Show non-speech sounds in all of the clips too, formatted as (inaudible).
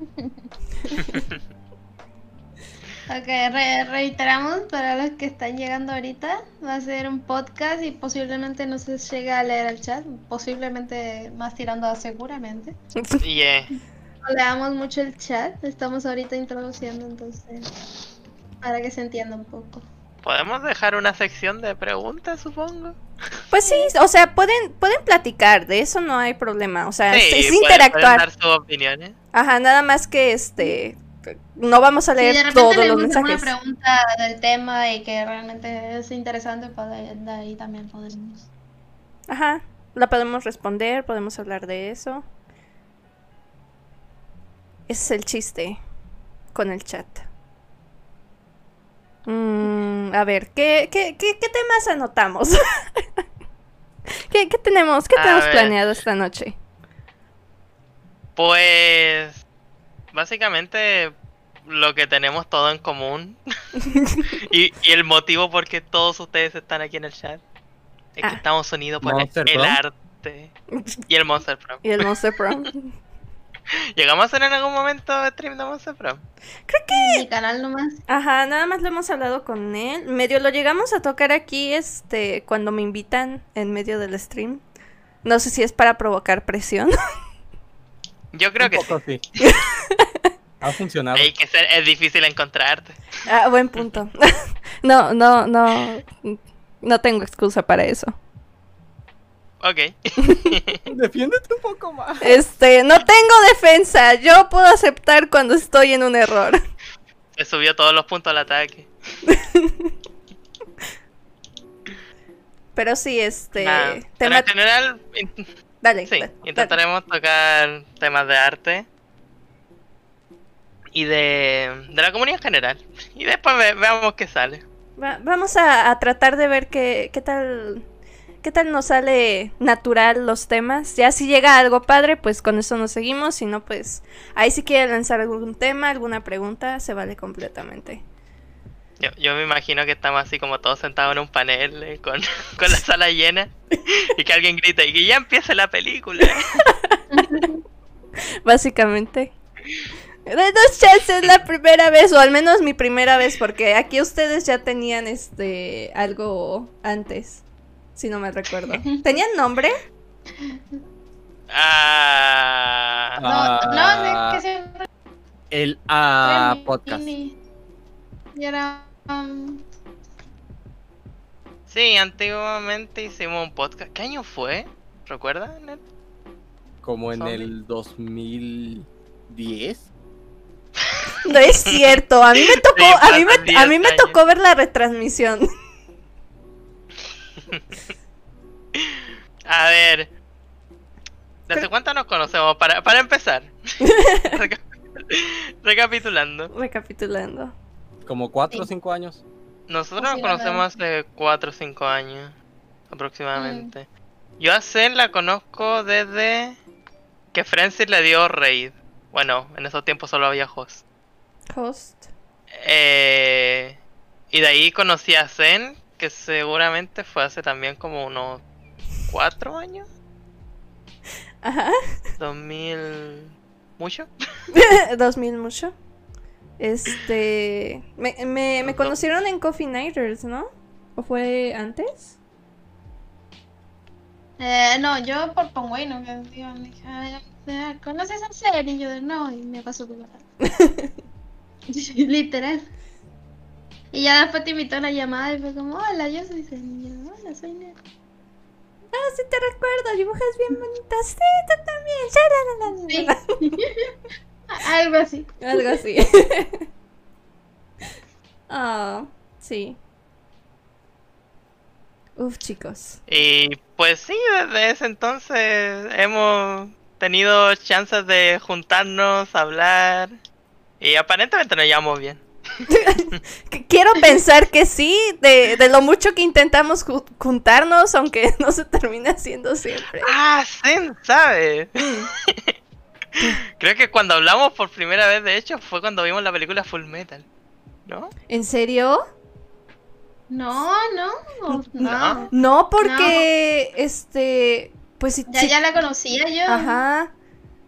(laughs) Ok, re- reiteramos para los que están llegando ahorita, va a ser un podcast y posiblemente no se llegue a leer el chat, posiblemente más tirando a seguramente. (laughs) Yeah. No leamos mucho el chat, estamos ahorita introduciendo entonces, para que se entienda un poco. ¿Podemos dejar una sección de preguntas, supongo? Pues sí, o sea, pueden, pueden platicar, de eso no hay problema. O sea, es, es pueden- pueden interactuar. dar sus opiniones. Ajá, nada más que este. No vamos a leer repente todos los mensajes. una pregunta del tema y que realmente es interesante, pues de ahí también podemos. Ajá, la podemos responder, podemos hablar de eso. Ese es el chiste con el chat. Mm, a ver, ¿qué, qué, qué, qué temas anotamos? (laughs) ¿Qué, qué tenemos? ¿Qué A tenemos ver. planeado esta noche? Pues básicamente lo que tenemos todo en común (laughs) y, y el motivo por qué todos ustedes están aquí en el chat es que Ah. estamos unidos por el, Monster el Prom. arte y el Monster Prom. Y el Monster Prom. (laughs) (laughs) ¿Llegamos a hacer en algún momento stream de Monster Prom? En mi canal nomás. Ajá, nada más lo hemos hablado con él. Medio lo llegamos a tocar aquí, este, cuando me invitan en medio del stream. No sé si es para provocar presión. (laughs) Yo creo Un que sí. (laughs) Ha funcionado. Hay que ser, es difícil encontrarte. Ah, buen punto. no, no, no. No tengo excusa para eso. Ok. (laughs) Defiéndete un poco más. Este, no tengo defensa. Yo puedo aceptar cuando estoy en un error. Se subió todos los puntos al ataque. Pero sí, este. Nada, pero tema- en general, in- Dale, sí, dale, intentaremos tocar temas de arte y de, de la comunidad en general. Y después ve- veamos qué sale. Va- vamos a, a tratar de ver qué, qué tal. ¿Qué tal nos sale natural los temas? Ya si llega algo padre, pues con eso nos seguimos. Si no, pues ahí si quiere lanzar algún tema, alguna pregunta, se vale completamente. Yo, yo me imagino que estamos así como todos sentados en un panel eh, con, (laughs) con la sala llena y que alguien grita y que ya empiece la película. (laughs) Básicamente. De dos chances la primera vez, o al menos mi primera vez, porque aquí ustedes ya tenían este algo antes, si no me recuerdo. (laughs) ¿Tenían nombre? Ah, No, Ah, no, es que siempre El A mini- podcast. Y era. um, sí, antiguamente hicimos un podcast. ¿Qué año fue? ¿Recuerdan? Ned? Como en Zombie. el 2010. No es cierto, a mí me tocó, Sí, a mí me, a mí 10 me tocó ver la retransmisión. (laughs) A ver. ¿Desde cuánto nos conocemos? Para, para empezar. (laughs) Reca- Recapitulando. Recapitulando. Como 4 o Sí. 5 años. Nosotros nos Posiblemente. conocemos hace 4 o 5 años. Mm. Aproximadamente. Yo a Zen la conozco desde que Francis le dio raid. Bueno, en esos tiempos solo había host. Host. Eh, y de ahí conocí a Zen, que seguramente fue hace también como unos 4 años. Ajá. 2000... ¿Mucho? (laughs) 2000 mucho. Este. Me, me, me conocieron en Coffee Nighters, ¿no? ¿O fue antes? Eh, no, yo por Conway, ¿no? Que digo, me dije, "Ay, ya, ¿conoces esa serie? Y yo de no, y me pasó por la. (laughs) (laughs) Literal. Y ya después te invitó a la llamada y fue como, hola, yo soy Zen". Y yo, hola, soy Ned. Ah, sí te recuerdo, dibujas bien bonitas. Sí, tú también. Sí. (laughs) Algo así. Algo así. (laughs) Ah, sí. Uf, chicos. Y pues sí, desde ese entonces hemos tenido chances de juntarnos, hablar. Y aparentemente nos llevamos bien. Qu- (laughs) Quiero pensar que sí, de, de lo mucho que intentamos ju- juntarnos, aunque (laughs) no se termina haciendo siempre. Ah, Zen, ¿sabes? Creo que cuando hablamos por primera vez, de hecho, fue cuando vimos la película Full Metal. ¿No? ¿En serio? No, no, no. No. No, porque este, pues sí, Ya, ya la conocía yo. ajá.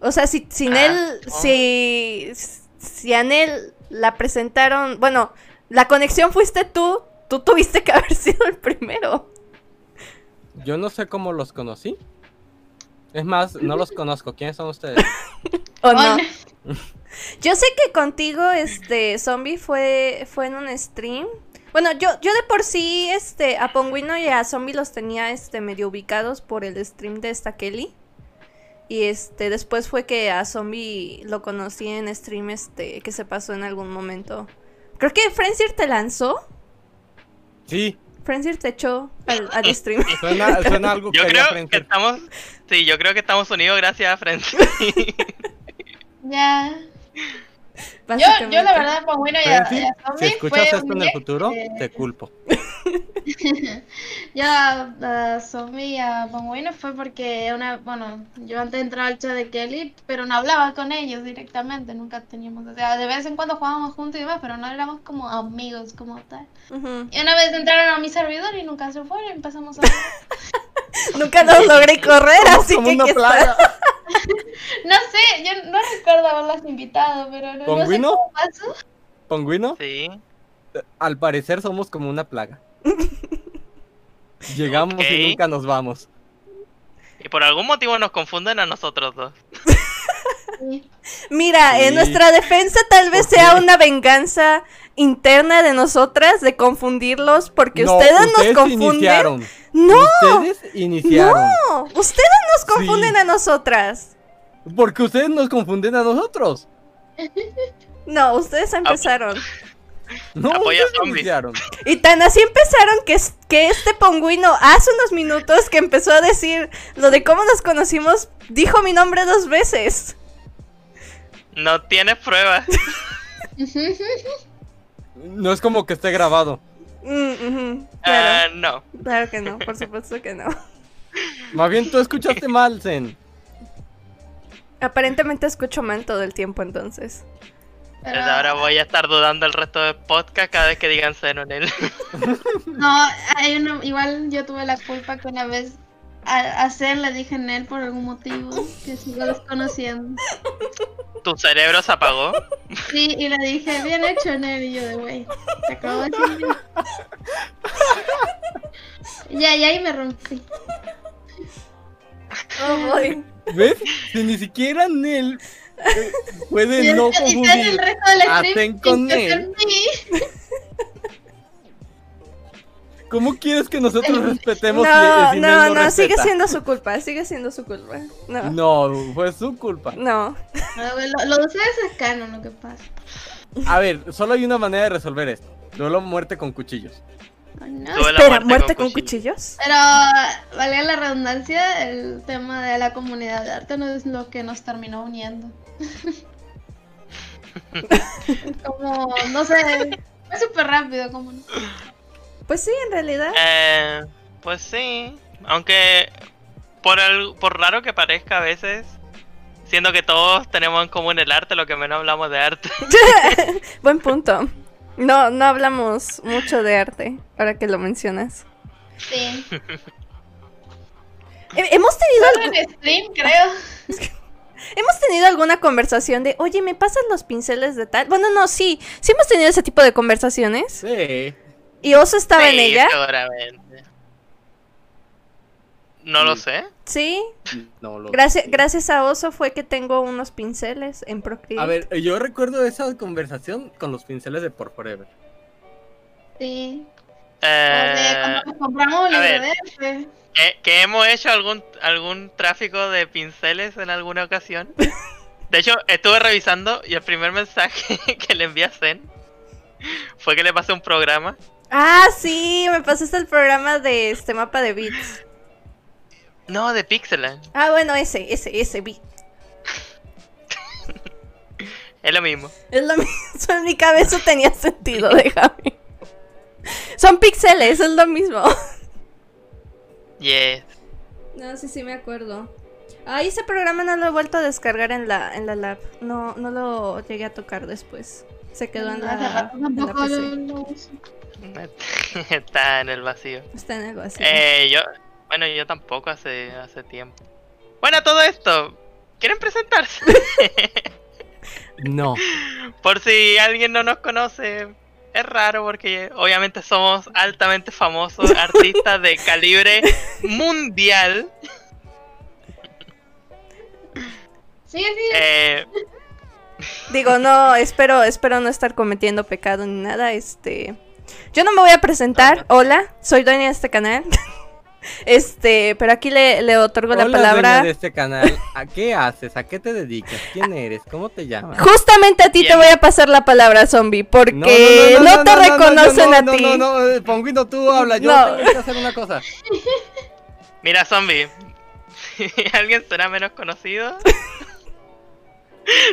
O sea, si, sin Ah, él, oh. si, si a Nel la presentaron, bueno, la conexión fuiste tú, tú tuviste que (laughs) haber sido el primero. Yo no sé cómo los conocí. Es más, no los conozco. ¿Quiénes son ustedes? (laughs) ¿O no? (laughs) Yo sé que contigo, este, Zombie fue, fue en un stream. Bueno, yo, yo de por sí, este, a Ponguino y a Zombie los tenía, este, medio ubicados por el stream de esta Kelly. Y este, después fue que a Zombie lo conocí en stream, este, que se pasó en algún momento. Creo que Frenzier te lanzó. Sí, Frenzier te echó al, al stream. (laughs) suena, suena algo Yo que creo que estamos. Sí, yo creo que estamos unidos gracias a Frenzy. (laughs) Ya. (laughs) Yo, yo la verdad, pues bueno, ya, Frenzy, ya si Zombie escuchas fue esto un en el futuro, eh, te culpo. (laughs) (laughs) Ya, a Zombie y a Bonguino fue porque una, bueno, yo antes entraba al chat de Kelly, pero no hablaba con ellos directamente, nunca teníamos, o sea, de vez en cuando jugábamos juntos y demás, pero no éramos como amigos como tal. Ujú. Y una vez entraron a mi servidor y nunca se fueron y empezamos a hablar. Nunca los logré correr, así Como que una plaga. (laughs) No sé, yo no recuerdo haberlas invitado, pero no, no sé ¿Pongüino? cómo pasó. Pongüino, sí. al parecer somos como una plaga. (laughs) Llegamos y nunca nos vamos. Y por algún motivo nos confunden a nosotros dos. Sí. (laughs) Mira, en nuestra defensa tal vez sea una venganza interna de nosotras de confundirlos porque No, ustedes, nos ustedes confunden. iniciaron. No, Ustedes iniciaron. no, ustedes nos confunden Sí. a nosotras. Porque ustedes nos confunden a nosotros. No, ustedes empezaron. No, Apoya ustedes iniciaron. Y tan así empezaron que, es- que este pongüino hace unos minutos que empezó a decir lo de cómo nos conocimos, dijo mi nombre dos veces. No tienes pruebas. (laughs) No es como que esté grabado. Mm, Ah, no. claro que no, por supuesto que no. Más bien tú escuchaste mal, Zen. Aparentemente escucho mal todo el tiempo entonces. Pero- ahora voy a estar dudando el resto del podcast cada vez que digan cero en él. No, hay igual yo tuve la culpa que una vez a, a Zen le dije en él por algún motivo que sigo desconociendo. ¿Tu cerebro se apagó? Sí, y le dije, bien hecho en él, y yo de güey, te acabo de decir bien. Ya, y ahí me rompí. Oh, boy. ¿Ves? Si ni siquiera Nel puede Y no el- y el confundir. resto del stream Hacen con mí. ¿Cómo quieres que nosotros respetemos si- No, no, no no, sigue siendo su culpa, sigue siendo su culpa. No, No, fue su culpa. no. Lo, lo de ustedes es canon, lo que pasa. A ver, solo hay una manera de resolver esto. Duelo muerte con cuchillos. No. Espera, muerte ¿muerte con con cuchillos? Pero, valga la redundancia, el tema de la comunidad de arte no es lo que nos terminó uniendo. (laughs) (laughs) Como, no sé, fue súper rápido, como no. Pues sí, en realidad. Eh, pues sí. Aunque por, el, por raro que parezca a veces, siendo que todos tenemos en común el arte, lo que menos hablamos de arte. (laughs) (laughs) Buen punto. No, no hablamos mucho de arte, ahora que lo mencionas. Sí. (laughs) He- Hemos tenido, Solo en stream, creo. hemos tenido alguna conversación de, oye, ¿me pasas los pinceles de tal? Bueno, no, sí, sí hemos tenido ese tipo de conversaciones. Sí. ¿Y Oso estaba en Sí, ella? seguramente. No lo sé. Sí. No lo Gracias, sé. gracias a Oso fue que tengo unos pinceles en Procreate. A ver, yo recuerdo esa conversación con los pinceles de Por Forever. Sí. Eh, compramos un a libro de. ¿que, que hemos hecho algún, algún tráfico de pinceles en alguna ocasión? De hecho, estuve revisando y el primer mensaje (laughs) que le envié a Zen fue que le pasé un programa. Ah, sí, me pasaste el programa de este mapa de bits. No, de Pixeland. Ah, bueno, ese, ese, ese beat. (laughs) Es lo mismo. Es lo (laughs) mismo, en mi cabeza tenía sentido, déjame. Son píxeles, es lo mismo. (laughs) Yes. No, sí, sí me acuerdo. Ay, ese programa no lo he vuelto a descargar en la, en la lab. No, no lo llegué a tocar después. Se quedó en la, rato en la PC. Está en el vacío. Está en algo así. Eh, yo, bueno, yo tampoco hace, hace tiempo. Bueno, todo esto. ¿Quieren presentarse? No. (laughs) Por si alguien no nos conoce, es raro porque obviamente somos altamente famosos (laughs) artistas de calibre mundial. Sigue, sigue. Eh, Digo, no, espero, espero no estar cometiendo pecado ni nada. Este, yo no me voy a presentar. Hola, soy dueña de este canal. (laughs) Este, pero aquí le, le otorgo la palabra. dueña de este canal. ¿A qué haces? ¿A qué te dedicas? ¿Quién eres? ¿Cómo te llamas? Justamente a ti te voy a pasar la palabra, zombie, porque no, te reconocen no, a ti. No, no, no, Ponguino, tú habla. Yo No. tengo que hacer una cosa. (laughs) mira, zombie. (laughs) ¿Alguien será menos conocido?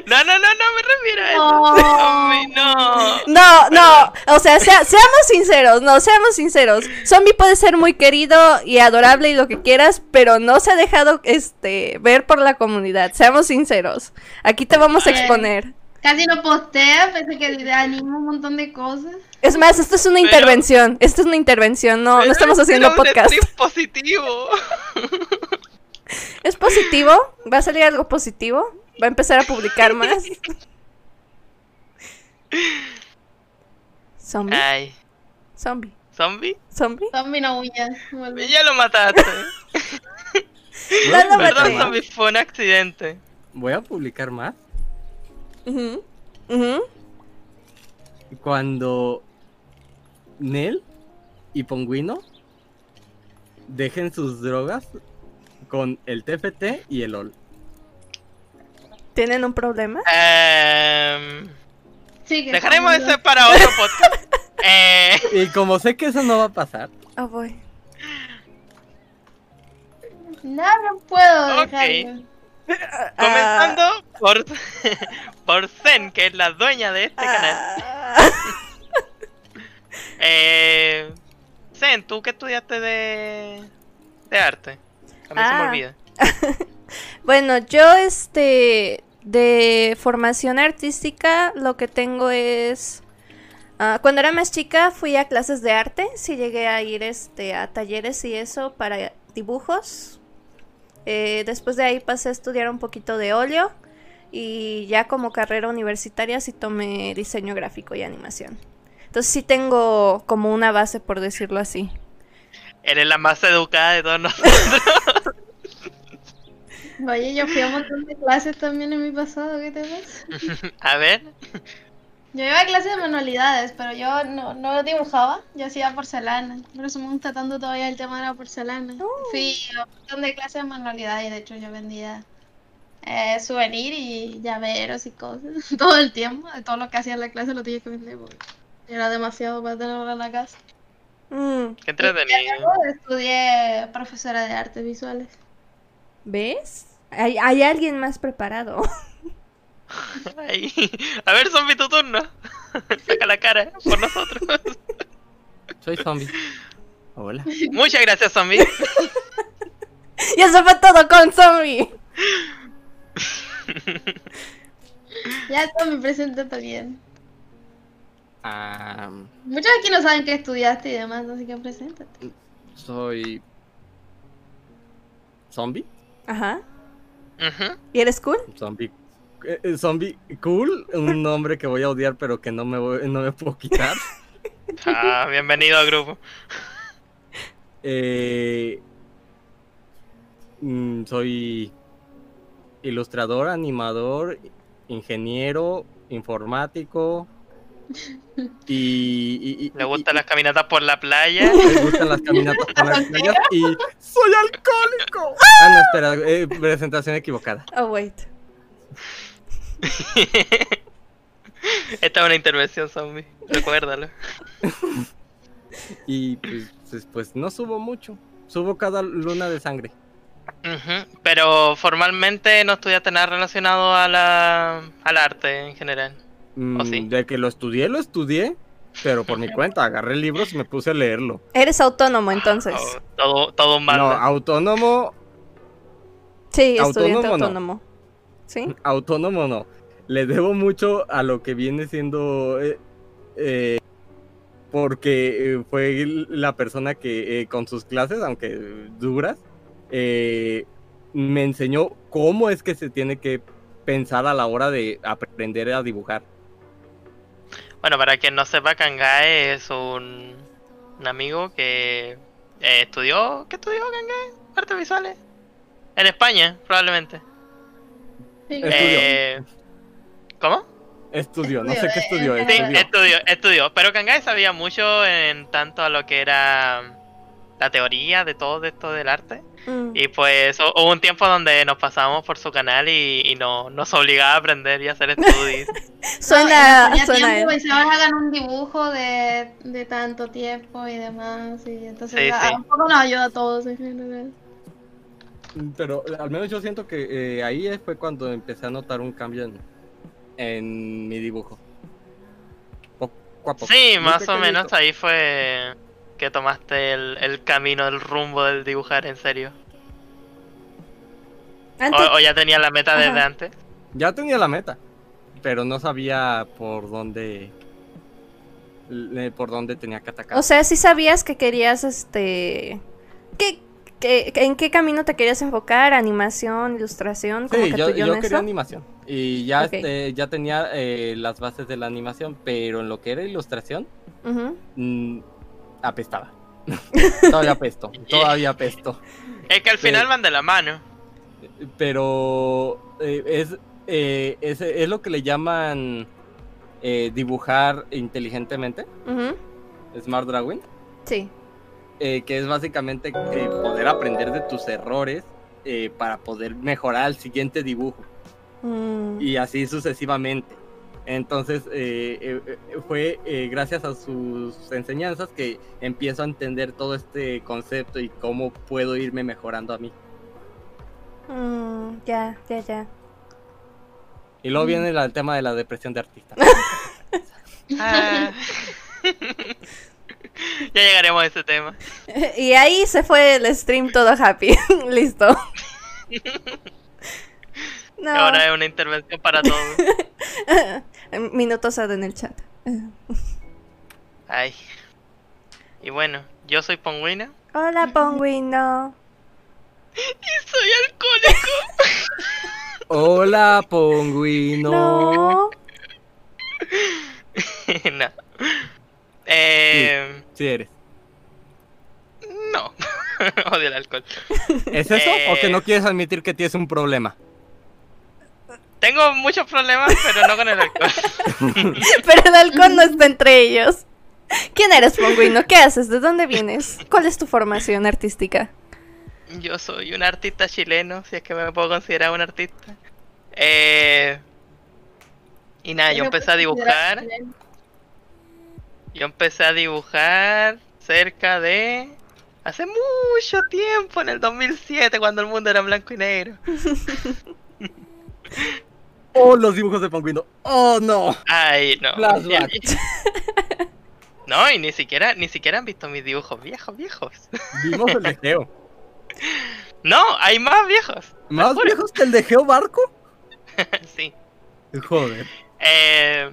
No, no, no, no me refiero a eso. No. No. No, no, o sea, sea- seamos sinceros, no, seamos sinceros. Zombie puede ser muy querido y adorable y lo que quieras, pero no se ha dejado este ver por la comunidad. Seamos sinceros. Aquí te vamos a exponer. Casi no postea, pese que le anima un montón de cosas. Es más, esto es una Pero- intervención. Esto es una intervención, no, no estamos es haciendo podcast. stream positivo. ¿Es positivo? ¿Va a salir algo positivo? ¿Va a empezar a publicar más? Zombie, Ay, zombie, zombie. zombie. Zombie no huya. Ya lo mataste. (laughs) No lo Perdón, maté. zombie, fue un accidente. Voy a publicar más. Ujú, ujú. Cuando Nel y Ponguino dejen sus drogas con el TFT y el LOL. ¿Tienen un problema? Em, Sigue, dejaremos ese para otro podcast. (laughs) Eh, Y como sé que eso no va a pasar, Oh, boy. No, no puedo Ok. dejarlo. Ah, comenzando por, (laughs) por Zen, que es la dueña de este canal. ah. (laughs) Eh, Zen, ¿tú qué estudiaste de, de arte? A mí se me Ah. olvida. Bueno, yo este de formación artística lo que tengo es ah, cuando era más chica fui a clases de arte, sí llegué a ir este a talleres y eso para dibujos. Eh, después de ahí pasé a estudiar un poquito de óleo y ya como carrera universitaria sí tomé diseño gráfico y animación. Entonces sí tengo como una base por decirlo así. Eres la más educada de todos nosotros. (laughs) Oye, yo fui a un montón de clases también en mi pasado, ¿qué te pasa? (laughs) A ver. Yo iba a clases de manualidades, pero yo no, no dibujaba, yo hacía porcelana. Por eso me gusta tanto todavía el tema de la porcelana. Fui a un montón de clases de manualidades y de hecho yo vendía eh, souvenir y llaveros y cosas (laughs) todo el tiempo. De todo lo que hacía en la clase lo tenía que vender porque era demasiado para tenerlo en la casa. Mm, Qué entretenido. Luego estudié profesora de artes visuales. ¿Ves? Hay, hay alguien más preparado. (laughs) Ay. A ver, zombie, tu turno. (laughs) Saca la cara por nosotros. (laughs) soy zombie. Hola. Muchas gracias, zombie. Y eso fue todo con zombie. Ya está, me presento también. Ah, Muchos aquí no saben qué estudiaste y demás, así que preséntate. soy zombie. Ajá. ¿Y eres cool? Zombie. eh, eh, zombie cool, un (laughs) nombre que voy a odiar pero que no me voy- no me puedo quitar. (laughs) Ah, bienvenido al grupo. Eh, mm, soy ilustrador, animador, ingeniero, informático y, y- y- Le y- gustan las caminatas por la playa. (laughs) me gustan las caminatas por las playas y soy alcohólico. Ah, no, espera, eh, presentación equivocada. Oh, wait. (laughs) Esta es una intervención, zombie. Recuérdalo. Y pues, pues, pues no subo mucho. Subo cada luna de sangre. Pero formalmente no estudiaste nada relacionado a la, al arte en general. Mm, ¿O sí? De que lo estudié, lo estudié, pero por mi cuenta, agarré libros y me puse a leerlo. Eres autónomo entonces. Oh, todo, todo un No, autónomo, Sí, estudiante autónomo no. autónomo. ¿Sí? (laughs) autónomo no. Le debo mucho a lo que viene siendo... eh, eh, porque eh, fue la persona que eh, con sus clases, aunque duras, eh, me enseñó cómo es que se tiene que pensar a la hora de aprender a dibujar. Bueno, para quien no sepa, Kangae es un, un amigo que eh, estudió. ¿Qué estudió Kangae? Artes visuales. En España, probablemente. Sí. Estudió. Eh, ¿Cómo? Estudió, no sé qué estudió. eh, Sí, estudió. estudió, estudió. Pero Kangae sabía mucho en tanto a lo que era la teoría de todo esto del arte. Mm. Y pues hu- hubo un tiempo donde nos pasábamos por su canal y, y no- nos obligaba a aprender y a hacer estudios. (laughs) Suena, No, y suena tiempo él. y se ahora hagan un dibujo de, de tanto tiempo y demás. Y entonces Sí, a- sí. un poco nos ayuda a todos en general. Pero al menos yo siento que eh, ahí fue cuando empecé a notar un cambio en, en mi dibujo. Poco a poco. Sí, Muy más o pequeñito. menos ahí fue que tomaste el, el camino, el rumbo del dibujar en serio. Antes, O, o ya tenías la meta desde antes. Ya tenía la meta, pero no sabía por dónde por dónde tenía que atacar. o sea, sí sabías que querías, este... ¿Qué, qué- en qué camino te querías enfocar? ¿Animación, ilustración? Como sí, que yo, yo quería animación y ya este, ya tenía eh, las bases de la animación, pero en lo que era ilustración apestaba. (laughs) todavía apesto, todavía apesto. Es que al final Sí. van de la mano. pero eh, es, eh, es, es lo que le llaman eh, dibujar inteligentemente. Smart Drawing, Sí. eh, que es básicamente eh, poder aprender de tus errores eh, para poder mejorar el siguiente dibujo Mm. y así sucesivamente. Entonces eh, eh, eh, fue eh, gracias a sus enseñanzas que empiezo a entender todo este concepto y cómo puedo irme mejorando a mí. Mm, ya, ya, ya. Y luego viene la- el tema de la depresión de artista. (laughs) Ah. (laughs) ya llegaremos a ese tema. Y ahí se fue el stream todo happy. (laughs) Listo. No. Ahora es una intervención para todos. Minutos ad en el chat. Ay. Y bueno, yo soy Pongüina. Hola, (laughs) Pongüino. Y soy alcohólico. (laughs) Hola, Ponguino. No. (laughs) no. Eh, Sí eres. no. Odio el alcohol. ¿Es eso? ¿O que Eh. no quieres admitir que tienes un problema? Tengo muchos problemas, pero no con el alcohol. (laughs) Pero el halcón no está entre ellos. ¿Quién eres, Pongüino? ¿Qué haces? ¿De dónde vienes? ¿Cuál es tu formación artística? Yo soy un artista chileno, si es que me puedo considerar un artista. Eh, y nada, yo empecé a considerar dibujar. Yo empecé a dibujar cerca de... Hace mucho tiempo, en el 2007, cuando el mundo era blanco y negro. (laughs) Oh, los dibujos de Ponguino. Oh, no. Ay, no. Flashback. (laughs) No, y ni siquiera, ni siquiera han visto mis dibujos viejos, viejos. Vimos el (laughs) de Geo. No, hay más viejos. ¿Más viejos que el de Geo Barco? (laughs) sí. Joder. Eh,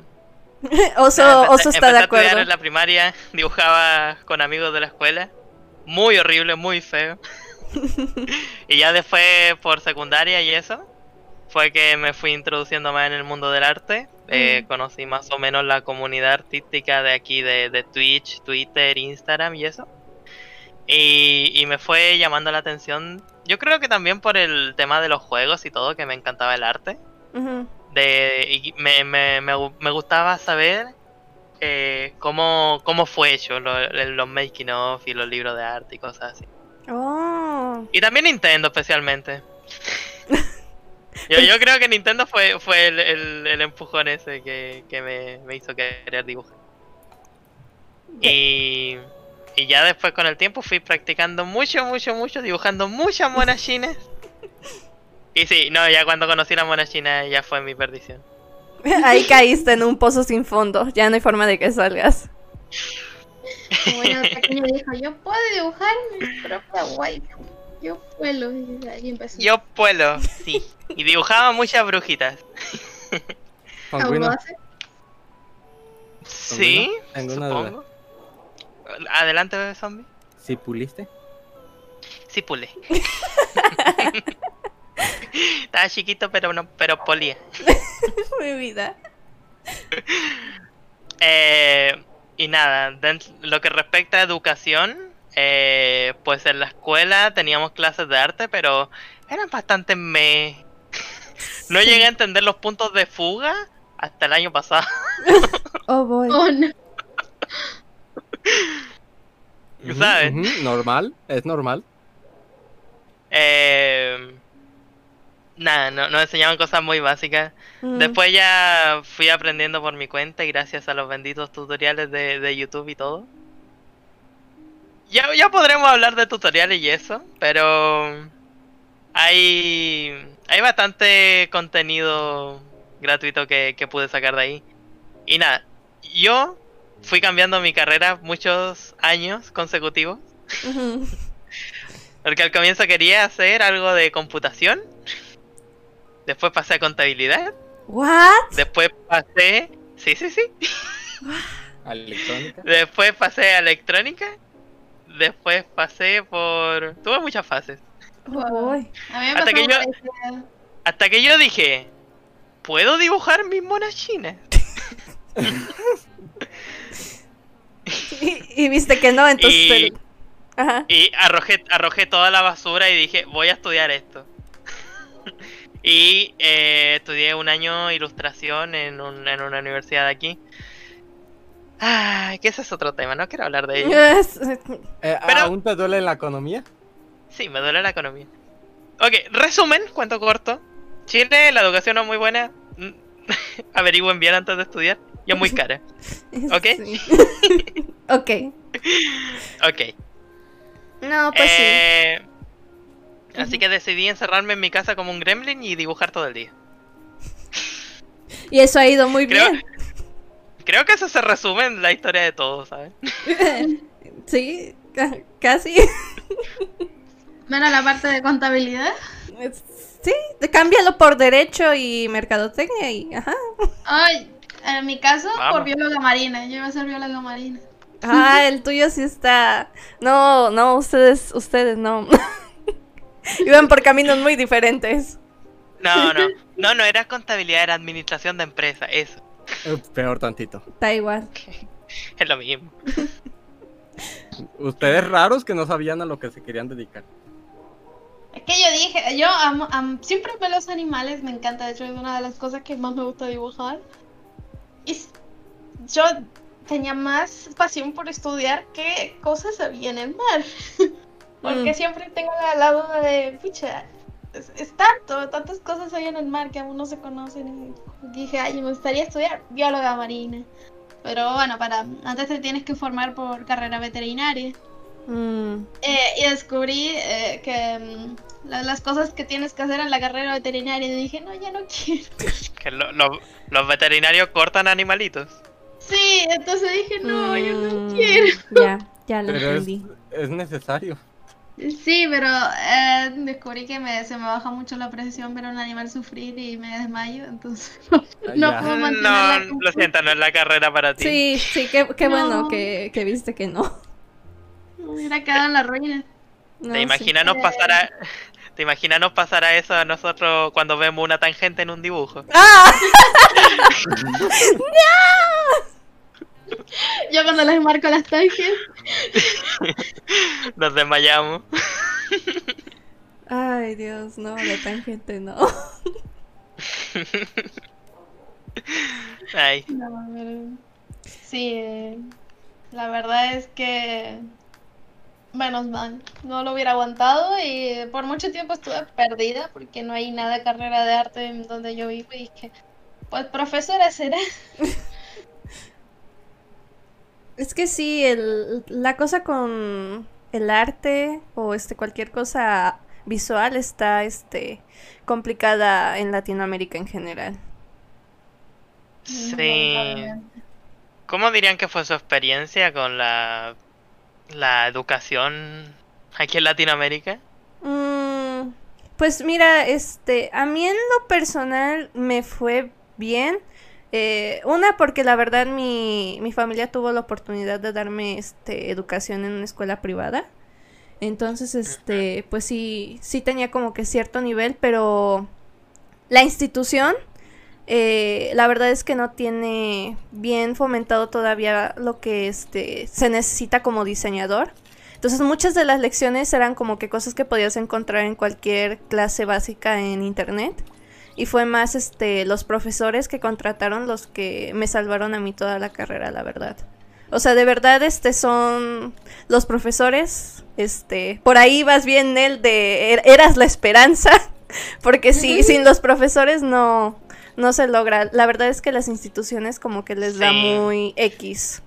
Oso, empecé- Oso está de empecé a estudiar acuerdo. en la primaria, dibujaba con amigos de la escuela. Muy horrible, muy feo. y ya después, por secundaria y eso, fue que me fui introduciendo más en el mundo del arte. Eh, Mm. Conocí más o menos la comunidad artística de aquí, de, de Twitch, Twitter, Instagram y eso. Y, y me fue llamando la atención. Yo creo que también por el tema de los juegos y todo, que me encantaba el arte de y me, me, me gustaba saber eh, cómo, cómo fue hecho lo- los making of y los libros de arte y cosas así. Oh. Y también Nintendo especialmente. Yo, yo creo que Nintendo fue, fue el, el, el empujón ese que, que me, me hizo querer dibujar. Y, y ya después con el tiempo fui practicando mucho, mucho, mucho, dibujando muchas monas chinas. Y sí, no, ya cuando conocí la mona china ya fue mi perdición. (laughs) Ahí caíste en un pozo sin fondo. Ya no hay forma de que salgas. Como ella de pequeña dijo, yo puedo dibujar mi propia waifu. Yo puedo. Y ahí empezó. Yo puedo, sí. Y dibujaba muchas brujitas. ¿Aún lo hace? Sí, Tengo una duda. supongo. Adelante, zombie. ¿Sí puliste? Sí, pule. (laughs) Estaba chiquito, pero no, pero polía. (laughs) Mi vida. Eh, y nada, lo que respecta a educación, eh, pues en la escuela teníamos clases de arte, pero eran bastante me. (laughs) No Sí. llegué a entender los puntos de fuga hasta el año pasado. (laughs) Oh, boy. Oh, no. ¿Sabes? normal, es normal. Eh, nada, no, nos enseñaban cosas muy básicas. Mm. Después ya fui aprendiendo por mi cuenta y gracias a los benditos tutoriales de, de YouTube y todo. Ya, ya podremos hablar de tutoriales y eso, pero hay, hay bastante contenido gratuito que, que pude sacar de ahí. Y nada, yo fui cambiando mi carrera muchos años consecutivos, porque al comienzo quería hacer algo de computación, después pasé a contabilidad, What? Después pasé. Sí, sí, sí. A electrónica. Después pasé a electrónica. Después pasé por. Tuve muchas fases. Boy. A mí me Hasta que yo-. Hasta que yo dije. ¿Puedo dibujar mis monas chinas? Y, y viste que no, entonces. Y- el- Ajá. Y arrojé, arrojé toda la basura y dije, voy a estudiar esto. (laughs) y eh, estudié un año ilustración en, un- en una universidad de aquí. Ay, que ese es otro tema, no quiero hablar de ello. Eh, Pero- ¿Aún te duele la economía? Sí, me duele la economía. Ok, resumen, cuento corto. Chile, la educación no es muy buena. (laughs) Averigüen bien antes de estudiar. Y es muy cara. (laughs) ¿Ok? Sí. (laughs) ok. Ok. No, pues sí. Eh, Así que decidí encerrarme en mi casa como un gremlin y dibujar todo el día. Y eso ha ido muy Creo, bien. Creo que eso se resume en la historia de todos, ¿sabes? (laughs) sí, ca- casi. (laughs) Menos la parte de contabilidad. Sí, cámbialo por derecho y mercadotecnia y ajá. Ay, en mi caso, Vamos. por bióloga marina. Yo iba a ser bióloga marina. Ah, el tuyo sí está. No, no, ustedes, ustedes no. (laughs) Iban por caminos muy diferentes. No, no. No, no era contabilidad, era administración de empresa. Eso. Eh, peor tantito. Da igual. (laughs) Es lo mismo. Ustedes raros que no sabían a lo que se querían dedicar. Es que yo dije, yo amo, am- siempre veo los animales, me encanta, de hecho es una de las cosas que más me gusta dibujar. Y yo tenía más pasión por estudiar qué cosas había en el mar. Porque Mm. siempre tengo la, la duda de, pucha, es, es tanto, tantas cosas hay en el mar que aún no se conocen. Y dije, ay, me gustaría estudiar bióloga marina. Pero bueno, para antes te tienes que formar por carrera veterinaria. Mm, Eh, y descubrí eh, que mm, la- las cosas que tienes que hacer en la carrera veterinaria. Y dije, no, ya no quiero. (laughs) Que lo- lo- los veterinarios cortan animalitos. Sí, entonces dije, no, yo no mm, quiero. Ya, ya lo Pero es, entendí. es necesario. Sí, pero eh, descubrí que me, se me baja mucho la presión ver a un animal sufrir y me desmayo. Entonces, (laughs) no Ya. puedo mantener No, la lo siento, no es la carrera para ti. Sí, sí, qué, qué bueno No. que, que viste que no. Me hubiera quedado en la ruina. No, ¿Te sí. imaginas nos pasara, te imaginas nos pasara eso a nosotros cuando vemos una tangente en un dibujo? ¡Ah! (laughs) (laughs) (laughs) Yo cuando les marco las tanques. Nos desmayamos. Ay, Dios, no, la tangente no. (laughs) Ay, No, pero... Sí, eh, la verdad es que menos mal, no lo hubiera aguantado y por mucho tiempo estuve perdida porque no hay nada de carrera de arte en donde yo vivo y dije, pues profesora será. (laughs) Es que sí, el, la cosa con el arte o este cualquier cosa visual está este complicada en Latinoamérica en general. sí. ¿Cómo dirían que fue su experiencia con la, la educación aquí en Latinoamérica? Mm, pues mira, este, a mí en lo personal me fue bien. Eh, una, porque la verdad mi, mi familia tuvo la oportunidad de darme este, educación en una escuela privada. Entonces, este, pues sí, sí tenía como que cierto nivel, pero la institución, eh, la verdad es que no tiene bien fomentado todavía lo que este, se necesita como diseñador. Entonces muchas de las lecciones eran como que cosas que podías encontrar en cualquier clase básica en internet. Y fue más este los profesores que contrataron los que me salvaron a mí toda la carrera, la verdad. O sea, de verdad, este son los profesores. Este, por ahí vas bien el de er- eras la esperanza. (laughs) Porque sí, (laughs) sin los profesores no, no se logra. La verdad es que las instituciones como que les da muy X.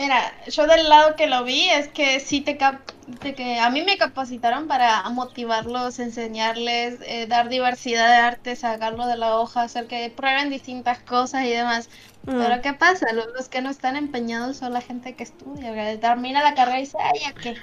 Mira, yo del lado que lo vi es que sí te, cap- de que a mí me capacitaron para motivarlos, enseñarles, eh, dar diversidad de arte, sacarlo de la hoja, hacer que prueben distintas cosas y demás. Mm, Pero ¿qué pasa? Los, los que no están empeñados son la gente que estudia, que termina la carrera y dice, ay, ¿a qué?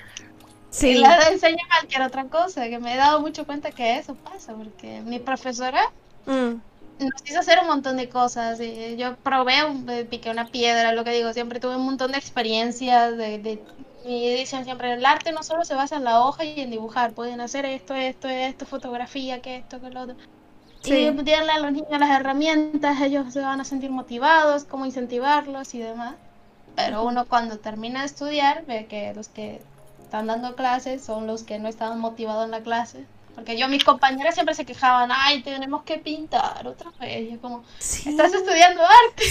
sí. Y la enseña cualquier otra cosa, que me he dado mucho cuenta que eso pasa, porque mi profesora Mm, nos hizo hacer un montón de cosas. y yo probé, un- eh, piqué una piedra, lo que digo, siempre tuve un montón de experiencias. De, de- y dicen siempre, el arte no solo se basa en la hoja y en dibujar, pueden hacer esto, esto, esto, fotografía, que esto, que lo otro. Sí. Y darle a los niños las herramientas, ellos se van a sentir motivados, cómo incentivarlos y demás. Pero uno cuando termina de estudiar ve que los que están dando clases son los que no estaban motivados en la clase. Porque yo, mis compañeras siempre se quejaban, ay, tenemos que pintar otra vez. Y yo como, sí. estás estudiando arte.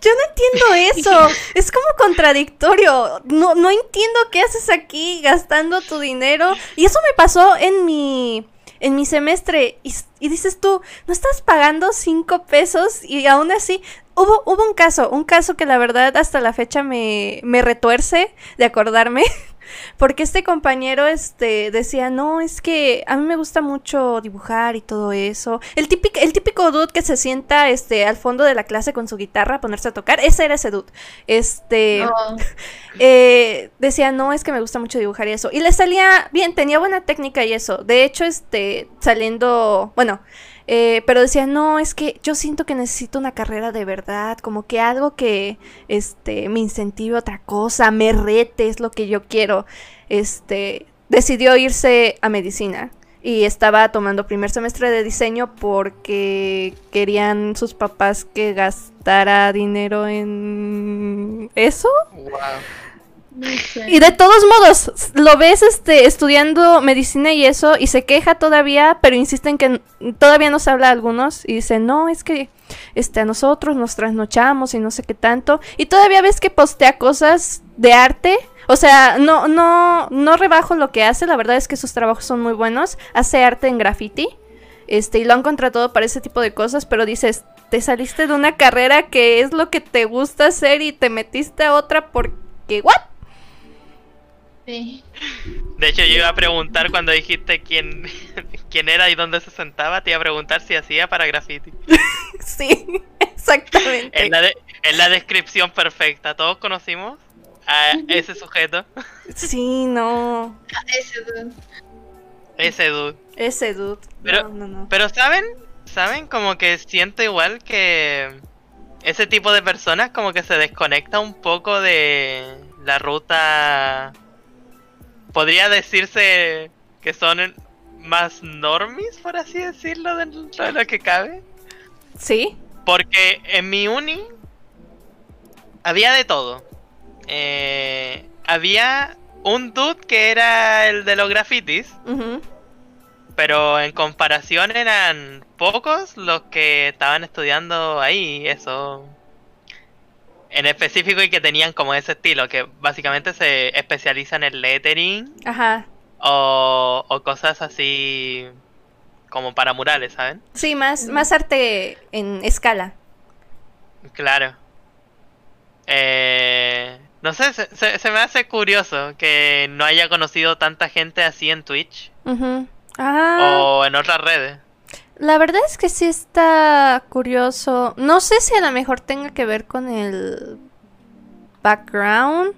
Yo no entiendo (laughs) eso. es como contradictorio. No, no entiendo qué haces aquí gastando tu dinero. Y eso me pasó en mi, en mi semestre. Y, y dices tú, no estás pagando cinco pesos y aún así. Hubo, hubo un caso, un caso que la verdad hasta la fecha me, me retuerce de acordarme. (laughs) Porque este compañero este, decía, no, es que a mí me gusta mucho dibujar y todo eso. El típico, el típico dude que se sienta este, al fondo de la clase con su guitarra a ponerse a tocar, ese era ese dude. Este, No, (laughs) eh, decía, no, es que me gusta mucho dibujar y eso. Y le salía bien, tenía buena técnica y eso. De hecho, este, saliendo, bueno, eh, pero decía, no, es que yo siento que necesito una carrera de verdad, como que algo que, este, me incentive a otra cosa, me rete, es lo que yo quiero. Este, decidió irse a medicina. Y estaba tomando primer semestre de diseño porque querían sus papás que gastara dinero en eso. Wow. Y de todos modos, lo ves este estudiando medicina y eso y se queja todavía, pero insiste en que todavía nos habla a algunos y dice, "No, es que este a nosotros nos trasnochamos y no sé qué tanto." Y todavía ves que postea cosas de arte. O sea, no no no rebajo lo que hace, la verdad es que sus trabajos son muy buenos. Hace arte en graffiti. Este, y lo han contratado para ese tipo de cosas, pero dices, te saliste de una carrera que es lo que te gusta hacer y te metiste a otra porque what? Sí. De hecho, yo iba a preguntar cuando dijiste quién, (laughs) quién era y dónde se sentaba, te iba a preguntar si hacía para graffiti. (laughs) Sí, exactamente. En la, de- la descripción perfecta, todos conocimos a ese sujeto, Sí, no. Ese dude. ese dude. Ese dude. Pero- no, no, no. Pero saben, saben como que siento igual que ese tipo de personas como que se desconecta un poco de la ruta. Podría decirse que son más normis, por así decirlo, dentro de lo que cabe. Sí. Porque en mi uni había de todo. Eh, había un dude que era el de los grafitis. Pero en comparación eran pocos los que estaban estudiando ahí, eso. En específico y que tenían como ese estilo, que básicamente se especializan en lettering Ajá. o, o cosas así como para murales, ¿saben? Sí, más, más arte en escala. Claro. Eh, no sé, se, se- se me hace curioso que no haya conocido tanta gente así en Twitch Ujú. Ah, o en otras redes. La verdad es que sí está curioso. No sé si a lo mejor tenga que ver con el background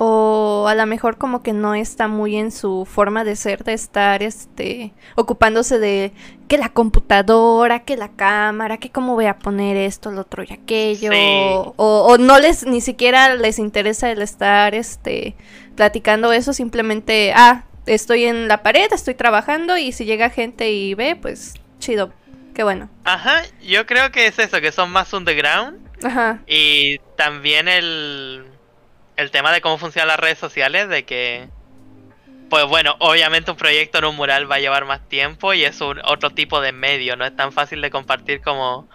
o a lo mejor como que no está muy en su forma de ser de estar este ocupándose de que la computadora, que la cámara, que cómo voy a poner esto, lo otro y aquello Sí. o, o no les ni siquiera les interesa el estar este platicando eso, simplemente ah estoy en la pared, estoy trabajando y si llega gente y ve, pues chido, qué bueno. Ajá, yo creo que es eso, que son más underground. Ajá. Y también el, el tema de cómo funcionan las redes sociales, de que, pues bueno, obviamente un proyecto en un mural va a llevar más tiempo y es un otro tipo de medio, no es tan fácil de compartir como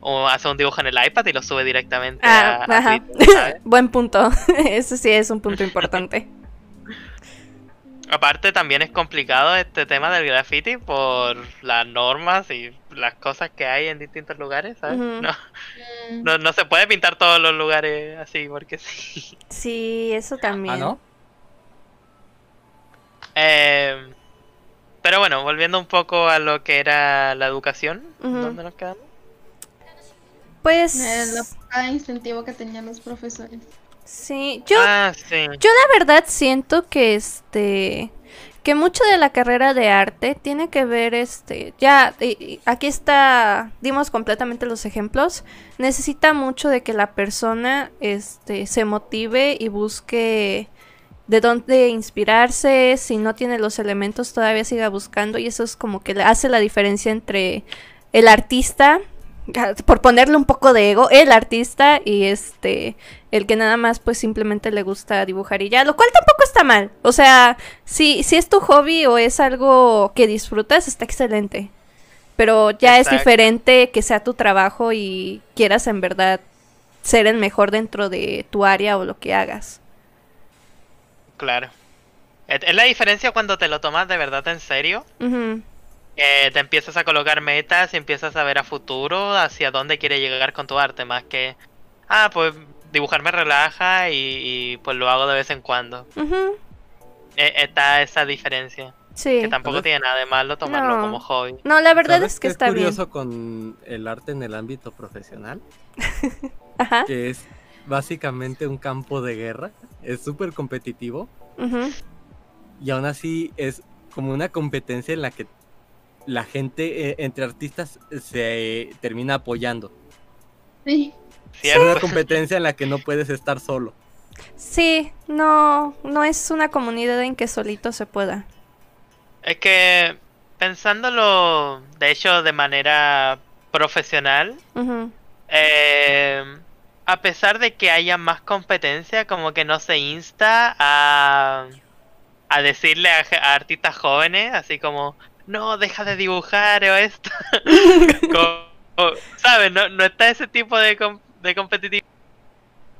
o hacer un dibujo en el iPad y lo sube directamente Ah, a. (laughs) Buen punto. (laughs) Ese sí es un punto importante. (laughs) Aparte también es complicado este tema del graffiti por las normas y las cosas que hay en distintos lugares, ¿sabes? Ujú. no, Mm, no, no se puede pintar todos los lugares así porque sí. Sí, eso también. Ah, ¿no? Eh, pero bueno, volviendo un poco a lo que era la educación. ¿dónde nos quedamos? Pues eh, la poca incentivo que tenían los profesores. Sí, yo Ah, sí. Yo la verdad siento que este que mucho de la carrera de arte tiene que ver este ya y- aquí está dimos completamente los ejemplos necesita mucho de que la persona este se motive y busque de dónde inspirarse si no tiene los elementos todavía siga buscando y eso es como que le hace la diferencia entre el artista (laughs) por ponerle un poco de ego, el artista y este, el que nada más pues simplemente le gusta dibujar y ya, lo cual tampoco está mal. O sea, si, si es tu hobby o es algo que disfrutas, está excelente. Pero ya es diferente que sea tu trabajo y quieras en verdad ser el mejor dentro de tu área o lo que hagas. Claro. Es la diferencia cuando te lo tomas de verdad en serio. Que te empiezas a colocar metas y empiezas a ver a futuro hacia dónde quieres llegar con tu arte, más que, ah, pues dibujar me relaja y, y, pues lo hago de vez en cuando. Eh, está esa diferencia, Sí. que tampoco ¿Sabes? tiene nada de malo tomarlo No. como hobby. No, la verdad ¿Sabes es que está bien. curioso con el arte en el ámbito profesional? (laughs) Ajá. Que es básicamente un campo de guerra. Es súper competitivo. ujú, Y aún así es como una competencia en la que la gente eh, entre artistas se eh, termina apoyando. Sí. Es una competencia en la que no puedes estar solo. Sí, no, no es una comunidad en que solito se pueda. Es que pensándolo, de hecho, de manera profesional, eh, a pesar de que haya más competencia, como que no se insta a, a decirle a, a artistas jóvenes, así como, no, deja de dibujar o esto. (laughs) ¿Sabes? No, no está ese tipo de, com- de competitividad.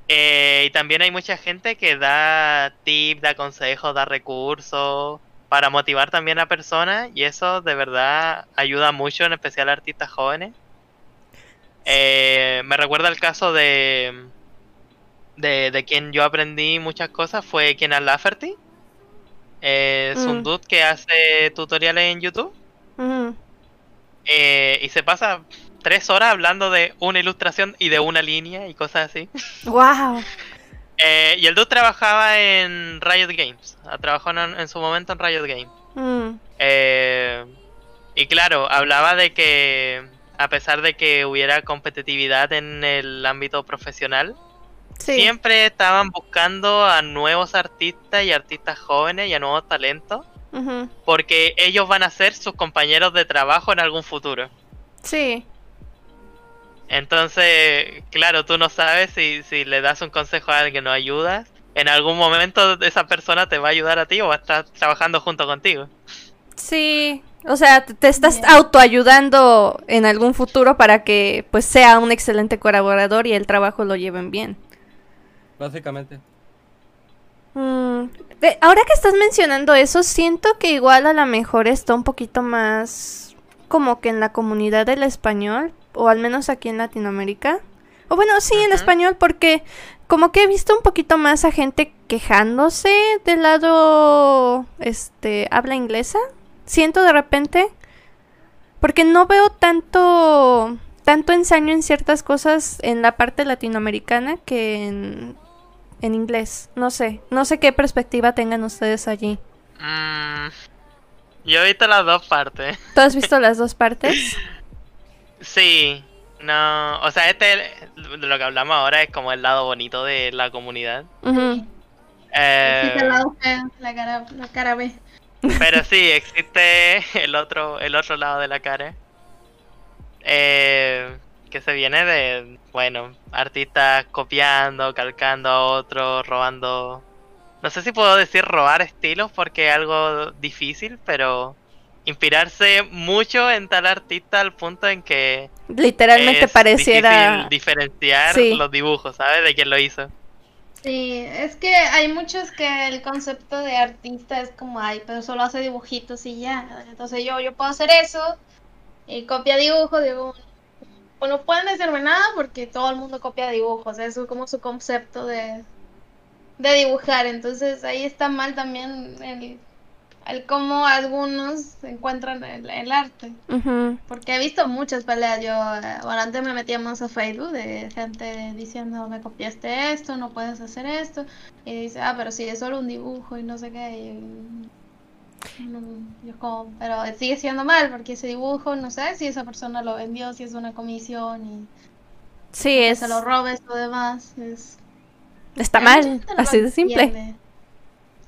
Eh, y también hay mucha gente que da tips, da consejos, da recursos para motivar también a personas y eso de verdad ayuda mucho, en especial a artistas jóvenes. Eh, me recuerda el caso de, de de quien yo aprendí muchas cosas fue Kenan Lafferty. Eh, es Mm. un dude que hace tutoriales en YouTube eh, y se pasa tres horas hablando de una ilustración y de una línea y cosas así. Wow. Eh, y el dude trabajaba en Riot Games. ah, Trabajó en, en su momento en Riot Games. Mm, Eh, y claro, hablaba de que a pesar de que hubiera competitividad en el ámbito profesional, sí. siempre estaban buscando a nuevos artistas y artistas jóvenes y a nuevos talentos, porque ellos van a ser sus compañeros de trabajo en algún futuro. Sí. Entonces, claro, tú no sabes si, si le das un consejo a alguien o ayudas. En algún momento esa persona te va a ayudar a ti o va a estar trabajando junto contigo. Sí. O sea, te- te estás Bien. autoayudando en algún futuro para que pues sea un excelente colaborador y el trabajo lo lleven bien. Básicamente. Mm, de- ahora que estás mencionando eso, siento que igual a lo mejor está un poquito más como que en la comunidad del español, o al menos aquí en Latinoamérica. O bueno, sí, en español, porque como que he visto un poquito más a gente quejándose del lado, este, habla inglesa. Siento de repente, porque no veo tanto, tanto ensaño en ciertas cosas en la parte latinoamericana que en, en inglés. No sé, no sé qué perspectiva tengan ustedes allí. Mm, yo he visto las dos partes. (laughs) ¿Tú has visto las dos partes? Sí, no, o sea, este, de lo que hablamos ahora es como el lado bonito de la comunidad. Ujú. Eh, Existe el lado feo, la cara, la cara B. Pero sí, existe el otro, el otro lado de la cara. Eh, que se viene de, bueno, artistas copiando, calcando a otros, robando... No sé si puedo decir robar estilos porque es algo difícil, pero inspirarse mucho en tal artista al punto en que Literalmente es pareciera... diferenciar Sí. los dibujos, ¿sabes? De quién lo hizo. Sí, es que hay muchos que el concepto de artista es como, ay, pero solo hace dibujitos y ya. Entonces yo, yo puedo hacer eso y copia dibujos, digo, pues no pueden decirme nada porque todo el mundo copia dibujos, es como su concepto de, de dibujar. Entonces ahí está mal también el, el cómo algunos encuentran el, el arte. Porque he visto muchas peleas. Yo, eh, bueno, antes me metía más a Facebook de gente diciendo, me copiaste esto, no puedes hacer esto. Y dice, ah, pero sí, es solo un dibujo y no sé qué. Y, yo como, pero sigue siendo mal porque ese dibujo, no sé si esa persona lo vendió, si es una comisión y Sí, que es... se lo robes o demás. Es, Está mal, así lo de simple. entiende.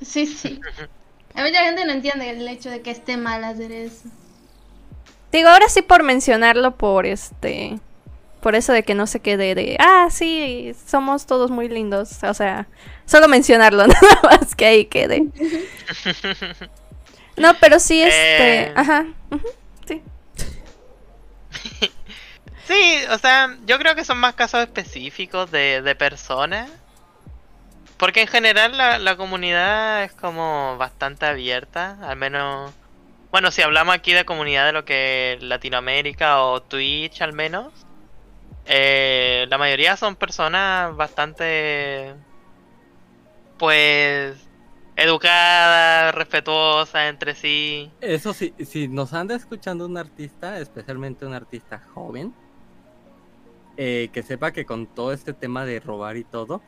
Sí, sí. Hay mucha gente no entiende el hecho de que esté mal hacer eso. Digo, ahora sí por mencionarlo por este... Por eso de que no se quede de... Ah, sí, somos todos muy lindos. O sea, solo mencionarlo, (laughs) nada más que ahí quede. (laughs) No, pero sí, este... Eh. Ajá. sí. (laughs) Sí, o sea, yo creo que son más casos específicos de, de personas. Porque en general la, la comunidad es como bastante abierta, al menos... Bueno, si hablamos aquí de comunidad de lo que es Latinoamérica o Twitch al menos, eh, la mayoría son personas bastante... Pues... Educadas, respetuosas entre sí. Eso sí, si nos anda escuchando un artista, especialmente un artista joven, eh, que sepa que con todo este tema de robar y todo,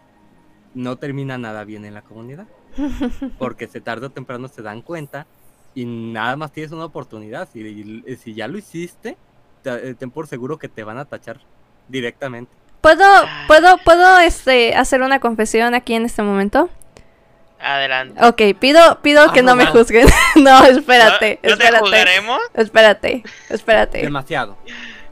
no termina nada bien en la comunidad. (laughs) Porque se tarde o temprano se dan cuenta y nada más tienes una oportunidad. Si, si ya lo hiciste, te- ten por seguro que te van a tachar directamente. ¿Puedo, puedo, puedo este, hacer una confesión aquí en este momento? Adelante. Ok, pido, pido que no me juzguen. (laughs) no, espérate, ¿No, no te espérate. juzgaremos Espérate, espérate. Demasiado.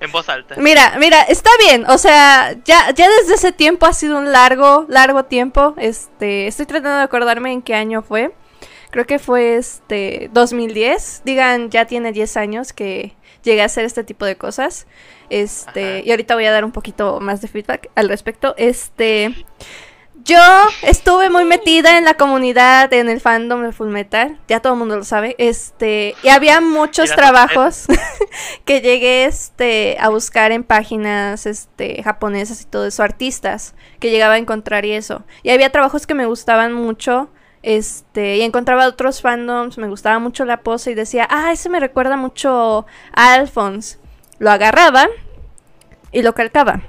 en voz alta. Mira, mira, está bien, o sea, ya, ya desde ese tiempo ha sido un largo, largo tiempo. Este, estoy tratando de acordarme en qué año fue. Creo que fue este 2010. Digan, ya tiene 10 años que llegué a hacer este tipo de cosas. Este, Ajá. y ahorita voy a dar un poquito más de feedback al respecto. Este, yo estuve muy metida en la comunidad, en el fandom de Full Metal, ya todo el mundo lo sabe. Este, y había muchos trabajos (laughs) que llegué este a buscar en páginas este japonesas y todo eso, artistas que llegaba a encontrar y eso. Y había trabajos que me gustaban mucho. Este, y encontraba otros fandoms, me gustaba mucho la pose y decía, ah, ese me recuerda mucho a Alphonse. Lo agarraba y lo calcaba.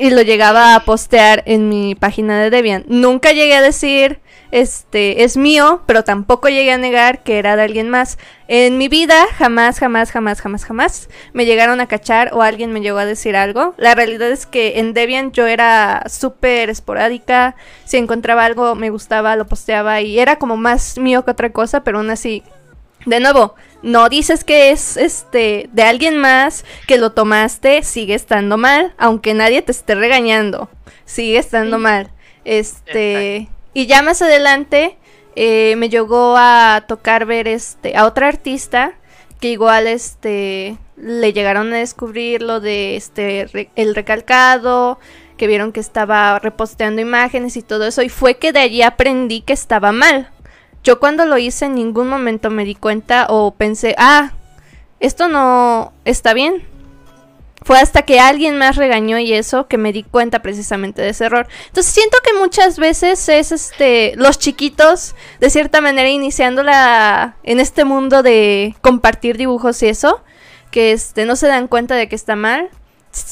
Y lo llegaba a postear en mi página de Debian. Nunca llegué a decir, este, es mío, pero tampoco llegué a negar que era de alguien más. En mi vida, jamás, jamás, jamás, jamás, jamás me llegaron a cachar o alguien me llegó a decir algo. La realidad es que en Debian yo era súper esporádica. Si encontraba algo, me gustaba, lo posteaba y era como más mío que otra cosa, pero aún así de nuevo, no dices que es este de alguien más que lo tomaste, sigue estando mal, aunque nadie te esté regañando, sigue estando Sí. mal. Este, y ya más adelante eh, me llegó a tocar ver este a otra artista que igual este le llegaron a descubrir lo de este re- el recalcado, que vieron que estaba reposteando imágenes y todo eso y fue que de allí aprendí que estaba mal. Yo cuando lo hice en ningún momento me di cuenta o pensé, ah, esto no está bien. Fue hasta que alguien más regañó y eso que me di cuenta precisamente de ese error. Entonces siento que muchas veces es este los chiquitos de cierta manera iniciando la en este mundo de compartir dibujos y eso que este no se dan cuenta de que está mal.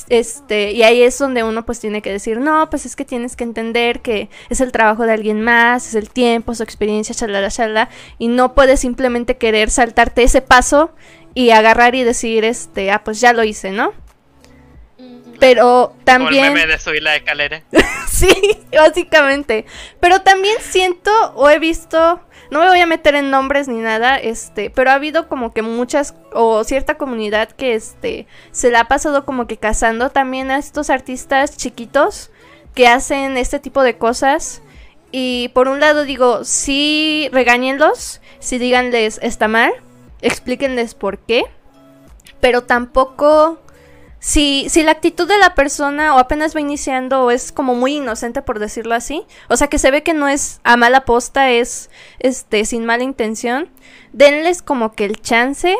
Este, y ahí es donde uno pues tiene que decir, no, pues es que tienes que entender que es el trabajo de alguien más, es el tiempo, su experiencia, shalala, shalala, y no puedes simplemente querer saltarte ese paso y agarrar y decir, este, ah, pues ya lo hice, ¿no? Pero Como el también... meme de subir la escalera. (laughs) Sí, básicamente. Pero también siento o he visto, no me voy a meter en nombres ni nada, este, pero ha habido como que muchas o cierta comunidad que este se la ha pasado como que cazando también a estos artistas chiquitos que hacen este tipo de cosas. Y por un lado digo, sí regáñenlos, sí díganles está mal, explíquenles por qué, pero tampoco si, si la actitud de la persona o apenas va iniciando o es como muy inocente por decirlo así, o sea que se ve que no es a mala posta, es este sin mala intención, denles como que el chance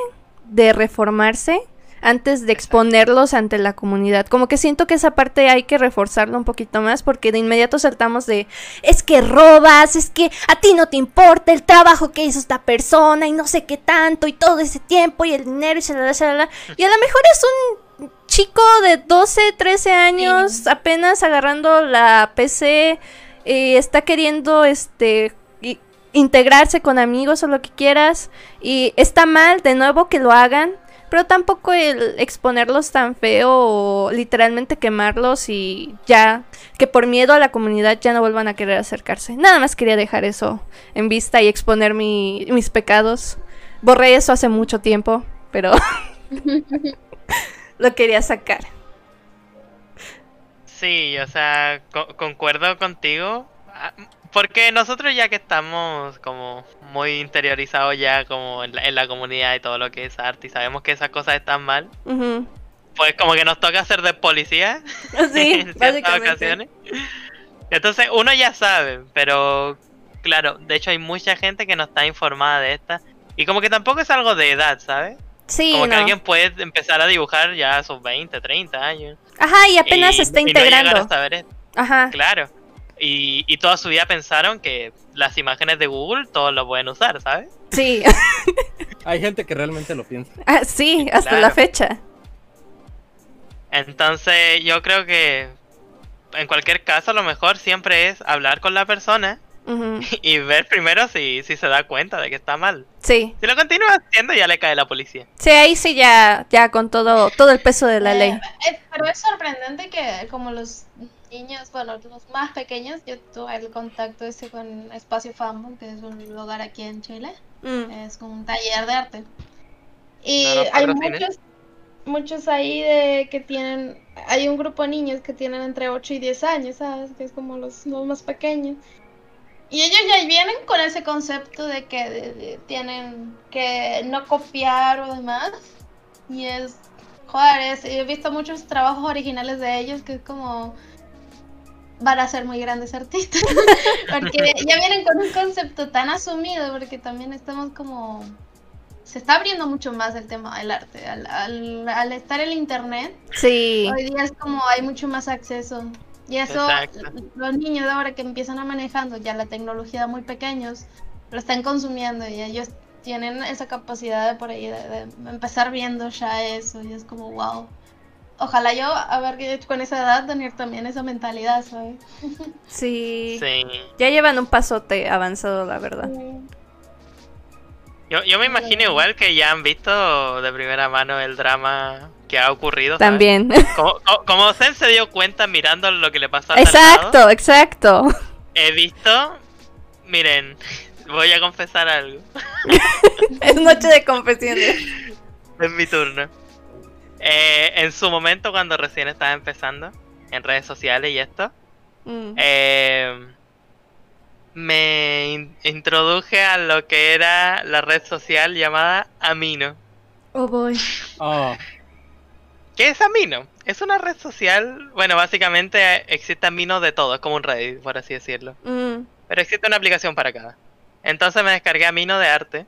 de reformarse antes de exponerlos ante la comunidad. Como que siento que esa parte hay que reforzarlo un poquito más porque de inmediato saltamos de es que robas, es que a ti no te importa el trabajo que hizo esta persona y no sé qué tanto y todo ese tiempo y el dinero y shalala, shalala. Y a lo mejor es un chico de 12, 13 años apenas agarrando la PC y está queriendo este integrarse con amigos o lo que quieras y está mal de nuevo que lo hagan pero tampoco el exponerlos tan feo o literalmente quemarlos y ya que por miedo a la comunidad ya no vuelvan a querer acercarse. Nada más quería dejar eso en vista y exponer mi- mis pecados. Borré eso hace mucho tiempo, pero (laughs) (laughs) lo quería sacar. Sí, o sea, co- concuerdo contigo. ah, Porque nosotros ya que estamos como muy interiorizados ya como en la, en la comunidad y todo lo que es arte y sabemos que esas cosas están mal, pues como que nos toca ser de policía (laughs) Sí, (laughs) en ciertas ocasiones. Entonces uno ya sabe, pero claro, de hecho hay mucha gente que no está informada de esta. Y como que tampoco es algo de edad, ¿sabes? Sí, Como que alguien puede empezar a dibujar ya a sus 20, 30 años. Ajá, y apenas y- se está y no llegar integrando. a saber esto. Ajá. Claro. Y, y toda su vida pensaron que las imágenes de Google todos lo pueden usar, ¿sabes? Sí, (laughs) Hay gente que realmente lo piensa. Ah, sí, hasta Claro. la fecha. Entonces yo creo que en cualquier caso lo mejor siempre es hablar con la persona (laughs) Y ver primero si, si se da cuenta de que está mal. Sí, Si lo continúa haciendo ya le cae la policía. sí, ahí sí ya, ya con todo, todo el peso de la Eh, ley. eh, pero es sorprendente que como los niños, bueno, los más pequeños, yo tuve el contacto ese con Espacio Fambo, que es un lugar aquí en Chile, Mm. es como un taller de arte. Y No hay muchos, muchos ahí de que tienen, hay un grupo de niños que tienen entre 8 y 10 años, ¿sabes? Que es como los, los más pequeños. Y ellos ya vienen con ese concepto de que de- de- tienen que no copiar o demás. Y es, joder, es- he visto muchos trabajos originales de ellos que es como van a ser muy grandes artistas. (laughs) porque ya vienen con un concepto tan asumido, porque también estamos como... Se está abriendo mucho más el tema del arte. Al, al, al estar el internet, Sí, Hoy día es como hay mucho más acceso. Y eso, Exacto. los niños de ahora que empiezan a manejando ya la tecnología muy pequeños, lo están consumiendo y ellos tienen esa capacidad de por ahí de, de empezar viendo ya eso y es como wow. Ojalá yo haber hecho con esa edad tener también esa mentalidad, ¿sabes? (laughs) sí, Sí. Ya llevan un pasote avanzado, la verdad. Yo, yo me imagino igual que ya han visto de primera mano el drama que ha ocurrido. ¿sabes? También. Como, como, Zen se dio cuenta mirando lo que le pasó al lado, exacto, exacto. he visto. Miren, voy a confesar algo. (laughs) Es noche de confesiones. Es mi turno. Eh, en su momento, cuando recién estaba empezando en redes sociales y esto, Mm. eh, me in- introduje a lo que era la red social llamada Amino. Oh boy. Oh, ¿Qué es Amino? Es una red social, bueno, básicamente existe Amino de todo, es como un Reddit, por así decirlo. Mm. Pero existe una aplicación para cada. Entonces me descargué Amino de arte.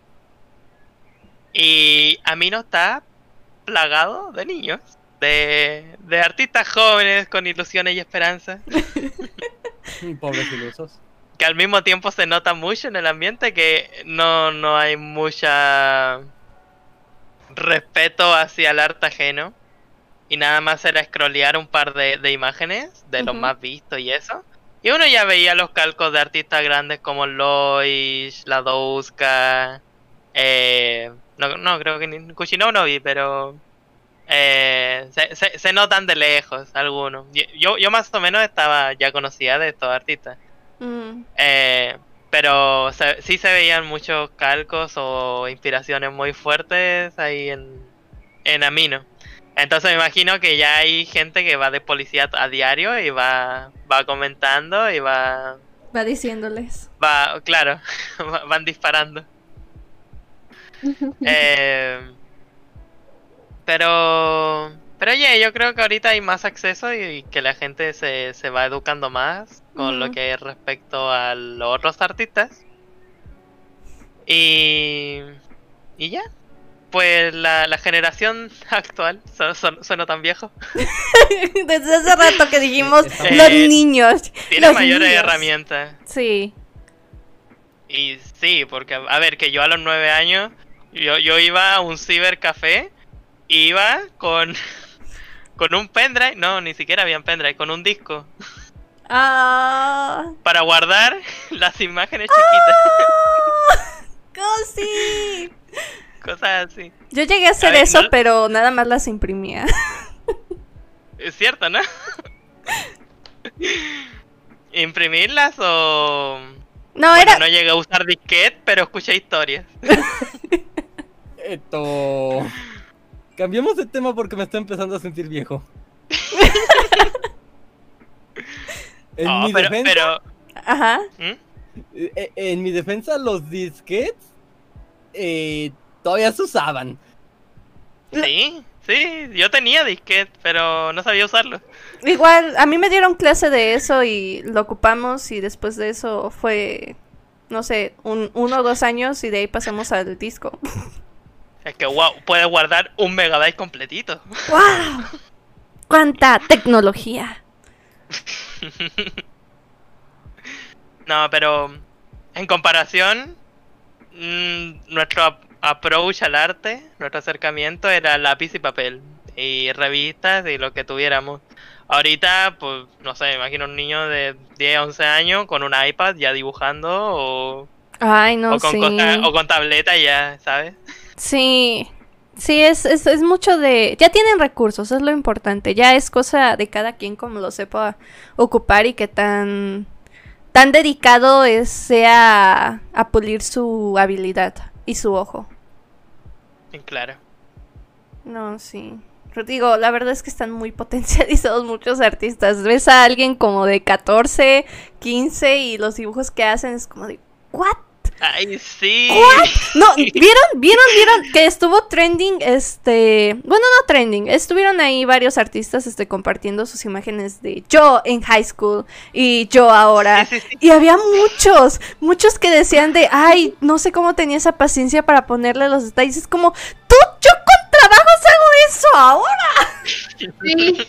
Y Amino está plagado de niños. De, de artistas jóvenes con ilusiones y esperanzas. (laughs) pobres ilusos. Que al mismo tiempo se nota mucho en el ambiente que no, no hay mucha respeto hacia el arte ajeno. Y nada más era scrollear un par de, de imágenes de los más vistos y eso. Y uno ya veía los calcos de artistas grandes como Loish, La Douska, eh, no, no, creo que ni Kushino no vi, pero eh, se, se- se notan de lejos algunos. Yo- Yo, más o menos estaba ya conocida de estos artistas. Mm, Eh, pero se- sí se veían muchos calcos o inspiraciones muy fuertes ahí en, en Amino. Entonces me imagino que ya hay gente que va de policía a diario y va, va comentando y va, va diciéndoles. va claro, (laughs) va- van disparando. Eh, pero, pero oye, yo creo que ahorita hay más acceso y, que la gente se, se va educando más con lo que es respecto a los otros artistas. Y, y ya. Pues la, la generación (laughs) actual, son, son- sueno tan viejo, (laughs) Desde hace rato que dijimos Eh, los niños. tiene los mayores niños. herramientas. Sí. Y sí, porque a ver, que yo a los nueve años, yo, yo iba a un cibercafé, iba con, (laughs) con un pendrive, no, ni siquiera había un pendrive, con un disco, Ah. para guardar las imágenes chiquitas, ¡Cosi! Cosas así. Yo llegué a hacer A ver, eso, no- pero nada más las imprimía. (laughs) Es cierto, ¿no? ¿Imprimirlas o...? No, Bueno, era. no llegué a usar disquete, pero escuché historias. (laughs) Esto. Cambiemos de tema porque me estoy empezando a sentir viejo. (laughs) en Oh, mi pero, defensa, pero... Ajá. ¿Mm? eh, en mi defensa, los disquets eh, todavía se usaban. Sí, sí, yo tenía disquete, pero no sabía usarlo. Igual, a mí me dieron clase de eso y lo ocupamos y después de eso fue, no sé, un, uno o dos años y de ahí pasamos al disco. Es que, wow, puedes guardar un megabyte completito. ¡Wow! ¡Cuánta tecnología! (laughs) No, pero en comparación, mm, nuestro approach al arte, nuestro acercamiento era lápiz y papel. Y revistas y lo que tuviéramos. Ahorita, pues, no sé, me imagino un niño de 10, 11 años con un iPad ya dibujando o, Ay, no, o, con, sí. cosa- o con tableta ya, ¿sabes? Sí. Sí, es, es, es mucho de... Ya tienen recursos, es lo importante. Ya es cosa de cada quien como lo sepa ocupar y que tan... Tan dedicado es, sea a pulir su habilidad y su ojo. Y claro. No, sí. Pero digo, la verdad es que están muy (laughs) potencializados muchos artistas. Ves a alguien como de 14, 15 y los dibujos que hacen es como de, ¿what? Ay, sí. No, (laughs) ¿vieron? ¿Vieron? ¿Vieron? Que estuvo trending, este... Bueno, no trending. Estuvieron ahí varios artistas, este, compartiendo sus imágenes de yo en high school y yo ahora. Sí, sí, sí. Y había muchos, muchos que decían de, ay, no sé cómo tenía esa paciencia para ponerle los detalles. Es como, tú, yo con trabajos hago eso ahora. (laughs) Sí.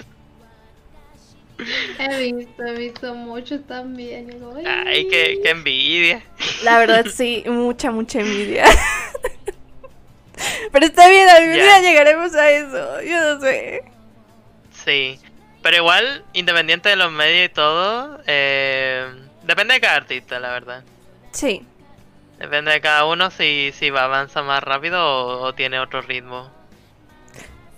He visto, he visto muchos también. y digo, Ay, qué, qué envidia. La verdad, (laughs) sí, mucha, mucha envidia. (laughs) Pero está bien, algún día llegaremos a eso. Yo no sé. Sí, pero igual, independiente de los medios y todo, eh, depende de cada artista, la verdad. Sí. Depende de cada uno si, si va avanza más rápido o, o tiene otro ritmo.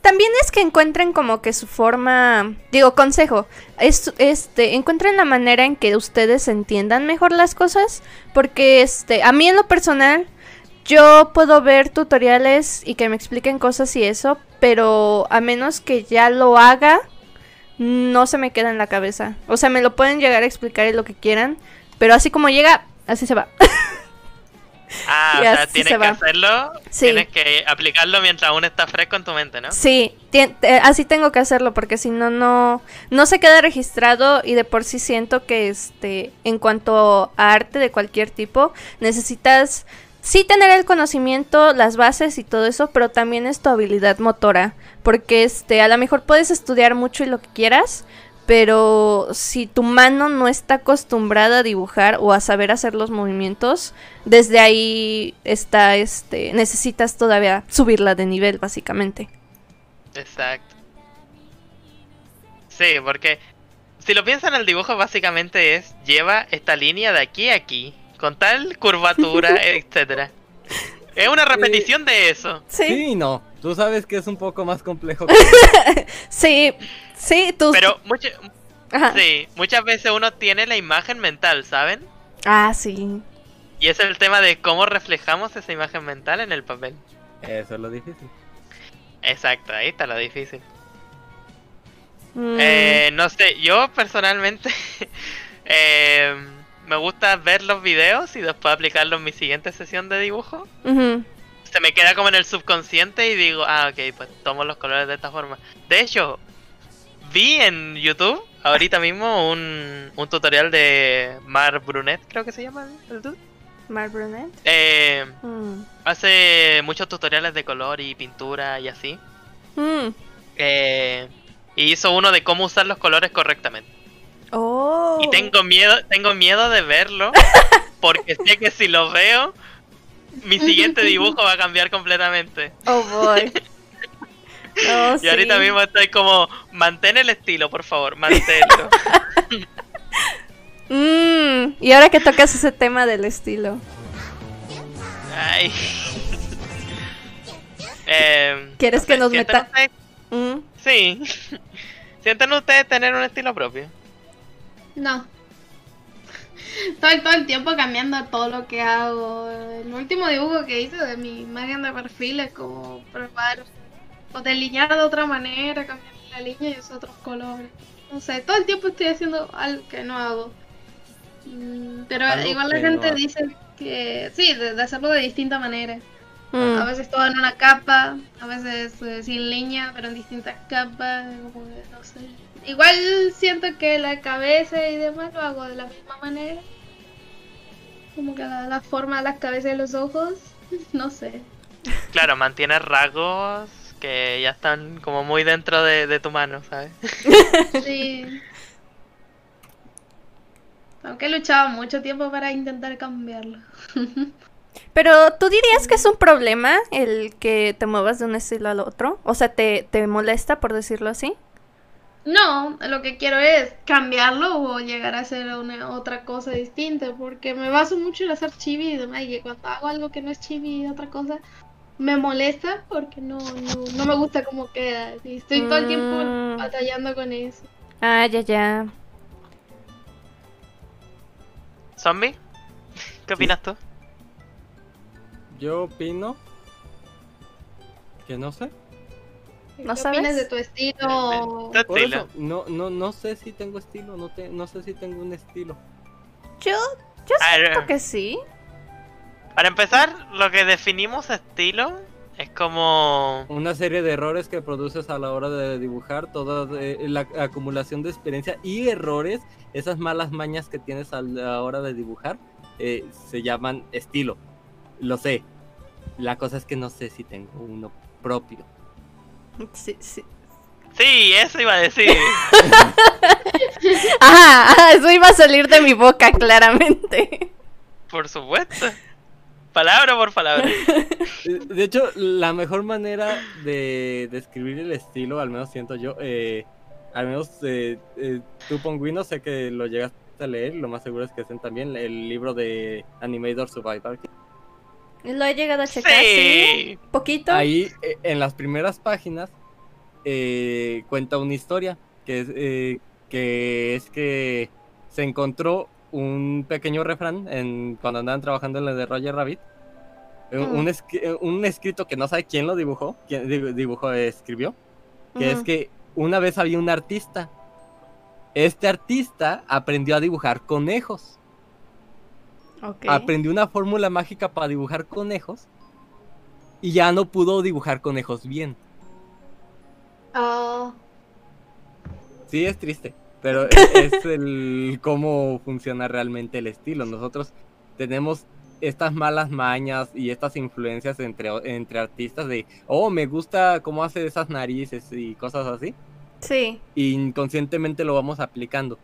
También es que encuentren como que su forma, digo, consejo, es, este, encuentren la manera en que ustedes entiendan mejor las cosas, porque este, a mí en lo personal, yo puedo ver tutoriales y que me expliquen cosas y eso, pero a menos que ya lo haga, no se me queda en la cabeza. O sea, me lo pueden llegar a explicar y lo que quieran, pero así como llega, así se va. (laughs) Ah, Y o sea, tienes se que hacerlo, Sí. tienes que aplicarlo mientras aún está fresco en tu mente, ¿no? Sí, así tengo que hacerlo porque si no, no, no se queda registrado y de por sí siento que este, en cuanto a arte de cualquier tipo, necesitas sí tener el conocimiento, las bases y todo eso, pero también es tu habilidad motora, porque este, a lo mejor puedes estudiar mucho y lo que quieras, pero si tu mano no está acostumbrada a dibujar o a saber hacer los movimientos, desde ahí está este necesitas todavía subirla de nivel básicamente. Exacto. Sí, porque si lo piensan, el dibujo básicamente es lleva esta línea de aquí a aquí, con tal curvatura, (laughs) etcétera. Es una repetición de eso. Sí. Sí, no. Tú sabes que es un poco más complejo (laughs) que... Sí, sí, tú. Pero Ajá. sí, muchas veces uno tiene la imagen mental, ¿saben? Ah, sí. Y es el tema de cómo reflejamos esa imagen mental en el papel. Eso es lo difícil. Exacto, ahí está lo difícil. Mm, Eh, no sé, yo personalmente (laughs) eh, me gusta ver los videos y después aplicarlos en mi siguiente sesión de dibujo. ujú. Se me queda como en el subconsciente y digo, ah, ok, pues tomo los colores de esta forma. De hecho, vi en YouTube ahorita mismo un, un tutorial de Mar Brunet, creo que se llama el dude. Mar Brunet. Eh, Mm. hace muchos tutoriales de color y pintura y así. Mm. Eh, y hizo uno de cómo usar los colores correctamente. Oh. Y tengo miedo, tengo miedo de verlo. (laughs) Porque sé que si lo veo, mi siguiente dibujo va a cambiar completamente. Oh boy. (laughs) Oh, Y ahorita mismo estoy como, mantén el estilo, por favor, manténlo. (laughs) Mm, Y ahora que tocas ese tema del estilo. Ay. Em, ¿Quieres no que nos ¿sienten meta- ustedes- Mm. Sí. (laughs) ¿Sienten ustedes tener un estilo propio? No. Estoy todo el tiempo cambiando todo lo que hago. El último dibujo que hice de mi imagen de perfil es como probar o delinear de otra manera, cambiar la línea y usar otros colores. No sé, todo el tiempo estoy haciendo algo que no hago. Mm, Pero Algo igual la gente no- dice que sí, de, de hacerlo de distinta manera. Mm. A veces todo en una capa, a veces eh, sin línea, pero en distintas capas, como que no sé. Igual siento que la cabeza y demás lo hago de la misma manera. Como que la, la forma de las cabezas y los ojos, (laughs) no sé. Claro, mantiene rasgos que ya están como muy dentro de, de tu mano, ¿sabes? (laughs) Sí. Aunque he luchado mucho tiempo para intentar cambiarlo. (laughs) Pero tú dirías que es un problema el que te muevas de un estilo al otro. O sea, te, te molesta por decirlo así. No, lo que quiero es cambiarlo o llegar a hacer una otra cosa distinta, porque me baso mucho en hacer chibi y demás, y que cuando hago algo que no es chibi y otra cosa, me molesta porque no, no, no me gusta cómo queda. Y estoy todo el tiempo Mm. batallando con eso. Ah, ya, ya. ¿Zombie? ¿Qué opinas tú? Yo opino que no sé. ¿No ¿Qué sabes? opinas de tu estilo? Tu Por estilo. eso, no, no, no sé si tengo estilo, no, te, no sé si tengo un estilo. Yo, yo siento que sí. Para empezar, lo que definimos estilo es como... Una serie de errores que produces a la hora de dibujar, toda eh, la acumulación de experiencia y errores, esas malas mañas que tienes a la hora de dibujar, eh, se llaman estilo. Lo sé. La cosa es que no sé si tengo uno propio. Sí, sí. Sí, eso iba a decir. (laughs) Ajá, ajá, eso iba a salir de mi boca, claramente. Por supuesto. Palabra por palabra. (laughs) De hecho, la mejor manera de describir el estilo, al menos siento yo, eh, al menos eh, eh, tú, Pongüino, sé que lo llegaste a leer, lo más seguro es que estén también el libro de Animator Survival. Lo he llegado a checar, sí. Sí. Poquito. Ahí, eh, en las primeras páginas, eh, cuenta una historia, que es, eh, que es que se encontró un pequeño refrán en, cuando andaban trabajando en la de Roger Rabbit. eh, Mm. Un, eh, un escrito que no sabe quién lo dibujó, quién dibujó, escribió, que es que una vez había un artista. Este artista aprendió a dibujar conejos. Aprendió una fórmula mágica para dibujar conejos y ya no pudo dibujar conejos bien. Oh, Sí, es triste, pero es, es el cómo funciona realmente el estilo. Nosotros tenemos estas malas mañas y estas influencias entre, entre artistas de, oh, me gusta cómo hace esas narices y cosas así. Sí. Y inconscientemente lo vamos aplicando.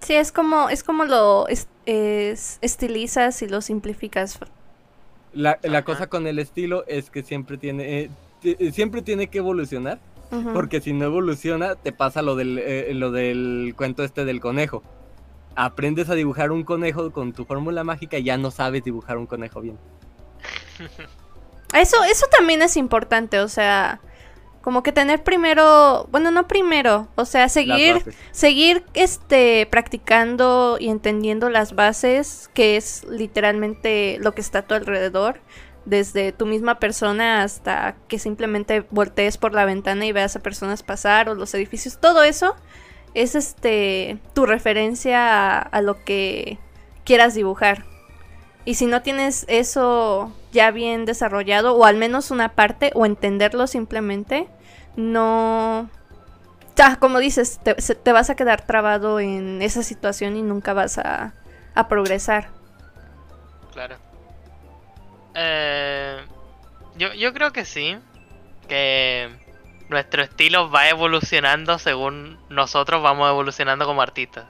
Sí, es como, es como lo es- es- estilizas y lo simplificas. La, la cosa con el estilo es que siempre tiene, eh, siempre tiene que evolucionar. Porque si no evoluciona, te pasa lo del, eh, lo del cuento este del conejo. Aprendes a dibujar un conejo con tu fórmula mágica y ya no sabes dibujar un conejo bien. Eso, eso también es importante, o sea, como que tener primero, bueno, no primero, o sea, seguir, seguir este practicando y entendiendo las bases, que es literalmente lo que está a tu alrededor, desde tu misma persona hasta que simplemente voltees por la ventana y veas a personas pasar o los edificios, todo eso es este tu referencia a, lo que quieras dibujar. Y si no tienes eso ya bien desarrollado, o al menos una parte, o entenderlo simplemente, no... Ah, como dices, te, te vas a quedar trabado en esa situación y nunca vas a, a progresar. Claro. Eh, yo, yo creo que sí. Que nuestro estilo va evolucionando según nosotros vamos evolucionando como artistas.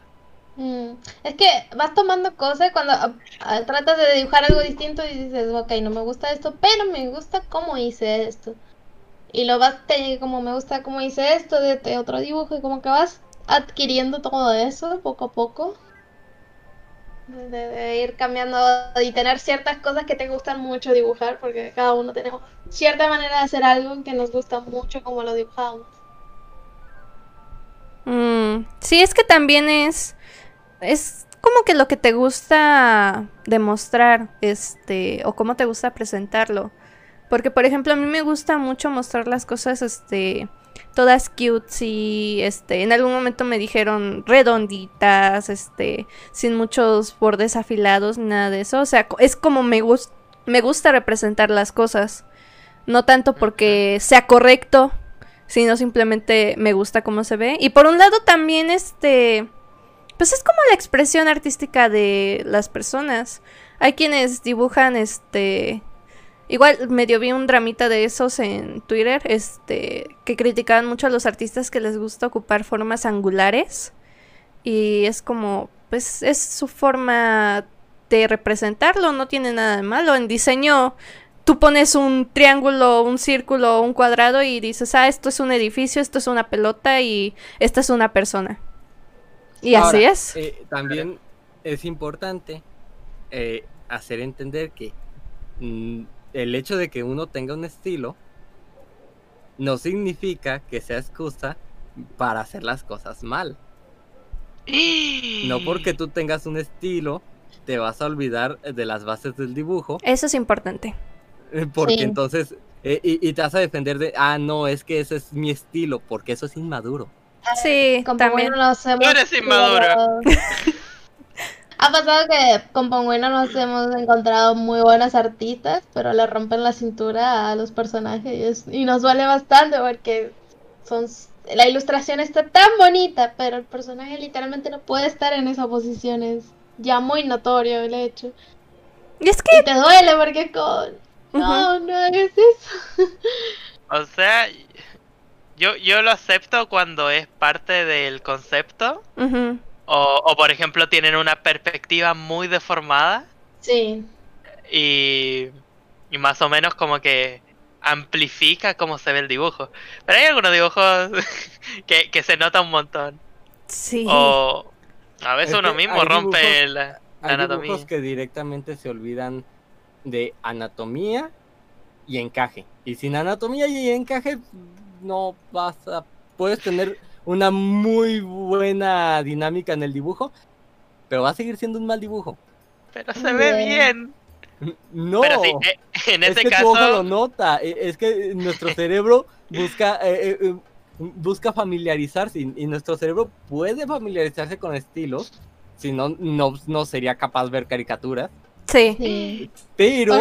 Mm, Es que vas tomando cosas cuando ah, ah, tratas de dibujar algo distinto y dices, ok, no me gusta esto, pero me gusta cómo hice esto. Y lo vas, te, como me gusta cómo hice esto de, de otro dibujo, y como que vas adquiriendo todo eso poco a poco. De, ir cambiando y tener ciertas cosas que te gustan mucho dibujar, porque cada uno tenemos cierta manera de hacer algo que nos gusta mucho como lo dibujamos. Mm, sí, es que también es. Es como que lo que te gusta demostrar, este, o cómo te gusta presentarlo. Porque, por ejemplo, a mí me gusta mucho mostrar las cosas, este, todas cute y, este, en algún momento me dijeron redonditas, este, sin muchos bordes afilados, ni nada de eso. O sea, es como me, gus- me gusta representar las cosas. No tanto porque sea correcto, sino simplemente me gusta cómo se ve. Y por un lado también este pues es como la expresión artística de las personas. Hay quienes dibujan este igual medio vi un dramita de esos en Twitter, este que criticaban mucho a los artistas que les gusta ocupar formas angulares y es como pues es su forma de representarlo, no tiene nada de malo. En diseño tú pones un triángulo, un círculo, un cuadrado y dices, ah, esto es un edificio, esto es una pelota y esta es una persona. Y así es. eh, también es importante eh, hacer entender que mm, el hecho de que uno tenga un estilo no significa que sea excusa para hacer las cosas mal. No porque tú tengas un estilo te vas a olvidar de las bases del dibujo, Eso es importante. eh, porque Sí. entonces eh, y, y te vas a defender de, ah, no, es que ese es mi estilo, porque eso es inmaduro. Sí, también. Pongüino nos hemos eres inmadura. (laughs) Ha pasado que con Pongüino nos hemos encontrado muy buenas artistas, pero le rompen la cintura a los personajes y, es- y nos duele bastante porque son la ilustración está tan bonita, pero el personaje literalmente no puede estar en esa posición, es ya muy notorio el hecho. Y es que Y te duele porque con no, no hagas eso. O sea, yo, yo lo acepto cuando es parte del concepto. ujú, O, o por ejemplo tienen una perspectiva muy deformada. Sí, Y, y más o menos como que amplifica cómo se ve el dibujo. Pero hay algunos dibujos (laughs) que, que se nota un montón. sí. O a veces Es uno mismo hay rompe dibujos- la, la Hay anatomía. dibujos que directamente se olvidan de anatomía y encaje. Y sin anatomía y encaje no vas a... Puedes tener una muy buena dinámica en el dibujo, pero va a seguir siendo un mal dibujo. Pero se ve Bien. No, Pero sí, eh, en es ese que tu ojo lo caso, nota. e- Es que nuestro (laughs) cerebro busca... eh, eh, busca familiarizarse y, y nuestro cerebro puede familiarizarse con estilos, si no, no, no sería capaz de ver caricaturas. sí. sí. Pero,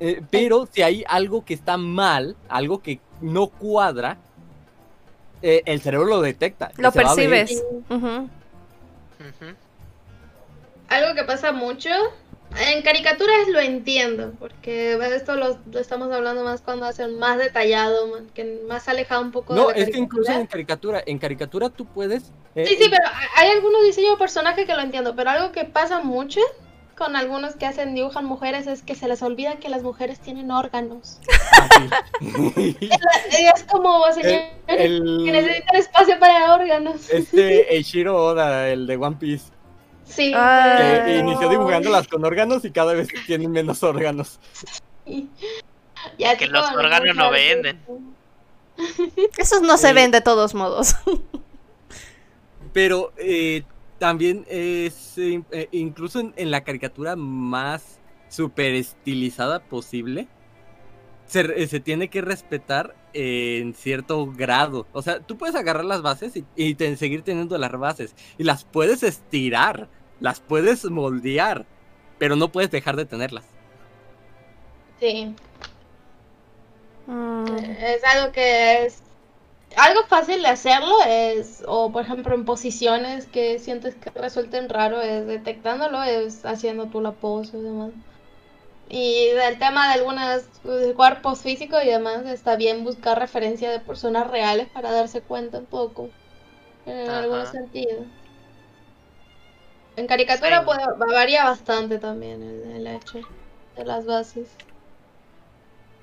eh, pero si hay algo que está mal, algo que no cuadra, eh, el cerebro lo detecta. Lo percibes. Algo que pasa mucho. En caricaturas lo entiendo, porque esto lo, lo estamos hablando más cuando hacen más detallado, más- que más alejado un poco No, de la es que incluso en caricatura. caricatura, en caricatura tú puedes... eh, Sí, sí, pero hay algunos diseños de personajes que lo entiendo, pero algo que pasa mucho con algunos que hacen dibujan mujeres es que se les olvida que las mujeres tienen órganos. (laughs) (laughs) Y es como, señor, El- que necesitan espacio para órganos. este (laughs) Eiichiro Oda, el de One Piece, Sí. Ah. que Ay. inició dibujándolas con órganos y cada vez tienen menos órganos. sí. Ya, Que los órganos no venden. Esos no se Sí. ven de todos modos. Pero eh, también es, eh, incluso en, en la caricatura más super estilizada posible, se, re- se tiene que respetar eh, en cierto grado. O sea, tú puedes agarrar las bases y, seguir teniendo las bases. Y las puedes estirar, las puedes moldear, pero no puedes dejar de tenerlas. Sí, Mm, es algo que es algo fácil de hacerlo es, o por ejemplo en posiciones que sientes que resulten raro, es detectándolo, es haciendo tú la pose y demás. Y del tema de algunos cuerpos físicos y demás, está bien buscar referencia de personas reales para darse cuenta un poco, en Ajá. algunos sentidos. En caricatura Sí. puede, varía bastante también el, el hecho de las bases.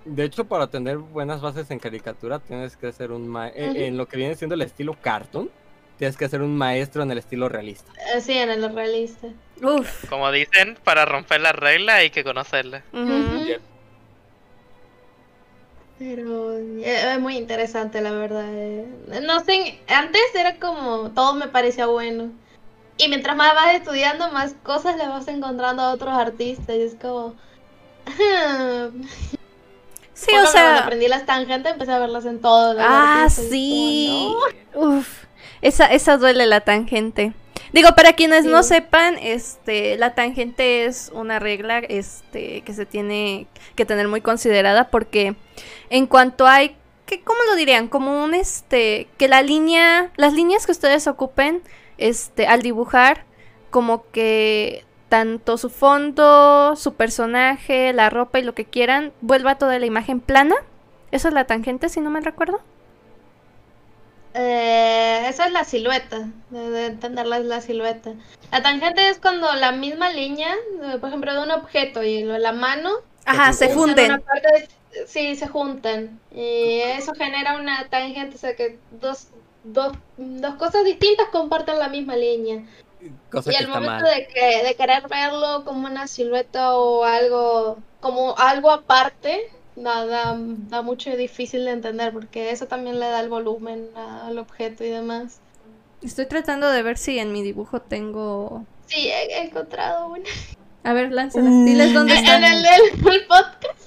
De hecho, para tener buenas bases en caricatura, tienes que ser un ma- eh, en lo que viene siendo el estilo cartoon, tienes que ser un maestro en el estilo realista. Eh, Sí, en el realista. Uf. Como dicen, para romper las reglas hay que conocerlas. ujú. Ujú. Yep. Pero eh, es muy interesante, la verdad. eh. No sé, antes era como todo me parecía bueno. Y mientras más vas estudiando, más cosas le vas encontrando a otros artistas. Y es como. (laughs) Sí, o sea. aprendí las tangentes, empecé a verlas en todos los Ah, sí. como, "No". Uf. Esa, esa duele la tangente. Digo, para quienes no sepan, este, la tangente es una regla, este, que se tiene que tener muy considerada porque en cuanto hay, que, ¿cómo lo dirían? Como un, este, que la línea, las líneas que ustedes ocupen, este, al dibujar, como que tanto su fondo, su personaje, la ropa y lo que quieran, vuelva toda la imagen plana. Eso es la tangente, si no me recuerdo. Eh, esa es la silueta, de, de entender la, silueta. La tangente es cuando la misma línea, eh, por ejemplo, de un objeto y lo- la mano Ajá, se una parte- sí, se juntan. Y eso genera una tangente, o sea que dos, dos, dos cosas distintas comparten la misma línea. Cosa y que al está momento mal. de, que, de querer verlo como una silueta o algo, como algo aparte, da, da, da mucho difícil de entender porque eso también le da el volumen a- al objeto y demás. Estoy tratando de ver si en mi dibujo tengo. Sí, he, he encontrado una. A ver, lánzala. Diles dónde (laughs) En, está. en el el podcast,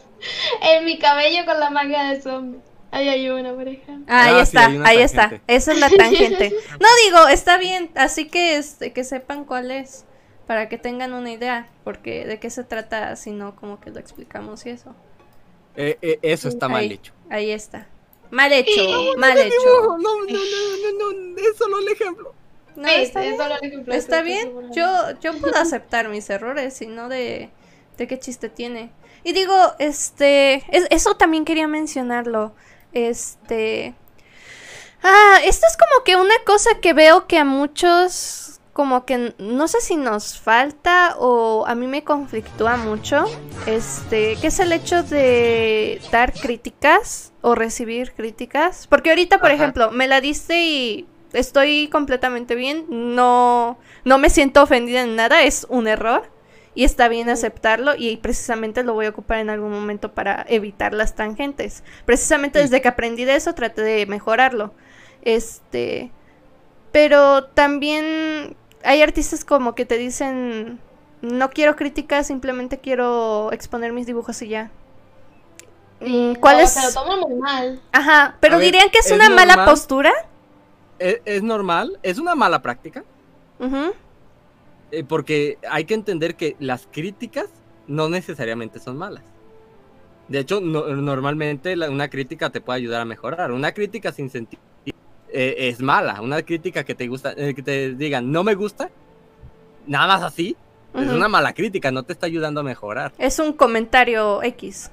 en mi cabello con la manga de zombie. Ahí hay una, por ejemplo. Ah, ahí Ah, sí, está, una ahí está. Esa es la tangente. No digo, está bien, así que este, que sepan cuál es, para que tengan una idea, porque de qué se trata, si no como que lo explicamos y eso. Eh, eh, eso está mal Ahí. hecho. Ahí está. Mal hecho, mal No, hecho. no, no, no, no, no, es solo el ejemplo. No, Sí, está es bien. solo el ejemplo, Está bien. Yo, yo puedo aceptar mis errores, sino de, de qué chiste tiene. Y digo, este, es- eso también quería mencionarlo. Este, ah, esto es como que una cosa que veo que a muchos, como que no sé si nos falta o a mí me conflictúa mucho. Este, que es el hecho de dar críticas o recibir críticas. Porque ahorita, por Ajá. ejemplo, me la diste y estoy completamente bien. No, no me siento ofendida en nada, es un error. Y está bien aceptarlo y precisamente lo voy a ocupar en algún momento para evitar las tangentes. Precisamente Sí. desde que aprendí de eso traté de mejorarlo. Este, pero también hay artistas como que te dicen, no quiero críticas, simplemente quiero exponer mis dibujos y ya. Mm, ¿Cuál No, es? Se lo toma muy mal. Ajá, pero A ver, dirían que es, ¿es una mala postura. Es, es normal, es una mala práctica, Ujú. Eh, porque hay que entender que las críticas no necesariamente son malas. De hecho, no- normalmente la- una crítica te puede ayudar a mejorar. Una crítica sin sentido eh, es mala. Una crítica que te gusta, eh, que te digan no me gusta, nada más así, es una mala crítica, no te está ayudando a mejorar. Es un comentario X.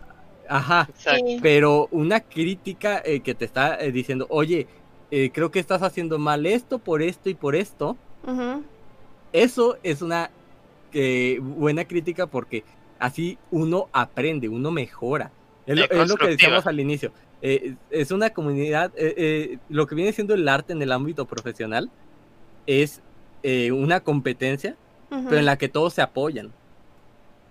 Ajá. Sí. Pero una crítica eh, que te está eh, diciendo, oye, eh, creo que estás haciendo mal esto por esto y por esto, Ujú. Eso es una eh, buena crítica porque así uno aprende, uno mejora. Es lo, Eh, es lo que decíamos al inicio. eh, es una comunidad, eh, eh, lo que viene siendo el arte en el ámbito profesional es eh, una competencia, pero en la que todos se apoyan.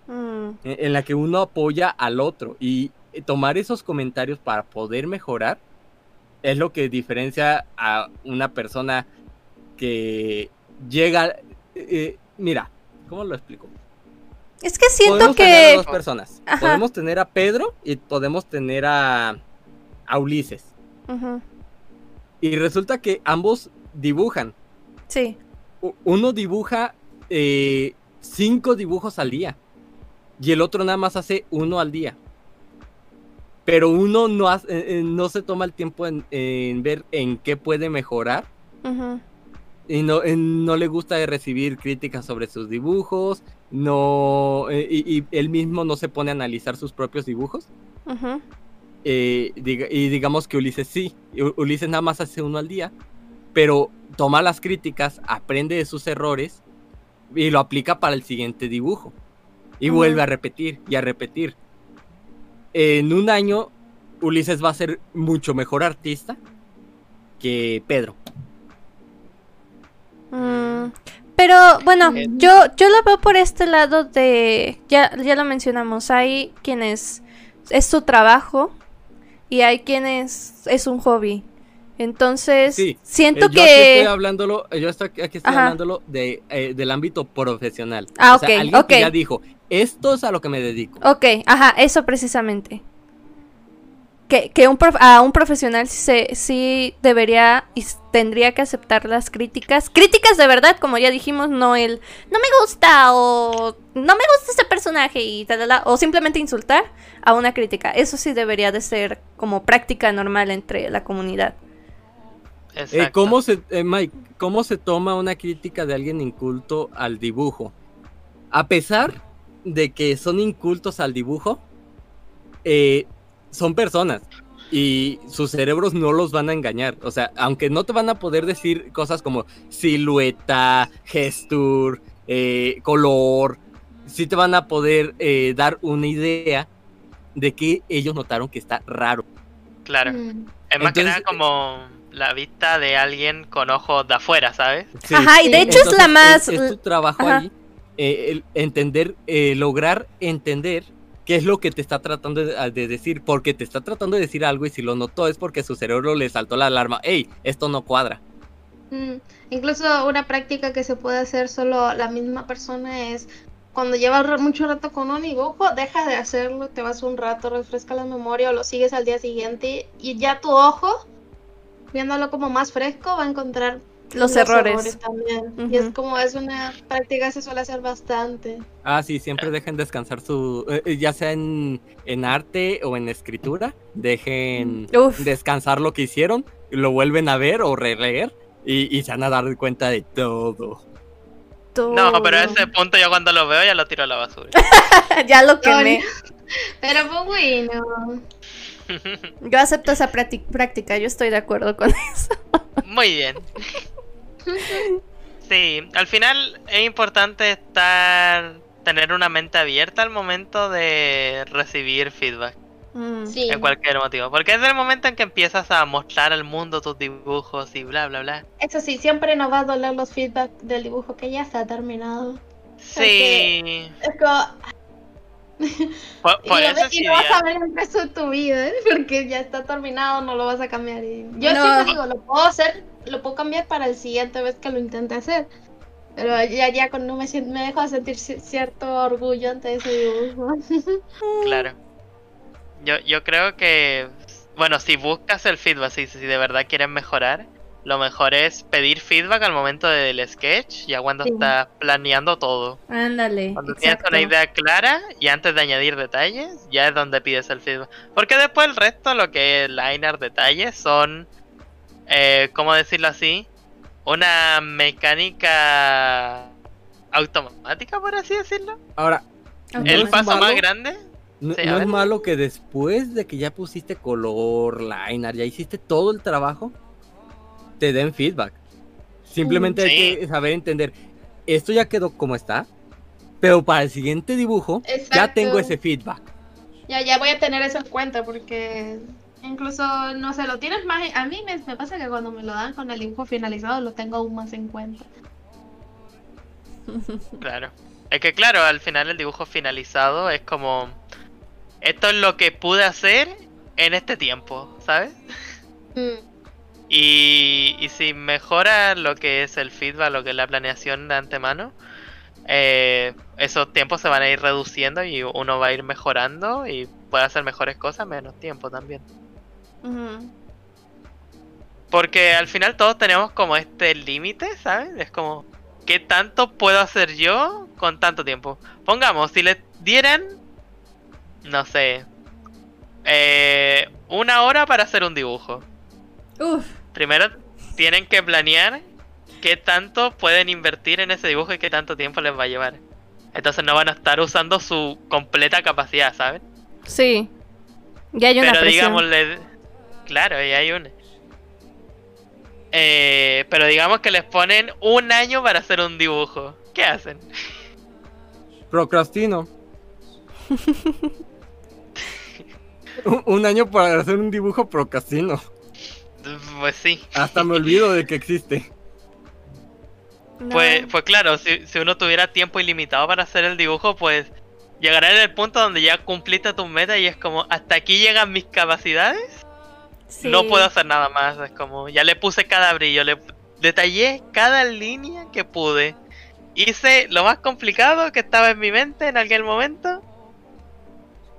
Mm. en en la que uno apoya al otro y tomar esos comentarios para poder mejorar es lo que diferencia a una persona que llega... eh, mira, ¿cómo lo explico? Es que siento podemos tener a que... dos personas. Ajá. Podemos tener a Pedro y podemos tener a, a Ulises. Ujú, Y resulta que ambos dibujan. Sí. Uno dibuja eh, cinco dibujos al día. Y el otro nada más hace uno al día. Pero uno no, hace- eh, eh, no se toma el tiempo en, en ver en qué puede mejorar. ujú, Y no, eh, no le gusta recibir críticas sobre sus dibujos. No, eh, y, y él mismo no se pone a analizar sus propios dibujos. Eh, diga- y digamos que Ulises sí. Ulises nada más hace uno al día. Pero toma las críticas, aprende de sus errores y lo aplica para el siguiente dibujo. Y vuelve a repetir y a repetir. En un año, Ulises va a ser mucho mejor artista que Pedro. Mm, Pero bueno, Eh. yo, yo lo veo por este lado de, ya, ya lo mencionamos, hay quienes es su trabajo y hay quienes es un hobby. Entonces, Sí, siento Eh, yo aquí que... estoy hablándolo, yo estoy, aquí estoy Ajá. hablándolo de, eh, del ámbito profesional. Ah, O sea, ok, alguien ok. que ya dijo, esto es a lo que me dedico. Ok, ajá, eso precisamente. Que, que un prof- a un profesional sí, se, sí debería y tendría que aceptar las críticas. Críticas de verdad, como ya dijimos, no el no me gusta o no me gusta este personaje y tal, tal, tal", o simplemente insultar a una crítica. Eso sí debería de ser como práctica normal entre la comunidad. Eh, Exacto. ¿cómo, se, eh, Mike, ¿Cómo se toma una crítica de alguien inculto al dibujo? A pesar de que son incultos al dibujo, eh, son personas y sus cerebros no los van a engañar. O sea, aunque no te van a poder decir cosas como silueta, gesture, eh, color, sí te van a poder eh, dar una idea de que ellos notaron que está raro. Claro. Mm. Es más que nada como la vista de alguien con ojos de afuera, ¿sabes? Sí. Ajá, y de hecho es la más... Es, es tu trabajo Ajá. ahí, eh, el entender, eh, lograr entender qué es lo que te está tratando de, de decir, porque te está tratando de decir algo y si lo notó es porque su cerebro le saltó la alarma, hey, esto no cuadra. Mm, Incluso una práctica que se puede hacer solo la misma persona es cuando llevas mucho rato con un dibujo, deja de hacerlo, te vas un rato, refresca la memoria o lo sigues al día siguiente y ya tu ojo, viéndolo como más fresco, va a encontrar Los errores. también. Y es como es una práctica que se suele hacer bastante. Ah, sí, siempre dejen descansar su, eh, eh, ya sea en, en arte o en escritura, dejen Uf. descansar lo que hicieron, lo vuelven a ver o releer y, y se van a dar cuenta de todo. No, pero a todo. ese punto yo cuando lo veo ya lo tiro a la basura. (laughs) ya lo quemé. Pero fue bueno. (laughs) Yo acepto esa prácti- práctica, yo estoy de acuerdo con eso. Muy bien. Sí, al final es importante estar tener una mente abierta al momento de recibir feedback Mm. Sí. en cualquier motivo, porque es el momento en que empiezas a mostrar al mundo tus dibujos y bla bla bla. Eso sí, siempre nos va a doler los feedback del dibujo que ya está terminado. Sí, Es como, (laughs) por, por y, lo eso ves es y no vas a ver el resto de tu vida, ¿eh? (laughs) porque ya está terminado, no lo vas a cambiar. Y yo No. siempre digo, lo puedo hacer, lo puedo cambiar para el siguiente vez que lo intente hacer. Pero ya, ya con no me, me dejo de sentir ci- cierto orgullo ante ese dibujo. (laughs) Claro. Yo, yo creo que, bueno, si buscas el feedback, si, si de verdad quieres mejorar, lo mejor es pedir feedback al momento del sketch, ya cuando Sí. estás planeando todo. Ándale. Cuando exacto. tienes una idea clara y antes de añadir detalles, ya es donde pides el feedback. Porque después el resto, lo que es liner, detalles, son, eh, ¿cómo decirlo así? Una mecánica automática, por así decirlo. Ahora. El paso malo. más grande. No, Sí, a no es malo que después de que ya pusiste color, liner, ya hiciste todo el trabajo, te den feedback. Simplemente hay Sí. que saber entender, esto ya quedó como está, pero para el siguiente dibujo ya tengo ese feedback. ya, ya voy a tener eso en cuenta porque incluso, no sé, lo tienes más... A mí me, me pasa que cuando me lo dan con el dibujo finalizado lo tengo aún más en cuenta. (laughs) Claro. Es que claro, al final el dibujo finalizado es como esto es lo que pude hacer en este tiempo, ¿sabes? Mm. Y, y si mejora lo que es el feedback, lo que es la planeación de antemano, eh, esos tiempos se van a ir reduciendo y uno va a ir mejorando y puede hacer mejores cosas en menos tiempo también. Porque al final todos tenemos como este límite, ¿sabes? Es como, ¿qué tanto puedo hacer yo con tanto tiempo? Pongamos, si les dieran, no sé, eh, una hora para hacer un dibujo. Uf. Primero tienen que planear qué tanto pueden invertir en ese dibujo y qué tanto tiempo les va a llevar. Entonces no van a estar usando su completa capacidad, ¿saben? Sí. Ya hay una pero presión. digamos, le- claro, y hay una. Eh, pero digamos que les ponen un año para hacer un dibujo. ¿Qué hacen? Procrastino. Un- un año para hacer un dibujo procrastino. Pues sí. Hasta me olvido de que existe. No. Pues, pues claro, si, si uno tuviera tiempo ilimitado para hacer el dibujo, pues llegará en el punto donde ya cumpliste tus metas y es como, hasta aquí llegan mis capacidades, Sí. no puedo hacer nada más. Es como, ya le puse cada brillo, le detallé cada línea que pude. Hice lo más complicado que estaba en mi mente en aquel momento.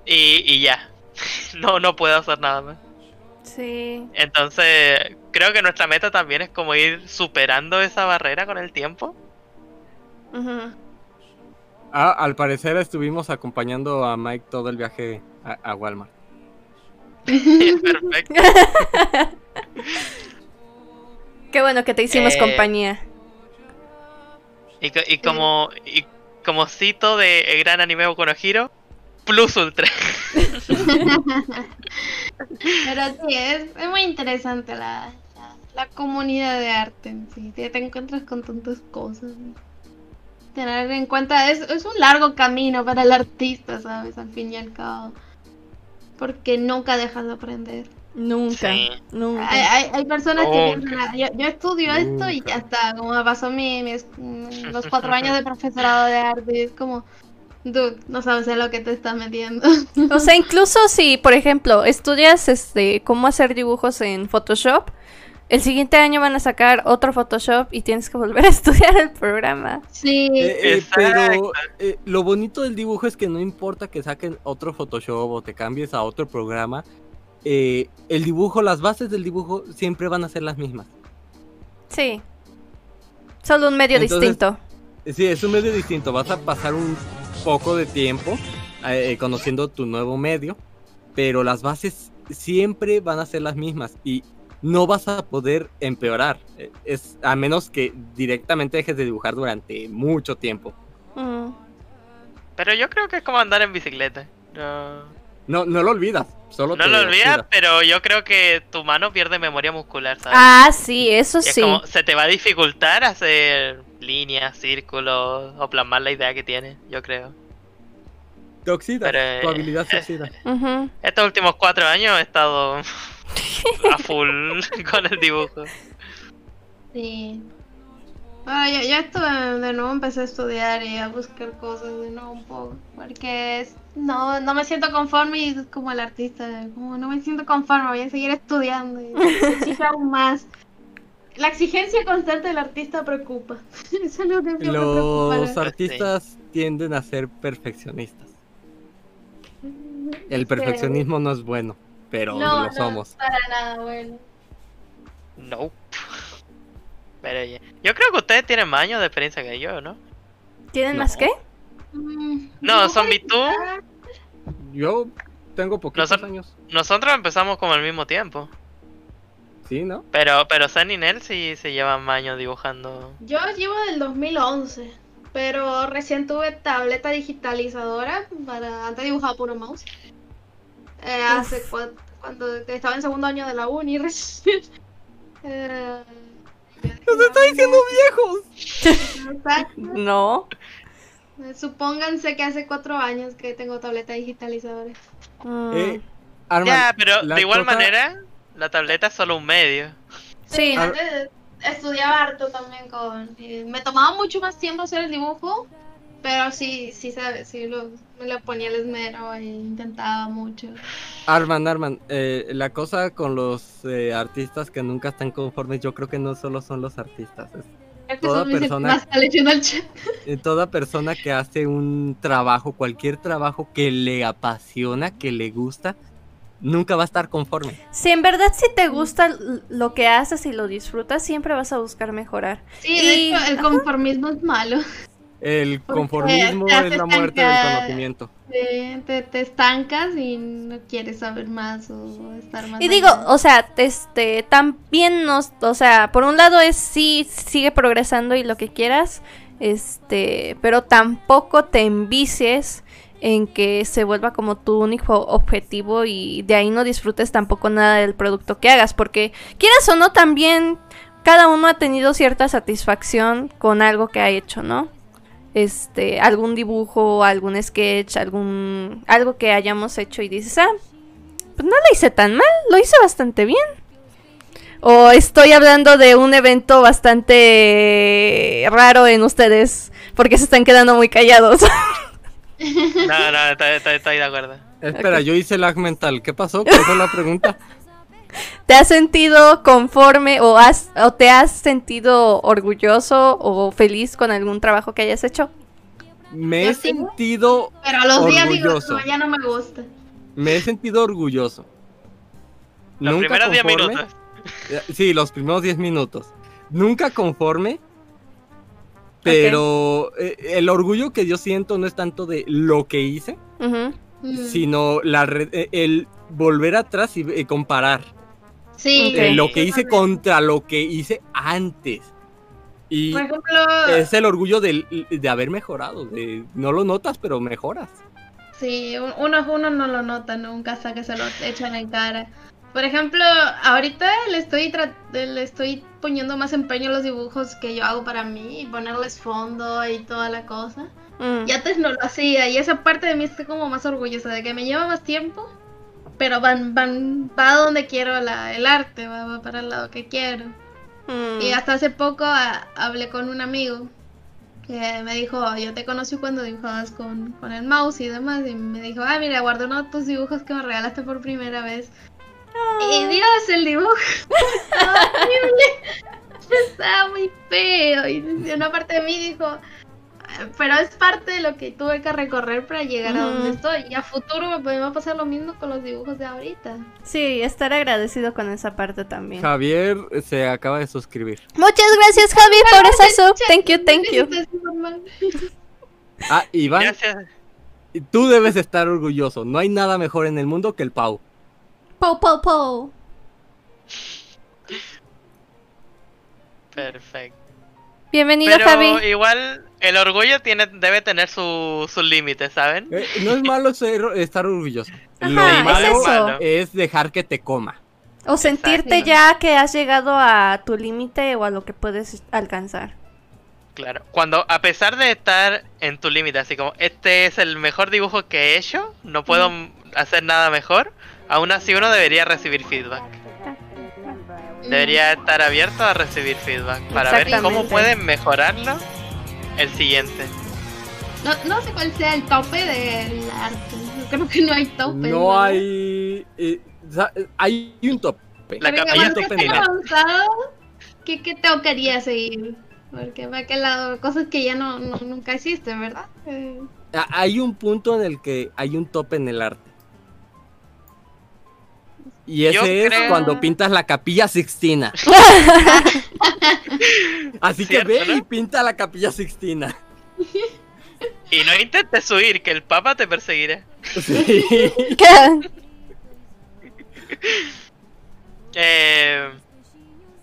Y, y ya. (laughs) No, no puedo hacer nada más. Sí. Entonces, creo que nuestra meta también es como ir superando esa barrera con el tiempo. Ah, al parecer estuvimos acompañando a Mike todo el viaje a, a Walmart. (laughs) Perfecto. (laughs) Qué bueno que te hicimos Eh, compañía. Y, co- y como y como cito de el gran anime Boku no Hero, Plus Ultra. (laughs) Pero sí, es, es muy interesante la, la, la comunidad de arte en sí. Te, te encuentras con tantas cosas. Tener en cuenta, es, es un largo camino para el artista, ¿sabes? Al fin y al cabo. Porque nunca dejas de aprender. Nunca. Sí. Nunca. Hay, hay, hay personas que piensan, "Ah, yo, yo estudio esto y ya está, como me pasó mi, mis- mm, los cuatro años de (laughs) profesorado de arte. Y es como, dude, no sabes en lo que te estás metiendo. O sea, incluso si, por ejemplo, estudias este cómo hacer dibujos en Photoshop, el siguiente año van a sacar otro Photoshop y tienes que volver a (laughs) estudiar el programa. Sí, Eh, eh, Exacto. pero eh, lo bonito del dibujo es que no importa que saquen otro Photoshop o te cambies a otro programa, eh, el dibujo, las bases del dibujo siempre van a ser las mismas. Sí. Solo un medio Entonces- distinto. Eh, Sí, es un medio distinto. Vas a pasar un poco de tiempo eh, eh, conociendo tu nuevo medio, pero las bases siempre van a ser las mismas y no vas a poder empeorar. Eh, Es a menos que directamente dejes de dibujar durante mucho tiempo. Mm. Pero yo creo que es como andar en bicicleta. No, No, no lo olvidas, solo no te lo olvidas, pero yo creo que tu mano pierde memoria muscular, ¿sabes? Ah, sí, eso es sí. como, se te va a dificultar hacer líneas, círculos o plasmar la idea que tienes, yo creo. Te Pero, eh, tu habilidad se oxida. Ujú. Estos últimos cuatro años he estado (laughs) a full (laughs) con el dibujo. Sí. Bueno, yo, yo estuve, de nuevo empecé a estudiar y a buscar cosas de nuevo un poco. Porque es- no, no me siento conforme y es como el artista, como no me siento conforme, voy a seguir estudiando y exijo (laughs) aún más. La exigencia constante del artista preocupa. Eso es lo que Los artistas tienden a ser perfeccionistas. El perfeccionismo no es bueno, pero No, lo no, somos. para nada bueno. Nope. (laughs) Pero ya- Yo creo que ustedes tienen más años de experiencia que yo, ¿no? ¿Tienen No. más qué? Mm, No, voy tú. Yo tengo poquitos años. Nosotros empezamos como al mismo tiempo. Sí, ¿no? Pero, pero Zen y Nel sí se llevan más años dibujando. Yo llevo del 2011, pero recién tuve tableta digitalizadora para antes dibujaba puro mouse. Eh, hace cua- cuando estaba en segundo año de la uni recién. (laughs) Eh, ¡Nos está diciendo viejos! exacto. (laughs) No. Eh, Supónganse que hace cuatro años que tengo tableta digitalizadora. Eh, Arman, ya, pero de igual cosa- manera, la tableta es solo un medio. Sí. Ah. antes estudiaba harto también con... eh, me tomaba mucho más tiempo hacer el dibujo, pero sí, sí, sabes, sí lo, me lo ponía el esmero e intentaba mucho. Arman, Arman, eh, la cosa con los eh, artistas que nunca están conformes, yo creo que no solo son los artistas, es Toda persona- (laughs) toda persona que hace un trabajo, cualquier trabajo que le apasiona, que le gusta, nunca va a estar conforme. Si en verdad si te gusta lo que haces y lo disfrutas, siempre vas a buscar mejorar. Sí, de Y- hecho, el conformismo es malo. El conformismo es la muerte del conocimiento. Te, te, te estancas y no quieres saber más o estar más. Y digo, allá. o sea, este, también nos, o sea, por un lado es sí, sigue progresando y lo que quieras, este, pero tampoco te envicies en que se vuelva como tu único objetivo y de ahí no disfrutes tampoco nada del producto que hagas, porque quieras o no, también cada uno ha tenido cierta satisfacción con algo que ha hecho, ¿no? Este, algún dibujo, algún sketch, algún, algo que hayamos hecho y dices, ah, pues no lo hice tan mal, lo hice bastante bien. O estoy hablando de un evento bastante raro en ustedes, porque se están quedando muy callados. (laughs) No, no, estoy, estoy- estoy de acuerdo. Espera, yo hice lag mental. ¿Qué pasó? ¿Cuál fue la pregunta? (laughs) ¿Te has sentido conforme o, has, o te has sentido orgulloso o feliz con algún trabajo que hayas hecho? Me Yo he sí. sentido, Pero a los días digo, orgulloso. no, ya no me gusta. me he sentido orgulloso. Los Nunca primeros 10 conforme. minutos. Eh, Sí, los primeros 10 minutos. Nunca conforme. Pero eh, el orgullo que yo siento no es tanto de lo que hice. Mm. sino la eh, el volver atrás y comparar Sí. Eh, lo que hice contra lo que hice antes. Y Por ejemplo, es el orgullo del- de, haber mejorado. de- no lo notas, pero mejoras. sí, un- uno, uno no lo nota nunca hasta que se lo echan en cara. Por ejemplo, ahorita le estoy, tra- le estoy poniendo más empeño a los dibujos que yo hago para mí y ponerles fondo y toda la cosa. Mm. Y antes no lo hacía y esa parte de mí estoy como más orgullosa de que me lleva más tiempo, pero van, van, va donde quiero la, el arte, va, va para el lado que quiero. Mm. Y hasta hace poco a- hablé con un amigo que me dijo, yo te conocí cuando dibujabas con, con el mouse y demás, y me dijo, ah, mira, guardé uno de tus dibujos que me regalaste por primera vez. Y Dios, el dibujo estaba (laughs) horrible, estaba muy feo, y una parte de mí dijo, "Ah, pero es parte de lo que tuve que recorrer para llegar a donde estoy, y a futuro me puede pasar lo mismo con los dibujos de ahorita. Sí, estar agradecido con esa parte también. Javier se acaba de suscribir. Muchas gracias, Javi, por esa sub. Thank you, thank you. (laughs) Ah, Iván, Gracias. tú debes estar orgulloso. No hay nada mejor en el mundo que el Pau. Po, po, po. Perfecto. Bienvenido, Pero Javi. igual el orgullo tiene, debe tener su- sus límites, ¿saben? Eh, no es malo ser- estar orgulloso. Lo Ajá, malo eso. es dejar que te coma. O sentirte Exacto. ya que has llegado a tu límite o a lo que puedes alcanzar. Claro. Cuando, a pesar de estar en tu límite, así como este es el mejor dibujo que he hecho, no puedo hacer nada mejor, aún así uno debería recibir feedback. Debería estar abierto a recibir feedback para ver cómo pueden mejorarlo el siguiente. No, no sé cuál sea el tope del arte. Creo que no hay tope. No hay. eh, hay un top. La un tope arte. avanzado, ¿qué, ¿qué tocaría seguir? Porque va que lado, cosas que ya no, no- nunca existen, ¿verdad? Eh, Ah, Hay un punto en el que hay un tope en el arte. Y Yo ese es creo- cuando pintas la capilla Sixtina. (laughs) Así que ve ¿no? y pinta la capilla Sixtina. Y no intentes huir, que el papa te perseguirá. Sí. (laughs) ¿Qué? Eh,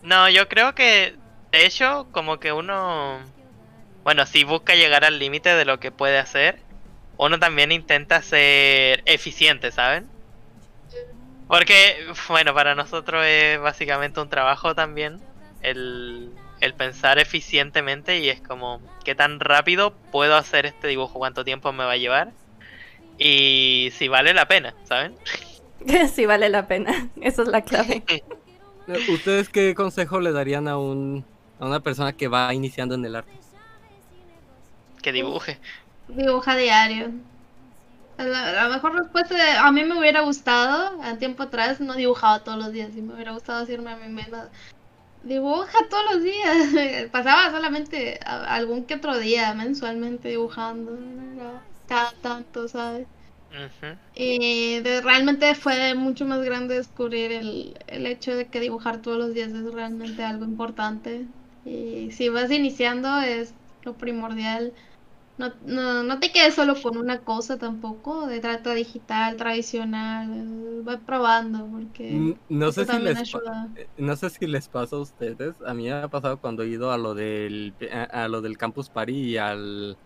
no, yo creo que, de hecho, como que uno, bueno, si busca llegar al límite de lo que puede hacer, uno también intenta ser eficiente, ¿saben? Porque, bueno, para nosotros es básicamente un trabajo también el, el pensar eficientemente y es como, ¿qué tan rápido puedo hacer este dibujo? ¿Cuánto tiempo me va a llevar? Y si vale la pena, ¿saben? (laughs) Sí, vale la pena. Esa es la clave. (laughs) ¿Ustedes qué consejo le darían a, un, a una persona que va iniciando en el arte? Que dibuje. dibuja diario. La, la mejor respuesta, de- a mí me hubiera gustado, a tiempo atrás no dibujaba todos los días, y me hubiera gustado decirme a mí misma, dibuja todos los días. (laughs) Pasaba solamente a- algún que otro día, mensualmente dibujando, cada tanto, ¿sabes? Y de- realmente fue mucho más grande descubrir el, el hecho de que dibujar todos los días es realmente algo importante. Y si vas iniciando es lo primordial. No, no, no te quedes solo con una cosa tampoco, de trata digital, tradicional. Voy probando porque No eso sé, si también les, ayuda. eh, no sé si les pasa a ustedes. A mí me ha pasado cuando he ido a lo del, a, a lo del Campus Party y al,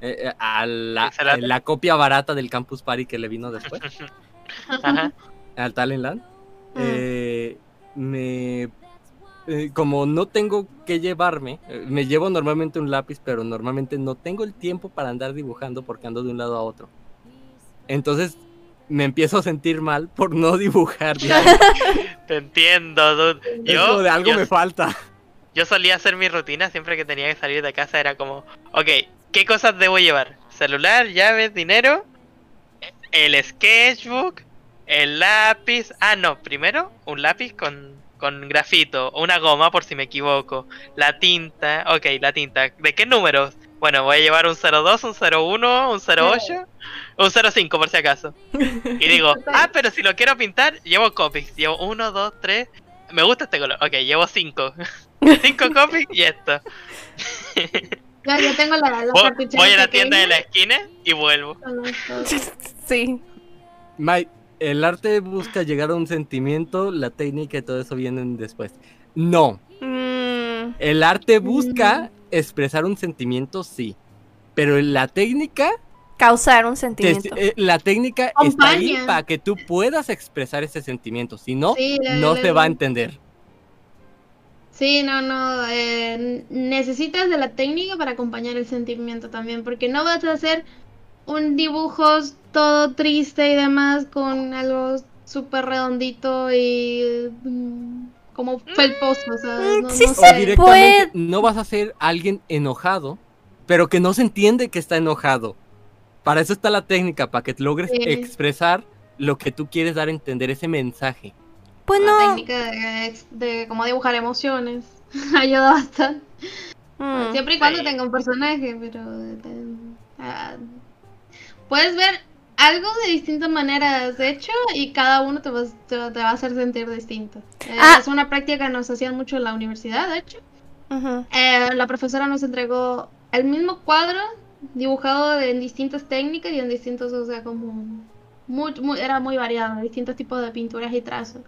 eh, eh, a la, la copia barata del Campus Party que le vino después, (laughs) Ajá. al Talentland. Mm. eh, me eh, como no tengo que llevarme, eh, me llevo normalmente un lápiz, pero normalmente no tengo el tiempo para andar dibujando porque ando de un lado a otro. Entonces me empiezo a sentir mal por no (laughs) dibujar. (laughs) Te entiendo, dude. Yo, de algo yo, me falta. yo solía hacer mi rutina siempre que tenía que salir de casa. Era como, ok, ¿qué cosas debo llevar? Celular, llaves, dinero, el sketchbook, el lápiz. Ah, no, primero un lápiz con, con grafito, una goma por si me equivoco, la tinta. Ok, la tinta. ¿De qué números? Bueno, voy a llevar un 02, un 01, un 08, un 05 por si acaso. Y digo, (laughs) ah, pero si lo quiero pintar, llevo copics. Llevo 1, 2, 3. Me gusta este color. Ok, llevo 5. 5 copics y esto. (laughs) Yo, yo tengo la, la Voy, a la tienda de la esquina y vuelvo. Sí. Mike, el arte busca llegar a un sentimiento, la técnica y todo eso vienen después. No, Mm, el arte busca expresar un sentimiento, sí. Pero la técnica, causar un te- sentimiento. eh, la técnica está ahí para que tú puedas expresar ese sentimiento. Si no, Sí, la- no la- se va a entender. Sí, no, no. eh, necesitas de la técnica para acompañar el sentimiento también, porque no vas a hacer un dibujo todo triste y demás con algo súper redondito y mm, como felposo, ¿sabes? Mm, No, sí no O directamente puede- no vas a ser alguien enojado, pero que no se entiende que está enojado. Para eso está la técnica, para que logres Sí. expresar lo que tú quieres dar a entender, ese mensaje. Bueno, La técnica de, de cómo dibujar emociones (laughs) ayuda bastante. mm, Siempre y cuando Sí. tenga un personaje, pero eh, ah, puedes ver algo de distintas maneras hecho y cada uno te va, te, te va a hacer sentir distinto. Eh, Ah. Es una práctica que nos hacían mucho en la universidad, de hecho. ujú. Eh, la profesora nos entregó el mismo cuadro dibujado en distintas técnicas y en distintos, o sea, como muy, muy- era muy variado, distintos tipos de pinturas y trazos.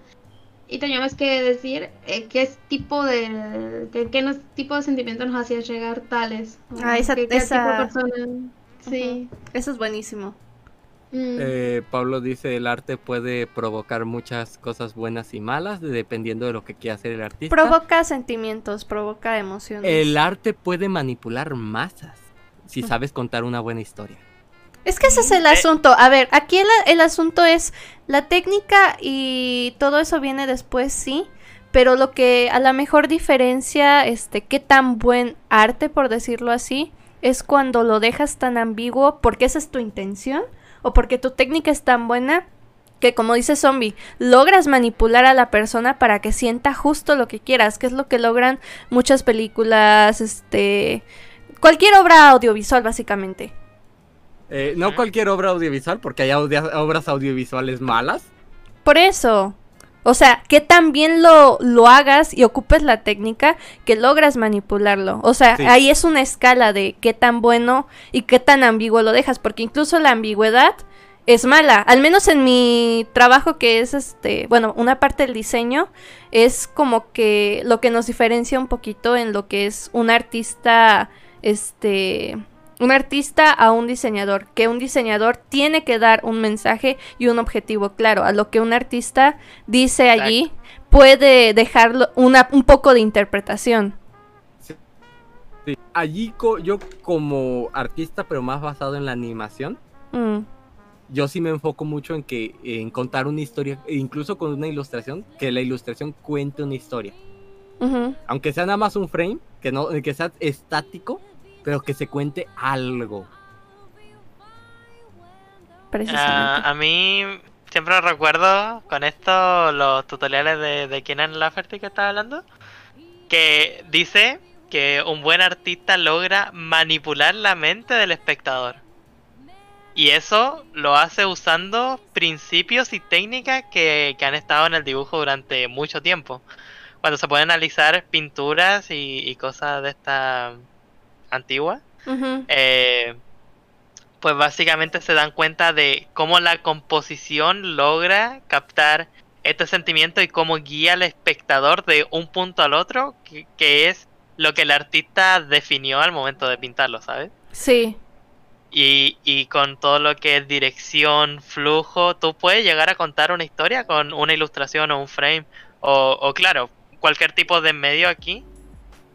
Y teníamos que decir eh, qué es tipo de qué, qué nos- tipo de sentimientos nos hacía llegar tales. Ah, esa- qué- qué tipo de persona. Sí. Eso es buenísimo. Mm. Eh, Pablo dice, el arte puede provocar muchas cosas buenas y malas, dependiendo de lo que quiera hacer el artista. Provoca sentimientos, provoca emociones. el arte puede manipular masas, si sabes contar una buena historia. Es que ese es el Eh. asunto. A ver, aquí el, el asunto es la técnica y todo eso viene después, sí. Pero lo que a la mejor diferencia, este, qué tan buen arte, por decirlo así, es cuando lo dejas tan ambiguo porque esa es tu intención o porque tu técnica es tan buena que como dice Zombie, logras manipular a la persona para que sienta justo lo que quieras, que es lo que logran muchas películas, este, cualquier obra audiovisual básicamente. Eh, no cualquier obra audiovisual, porque hay obras audiovisuales malas. Por eso. O sea, que también lo, lo hagas y ocupes la técnica que logras manipularlo. O sea, Sí. ahí es una escala de qué tan bueno y qué tan ambiguo lo dejas. Porque incluso la ambigüedad es mala. Al menos en mi trabajo que es este, bueno, una parte del diseño es como que lo que nos diferencia un poquito en lo que es un artista, este, un artista a un diseñador, que un diseñador tiene que dar un mensaje y un objetivo claro, a lo que un artista dice allí puede dejarlo una, un poco de interpretación. Sí. Allí co- yo como artista, pero más basado en la animación, Mm, yo sí me enfoco mucho en que en contar una historia, e incluso con una ilustración, que la ilustración cuente una historia. Aunque sea nada más un frame, que no que sea estático, pero que se cuente algo. precisamente. Ah, a mí siempre recuerdo con esto los tutoriales de, de Kenan Lafferty que estaba hablando, que dice que un buen artista logra manipular la mente del espectador. Y eso lo hace usando principios y técnicas que, que han estado en el dibujo durante mucho tiempo. Cuando se pueden analizar pinturas y, y cosas de esta antigua, eh, pues básicamente se dan cuenta de cómo la composición logra captar este sentimiento y cómo guía al espectador de un punto al otro, que, que es lo que el artista definió al momento de pintarlo, ¿sabes? Sí. Y, y con todo lo que es dirección, flujo, tú puedes llegar a contar una historia con una ilustración o un frame, o, o claro, cualquier tipo de medio aquí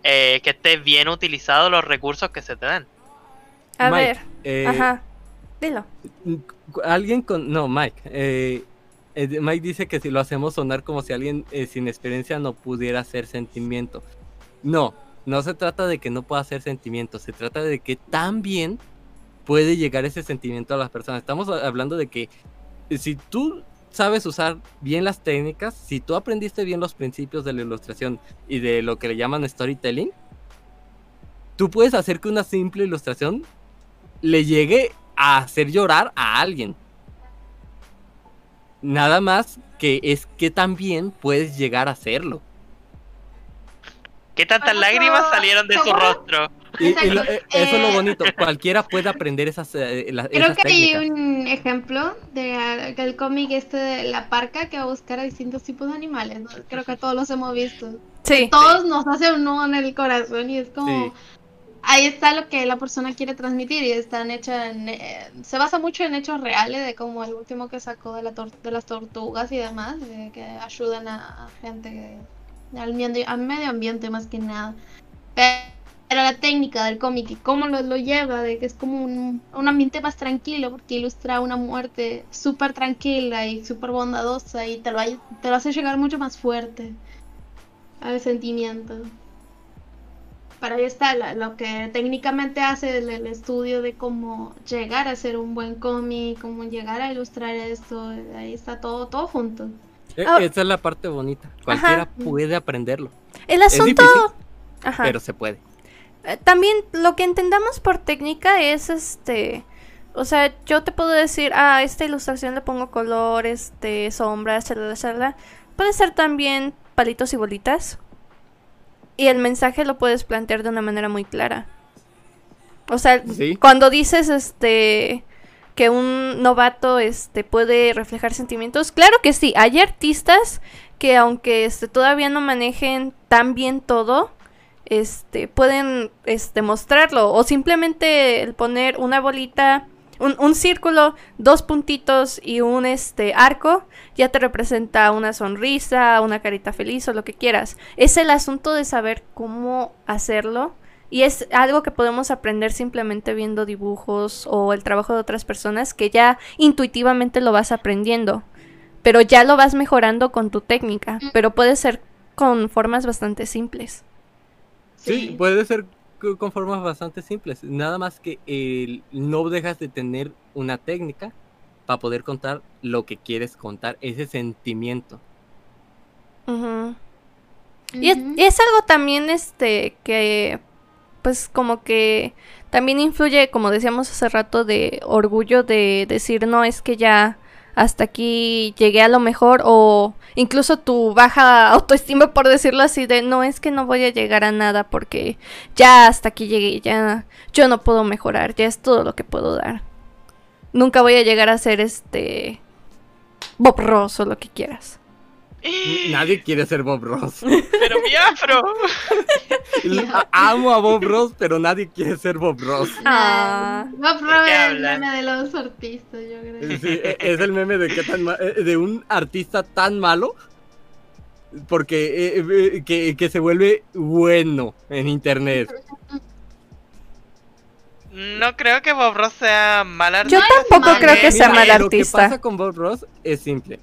eh, que esté bien utilizado los recursos que se te dan. A Mike, ver. eh, Ajá. Dilo. Alguien con. No, Mike. eh, Mike dice que si lo hacemos sonar como si alguien eh, sin experiencia no pudiera hacer sentimiento. No, no se trata de que no pueda hacer sentimiento, se trata de que también puede llegar ese sentimiento a las personas. Estamos hablando de que si tú sabes usar bien las técnicas, si tú aprendiste bien los principios de la ilustración y de lo que le llaman storytelling, tú puedes hacer que una simple ilustración le llegue a hacer llorar a alguien. Nada más que es que también puedes llegar a hacerlo. ¿Qué tantas lágrimas salieron de su rostro? Y, y lo- eh, eso es lo Eh, bonito. (laughs) Cualquiera puede aprender esas, eh, la- Creo esas que hay técnicas. un ejemplo de ah, que el cómic este de la parca que va a buscar a distintos tipos de animales. ¿no? Creo que todos los hemos visto. Sí. Todos nos hace un nudo en el corazón y es como... Sí. Ahí está lo que la persona quiere transmitir y están hechas en... eh, se basa mucho en hechos reales de como el último que sacó de, la tor- de las tortugas y demás, de que ayudan a, a gente, al, medio, al medio ambiente más que nada. Pero la técnica del cómic y cómo lo, lo lleva, de que es como un, un ambiente más tranquilo, porque ilustra una muerte súper tranquila y súper bondadosa y te lo, te lo hace llegar mucho más fuerte al sentimiento. Para ahí está la- lo que técnicamente hace el, el estudio de cómo llegar a ser un buen cómic, cómo llegar a ilustrar esto, ahí está todo, todo junto. Eh, Ah. Esa es la parte bonita. Cualquiera Ajá. puede aprenderlo. El Es asunto. difícil, Ajá. pero se puede. Eh, También lo que entendamos por técnica es este. O sea, yo te puedo decir, ah, a esta ilustración le pongo color, este, sombras, charla, charla. Puede ser también palitos y bolitas. Y el mensaje lo puedes plantear de una manera muy clara. O sea, Sí. cuando dices este que un novato este puede reflejar sentimientos, claro que sí, hay artistas que aunque este todavía no manejen tan bien todo, este pueden este mostrarlo o simplemente el poner una bolita un, un círculo, dos puntitos y un este arco ya te representa una sonrisa, una carita feliz o lo que quieras. Es el asunto de saber cómo hacerlo y es algo que podemos aprender simplemente viendo dibujos o el trabajo de otras personas que ya intuitivamente lo vas aprendiendo, pero ya lo vas mejorando con tu técnica, pero puede ser con formas bastante simples. Sí, puede ser co- con formas bastante simples. Nada más que el- no dejas de tener una técnica para poder contar lo que quieres contar, ese sentimiento. Ujú. Y es, y es algo también este que pues como que también influye, como decíamos hace rato, de orgullo de decir, no, es que ya hasta aquí llegué a lo mejor o incluso tu baja (laughs) autoestima por decirlo así de no es que no voy a llegar a nada porque ya hasta aquí llegué, ya yo no puedo mejorar, ya es todo lo que puedo dar. Nunca voy a llegar a ser este Bob Ross o lo que quieras. Nadie quiere ser Bob Ross. (laughs) Pero mi afro. Amo a Bob Ross, pero nadie quiere ser Bob Ross. Ah. Va a probar qué el meme de los artistas, yo creo. Sí, e- es el meme de qué tan eh, de un artista tan malo porque eh, eh, que, que se vuelve bueno en internet. No creo que Bob Ross sea mal Yo artista. tampoco malo. creo que sea mal Lo que artista. pasa con Bob Ross es simple.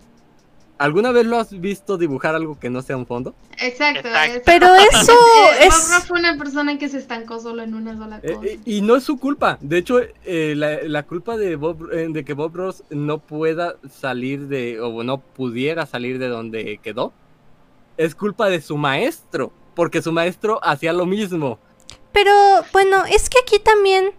¿Alguna vez lo has visto dibujar algo que no sea un fondo? Exacto. Pero eso Eh, es... Bob Ross fue una persona que se estancó solo en una sola Eh, cosa. eh, y no es su culpa. De hecho, eh, la, la culpa de Bob, eh, de que Bob Ross no pueda salir de, o no pudiera salir de donde quedó, es culpa de su maestro, porque su maestro hacía lo mismo. Pero bueno, es que aquí también,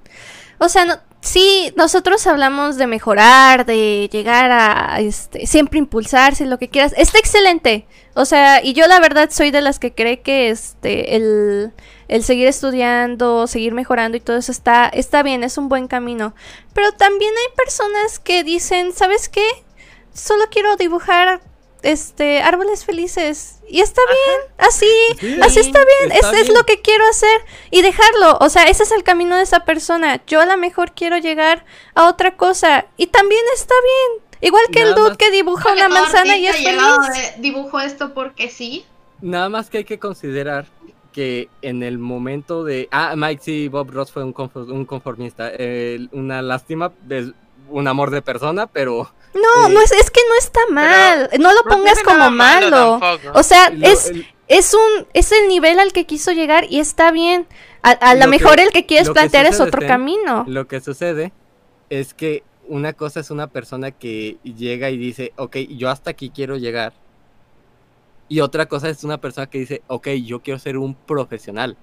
o sea, no- sí, nosotros hablamos de mejorar, de llegar a, este, siempre impulsarse, lo que quieras. Está excelente. O sea, y yo la verdad soy de las que cree que este, el, el seguir estudiando, seguir mejorando y todo eso está, está bien, es un buen camino. Pero también hay personas que dicen, ¿sabes qué? Solo quiero dibujar este árboles felices. Y está bien así Sí, así está bien está es, es bien. lo que quiero hacer y dejarlo. O sea ese es el camino de esa persona. Yo a lo mejor quiero llegar a otra cosa y también está bien. Igual que el dude más- que dibuja una manzana y es feliz. de- dibujó esto porque sí. Nada más que hay que considerar que en el momento de... Ah, Mike, sí, Bob Ross fue un, confo- un conformista. Eh, una lástima, un amor de persona, pero... no eh, no es es que no está mal no lo pongas como malo malo tampoco. o sea lo- es el- es un es el nivel al que quiso llegar y está bien a, a lo Lo que- mejor el que quieres que plantear es otro camino Lo que sucede es que una cosa es una persona que llega y dice, ok, yo hasta aquí quiero llegar. Y otra cosa es una persona que dice, ok, yo quiero ser un profesional.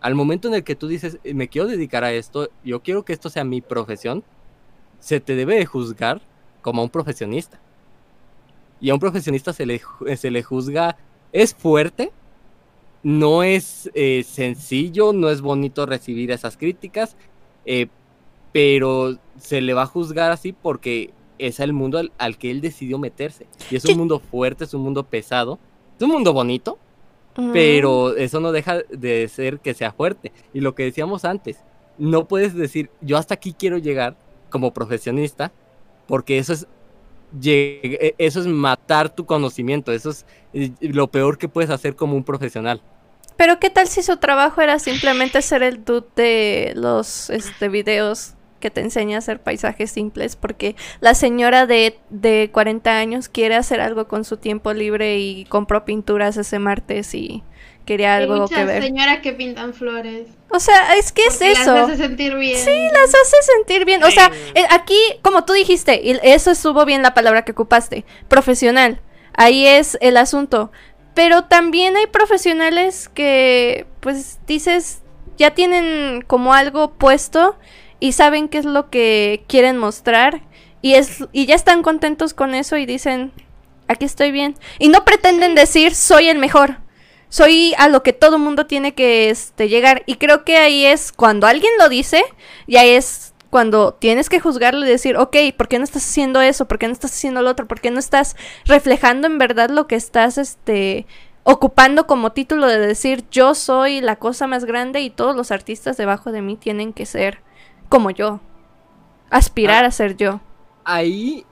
Al momento en el que tú dices, "Eh, me quiero dedicar a esto, yo quiero que esto sea mi profesión, se te debe de juzgar como a un profesionista. Y a un profesionista se le, ju- se le juzga, es fuerte, no es eh, sencillo, no es bonito recibir esas críticas, eh, pero se le va a juzgar así porque es el mundo al, al que él decidió meterse. Y es un Sí. mundo fuerte, es un mundo pesado, es un mundo bonito, Mm. pero eso no deja de ser que sea fuerte. Y lo que decíamos antes, no puedes decir, yo hasta aquí quiero llegar como profesionista, porque eso es, eh, eso es matar tu conocimiento, eso es lo peor que puedes hacer como un profesional. Pero qué tal si su trabajo era simplemente ser el dude de los este videos que te enseña a hacer paisajes simples porque la señora de, de 40 años quiere hacer algo con su tiempo libre y compró pinturas ese martes y quería Hay algo que muchas ver. señoras que pintan flores. O sea, es que es eso. Las hace sentir bien. Sí, las hace sentir bien. O sea, eh, aquí, como tú dijiste, y eso estuvo bien la palabra que ocupaste, profesional. Ahí es el asunto. Pero también hay profesionales que, pues, dices, ya tienen como algo puesto y saben qué es lo que quieren mostrar y es y ya están contentos con eso y dicen, aquí estoy bien. Y no pretenden decir, soy el mejor. Soy a lo que todo mundo tiene que este, llegar. Y creo que ahí es cuando alguien lo dice, y ahí es cuando tienes que juzgarlo y decir, ok, ¿por qué no estás haciendo eso? ¿Por qué no estás haciendo lo otro? ¿Por qué no estás reflejando en verdad lo que estás este, ocupando como título de decir, yo soy la cosa más grande y todos los artistas debajo de mí tienen que ser como yo? Aspirar Ah. a ser yo. Ahí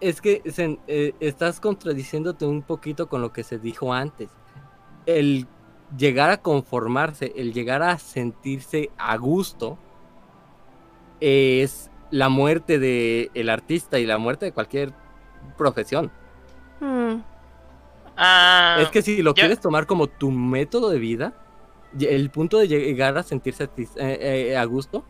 es que eh, estás contradiciéndote un poquito con lo que se dijo antes. El llegar a conformarse, el llegar a sentirse a gusto, es la muerte del el artista y la muerte de cualquier profesión. Mm. Ah, es que si lo yo- quieres tomar como tu método de vida, el punto de llegar a sentirse satis- eh, eh, a gusto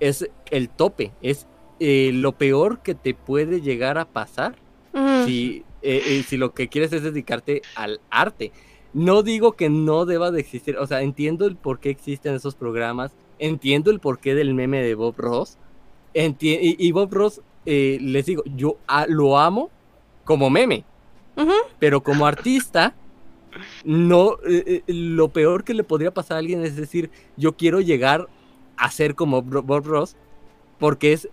es el tope, es eh, lo peor que te puede llegar a pasar Mm. si, eh, eh, si lo que quieres es dedicarte al arte. No digo que no deba de existir, o sea, entiendo el por qué existen esos programas, entiendo el porqué del meme de Bob Ross, enti- y, y Bob Ross, eh, les digo, yo a- lo amo como meme, pero como artista, no, eh, eh, lo peor que le podría pasar a alguien es decir, yo quiero llegar a ser como Bob Ross, porque es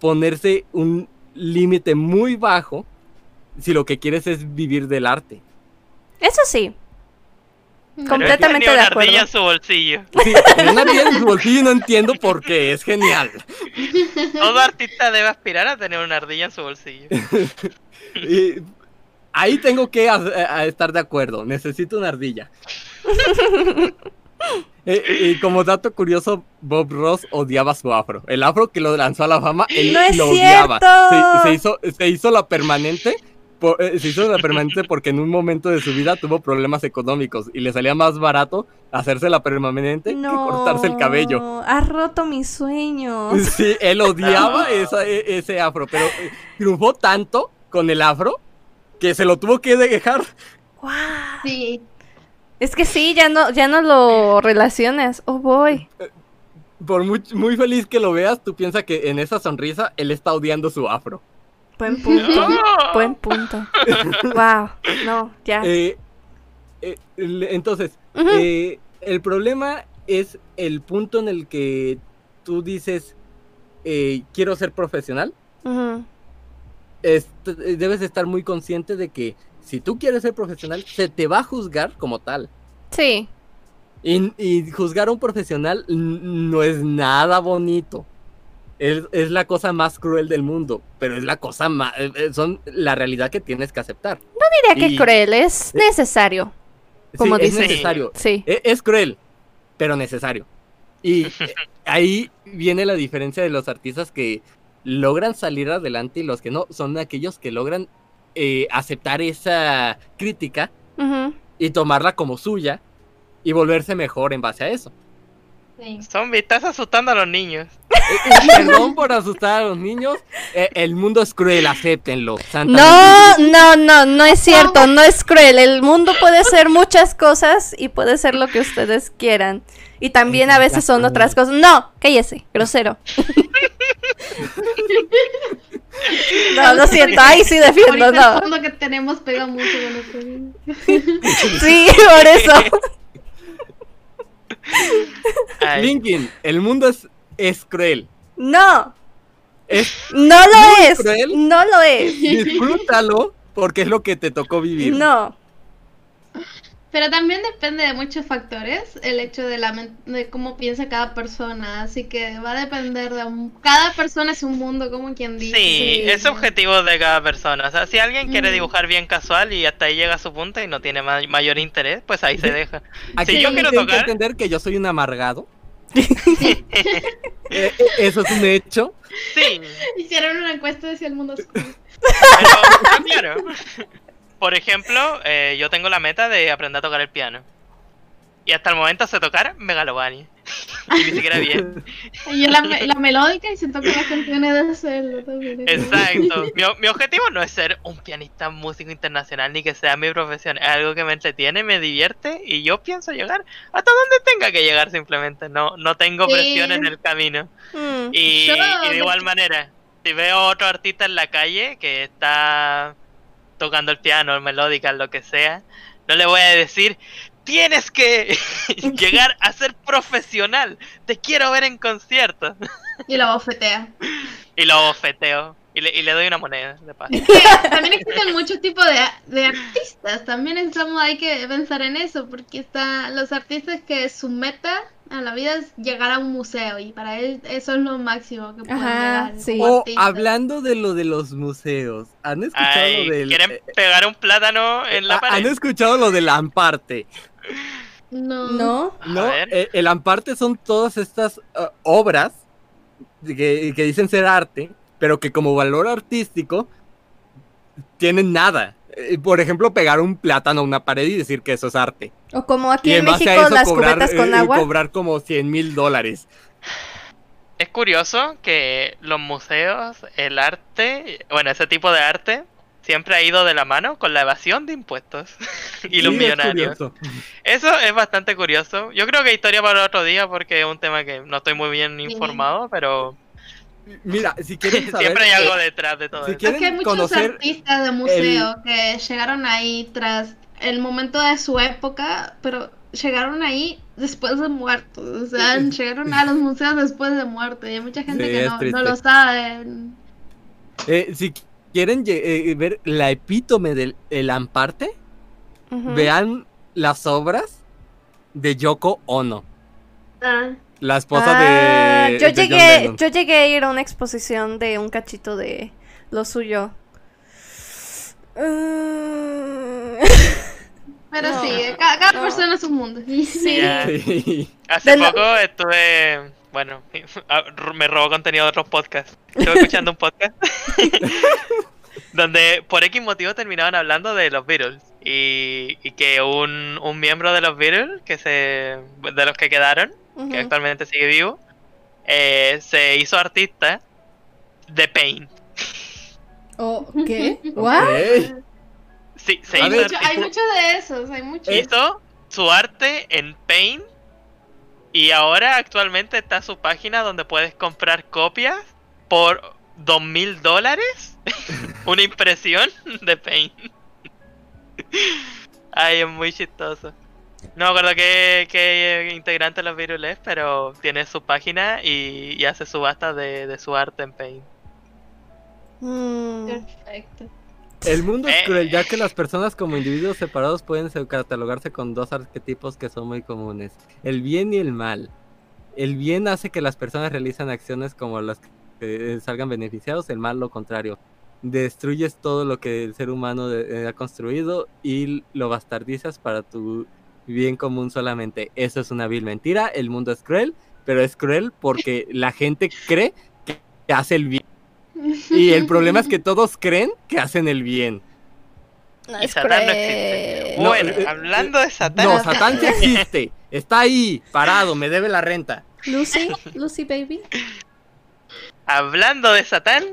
ponerse un límite muy bajo si lo que quieres es vivir del arte. Eso sí. Pero completamente de una acuerdo. ardilla en su bolsillo. Sí, una ardilla en su bolsillo no entiendo por qué, es genial. (laughs) Todo artista debe aspirar a tener una ardilla en su bolsillo. (laughs) Y ahí tengo que a- a estar de acuerdo, necesito una ardilla. (laughs) Eh, y como dato curioso, Bob Ross odiaba su afro. El afro que lo lanzó a la fama, él ¡No es lo odiaba. Se, se hizo, se hizo la permanente por- eh, se hizo la permanente porque en un momento de su vida tuvo problemas económicos y le salía más barato hacerse la permanente que cortarse el cabello. Has roto mis sueños. (laughs) Sí, él odiaba (laughs) esa- e- ese afro, pero eh, triunfó tanto con el afro que se lo tuvo que dejar. Guau. Sí. Es que sí, ya no, ya no lo relacionas. Oh boy. Por muy, muy feliz que lo veas, tú piensas que en esa sonrisa él está odiando su afro. Buen punto. No. Buen punto. wow. No, ya. Eh, eh, entonces, eh, el problema es el punto en el que tú dices, eh, quiero ser profesional. Eh, debes estar muy consciente de que si tú quieres ser profesional, se te va a juzgar como tal. Sí. Y, y juzgar a un profesional no es nada bonito. Es, es la cosa más cruel del mundo, pero es la cosa más... son la realidad que tienes que aceptar. Diría que Y- cruel, es necesario. Como sí, es dices. necesario. Sí. Es cruel, pero necesario. Y eh, (laughs) ahí viene la diferencia de los artistas que logran salir adelante y los que no son aquellos que logran eh, aceptar esa crítica y tomarla como suya y volverse mejor en base a eso. Sí. Zombie, estás asustando a los niños. Eh, eh, Perdón por asustar a los niños. eh, el mundo es cruel, acéptenlo. Santa No, no, no, no es cierto, no es cruel. El mundo puede ser muchas cosas y puede ser lo que ustedes quieran. Y también a veces son otras cosas. No, cállese, grosero. (laughs) No, lo siento, ahí sí defiendo, el no. que tenemos pega mucho con. (laughs) Sí, por eso. (laughs) Ay, Linkin, el mundo es, es cruel. No, Es, no lo ¿No es es. cruel? No lo es. disfrútalo porque es lo que te tocó vivir. No. Pero también depende de muchos factores el hecho de, la de cómo piensa cada persona. Así que va a depender de un... Cada persona es un mundo, como quien dice. Sí, es subjetivo de cada persona. O sea, si alguien quiere Mm. dibujar bien casual y hasta ahí llega a su punto y no tiene ma- mayor interés, pues ahí se deja. Aquí Si yo quiero tienen que tocar, entender que yo soy un amargado. (laughs) Eh, eh, eso es un hecho. sí. Hicieron una encuesta de si el mundo es cruel. Pero, ah, claro. (laughs) Por ejemplo, eh, yo tengo la meta de aprender a tocar el piano. Y hasta el momento sé tocar Megalovania. (laughs) Y ni siquiera bien. (laughs) Y yo la, me- la (laughs) melódica y siento que las canciones de hacerlo también. Exacto. Mi, objetivo no es ser un pianista músico internacional ni que sea mi profesión. Es algo que me entretiene, me divierte y yo pienso llegar hasta donde tenga que llegar simplemente. No, no tengo Sí. presión en el camino. Mm. Y, Yo y de de- igual manera, si veo otro artista en la calle que está tocando el piano, el melódica, lo que sea, no le voy a decir, tienes que (laughs) llegar a ser profesional, te quiero ver en conciertos. Y la bofetea. Y lo bofeteo y le, y le doy una moneda de paso. También existen muchos tipos de, de artistas. También estamos, hay que pensar en eso, porque están los artistas que su meta a la vida es llegar a un museo y para él eso es lo máximo que pueden Ajá, llegar. sí. como O hablando de lo de los museos, ¿han escuchado Ay, lo del quieren eh, pegar un plátano en la ah, ¿Han pared. escuchado lo del Amparte? No. No. ¿No? Eh, el Amparte son todas estas uh, obras que, que dicen ser arte, pero que como valor artístico tienen nada. Eh, Por ejemplo, pegar un plátano a una pared y decir que eso es arte. O como aquí Y en México eso las cobrar, cubetas con eh, agua. cobrar como 100 mil dólares. Es curioso que los museos, el arte, bueno, ese tipo de arte, siempre ha ido de la mano con la evasión de impuestos (laughs) y los Sí, millonarios. Eso es bastante curioso. Yo creo que historia para otro día porque es un tema que no estoy muy bien informado, pero Mira, si quieren (laughs) saber, siempre hay algo detrás de todo si quieren Es que hay muchos conocer artistas de museo que llegaron ahí tras el momento de su época, pero llegaron ahí después de muertos. O sea, llegaron a los museos después de muerto. Y hay mucha gente Sí, que no, no lo sabe. Eh, si quieren eh, ver la epítome del el Amparte, vean las obras de Yoko Ono, Ah, la esposa Ah, de, yo de John llegué, yo llegué a ir a una exposición de un cachito de lo suyo. Mm. pero No. sí, ca- cada, No. persona es un mundo. (laughs) Sí. (laughs) Hace De lo- poco estuve, bueno, (laughs) me robó contenido de otros podcasts. Estuve escuchando un podcast donde por X motivo terminaban hablando de los Beatles. Y, y que un, un miembro de los Beatles, que se, de los que quedaron, Que actualmente sigue vivo, eh, se hizo artista de Paint. Oh, (laughs) ¿Qué? ¿What? Sí, se hizo. Mucho- hay muchos de esos, hay muchos. hizo su arte en Paint. Y ahora actualmente está su página donde puedes comprar copias por dos mil dólares. (laughs) Una impresión de Paint. Ay, es muy chistoso. No me acuerdo qué, qué integrante de los Virus es, pero tiene su página y, y hace subastas de, de su arte en Paint. Mm, Perfecto. El mundo es Eh. cruel, ya que las personas como individuos separados pueden se- catalogarse con dos arquetipos que son muy comunes, el bien y el mal. El bien hace que las personas realicen acciones como las que eh, salgan beneficiados, el mal lo contrario. Destruyes todo lo que el ser humano eh, ha construido y lo bastardizas para tu bien común solamente. Eso es una vil mentira, el mundo es cruel, pero es cruel porque (laughs) la gente cree que hace el bien. Y el problema es que (laughs) todos creen que hacen el bien. no Y es Satán no existe. No, Bueno, eh, hablando de Satán. No, Satán sí existe. Está ahí, parado, me debe la renta. Lucy, Lucy baby. Hablando de Satán,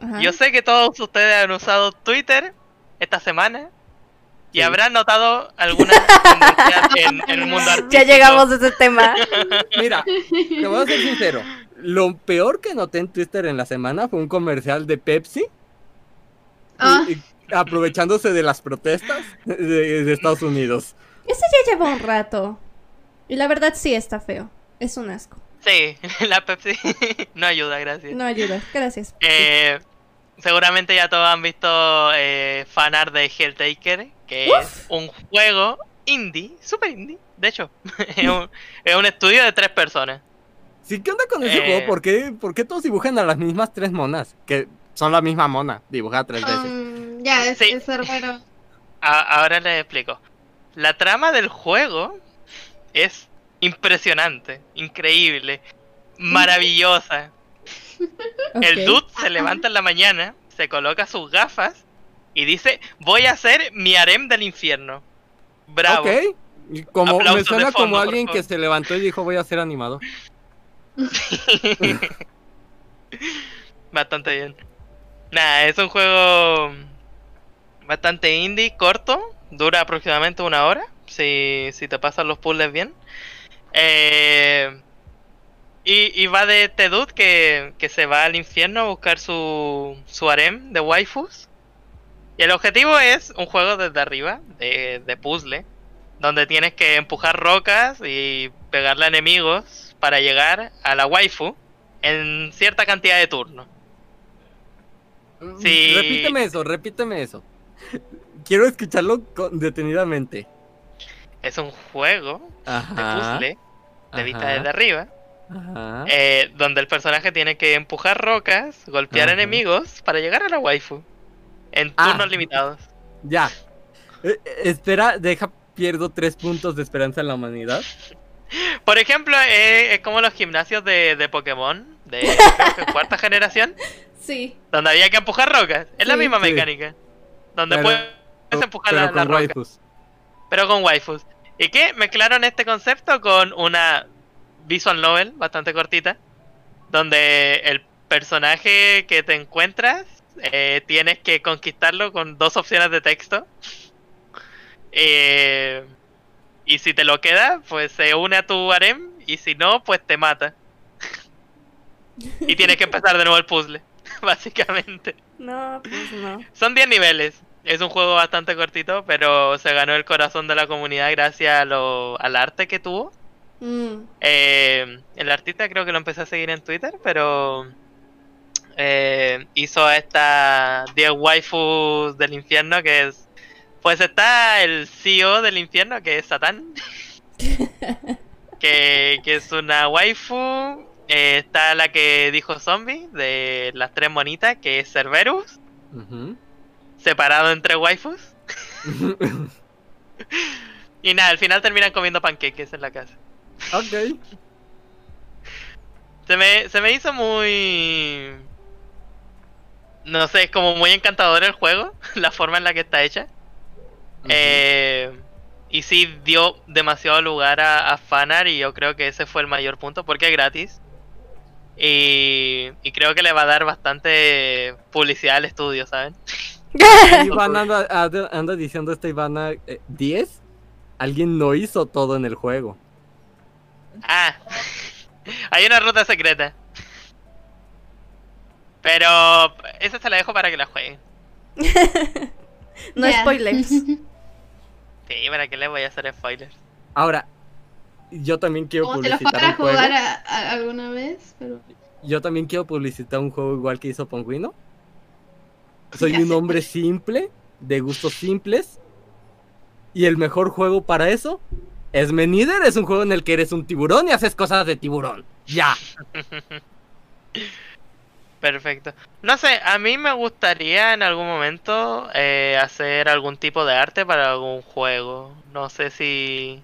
Ajá. yo sé que todos ustedes han usado Twitter esta semana y Sí. habrán notado algunas (laughs) tendencias en, en el mundo artístico. Ya llegamos a ese tema. (laughs) Mira, te voy a ser sincero. Lo peor que noté en Twitter en la semana fue un comercial de Pepsi. Ah. y- y aprovechándose de las protestas de, de Estados Unidos. Ese ya lleva un rato. Y la verdad sí está feo. Es un asco. Sí, (laughs) la Pepsi no ayuda, gracias. No ayuda. Gracias. Eh, seguramente ya todos han visto eh, fanart de Helltaker, que es un juego indie, super indie, de hecho. (laughs) es, un, es un estudio de tres personas. Sí, ¿qué onda con ese Eh. juego? ¿Por qué, por qué todos dibujan a las mismas tres monas? Que son la misma mona, dibujada tres veces. Um, ya, es, Sí. es Cerbero. (laughs) A- ahora les explico. La trama del juego es impresionante, increíble, maravillosa. (laughs) El dude se levanta en la mañana, se coloca sus gafas y dice, voy a hacer mi harem del infierno. Bravo. Ok. Como Aplausos me suena fondo, como alguien que se levantó y dijo voy a ser animador. (laughs) Bastante bien. Nada, es un juego bastante indie, corto, dura aproximadamente una hora, si, si te pasan los puzzles bien. Eh, y, y va de este dude que, que se va al infierno a buscar su, su harem de waifus. Y el objetivo es un juego desde arriba, de, de puzzle, donde tienes que empujar rocas y pegarle a enemigos para llegar a la waifu en cierta cantidad de turnos. Sí. Repíteme eso, repíteme eso. Quiero escucharlo con- detenidamente. Es un juego de puzzle de vista desde arriba, ajá. eh, donde el personaje tiene que empujar rocas, golpear Ajá. enemigos para llegar a la waifu en Ah. turnos limitados. Ya. Eh, eh, espera, deja, pierdo tres puntos de esperanza en la humanidad. (laughs) Por ejemplo, eh, es como los gimnasios de, de Pokémon, de (laughs) creo que cuarta generación, Sí. donde había que empujar rocas. Es la misma Sí. mecánica. Donde Pero- puedes empujar pero la, con la roca. waifus. pero con waifus. ¿Y qué? Mezclaron este concepto con una visual novel bastante cortita, donde el personaje que te encuentras eh, tienes que conquistarlo con dos opciones de texto. Eh, y si te lo queda, pues se une a tu harem, y si no, pues te mata. y tienes que empezar de nuevo el puzzle, (laughs) básicamente. No, pues no. Son 10 niveles. Es un juego bastante cortito, pero se ganó el corazón de la comunidad gracias a lo, al arte que tuvo. Mm. Eh, el artista creo que lo empecé a seguir en Twitter, pero eh, hizo a esta 10 waifus del infierno que es... Pues está el CEO del infierno que es Satán. (laughs) que, que es una waifu. Eh, está la que dijo zombie de las tres monitas que es Cerberus. Ujú. Separado entre waifus. (laughs) Y nada, al final terminan comiendo panqueques en la casa. ok. Se me, se me hizo muy. No sé, es como muy encantador el juego, (laughs) la forma en la que está hecha. Eh, y sí dio demasiado lugar a, a fanart y yo creo que ese fue el mayor punto porque es gratis. Y, y creo que le va a dar bastante publicidad al estudio, ¿saben? (laughs) Iván anda, anda- anda diciendo esta Ivana eh, 10. Alguien no hizo todo en el juego. Ah, (laughs) hay una ruta secreta. Pero esa se la dejo para que la jueguen. (laughs) no spoilers. (laughs) Sí, para que les voy a hacer spoilers. Ahora, yo también quiero Como te lo publicitar para un juego. jugar a- a- alguna vez, pero. Yo también quiero publicitar un juego igual que hizo Pongüino. Soy un hombre simple, de gustos simples. Y el mejor juego para eso es Menider. Es un juego en el que eres un tiburón y haces cosas de tiburón. Ya. (laughs) Perfecto. No sé, a mí me gustaría en algún momento eh, hacer algún tipo de arte para algún juego. No sé si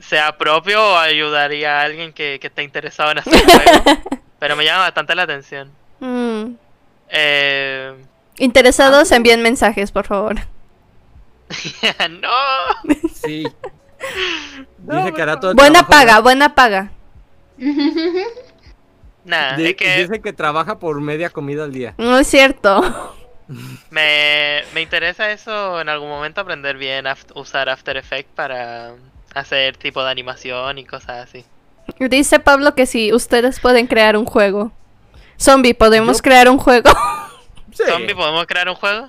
sea propio o ayudaría a alguien que, que esté interesado en hacer un juego. (laughs) pero me llama bastante la atención. Mm. Eh, Interesados, envíen mensajes, por favor. (laughs) no. Sí. No, (laughs) Dice que hará todo el Buena paga, buena paga. Nada, Di- es que Dice que trabaja por media comida al día. No es cierto. (laughs) me, me interesa eso en algún momento aprender bien a usar After Effects para hacer tipo de animación y cosas así. Dice Pablo que si ustedes pueden crear un juego. Zombie, ¿podemos Yo- crear un juego? Sí. Zombie, ¿podemos crear un juego?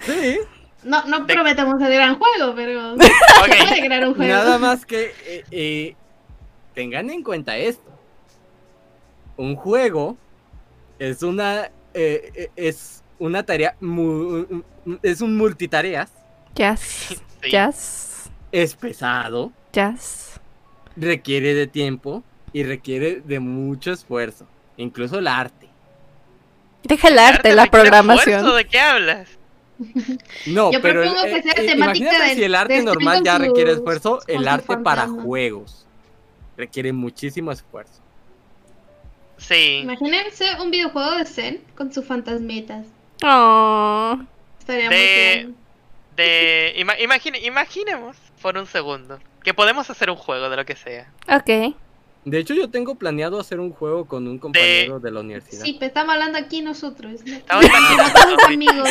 Sí. No, no De- prometemos el gran juego, pero. (laughs) Se puede Ok. crear un juego. Nada más que eh, eh, tengan en cuenta esto. Un juego es una eh, eh, es una tarea mu- es un multitareas, Jazz. (laughs) Sí. Jazz. es pesado, Jazz. requiere de tiempo y requiere de mucho esfuerzo, incluso el arte. Deja el arte, la programación. esfuerzo, ¿De qué hablas? No, Yo pero propongo que eh, sea eh, temática de- si el arte normal ya sus- requiere esfuerzo, el arte para juegos requiere muchísimo esfuerzo. Sí. Imagínense un videojuego de Zen con sus fantasmitas. Oh. Estaría De- muy bien. De ima- imagine- imaginemos por un segundo que podemos hacer un juego de lo que sea. Ok. De hecho, yo tengo planeado hacer un juego con un compañero de, la universidad. Sí, pero estamos hablando aquí nosotros. ¿no? Estamos imaginando. Amigos.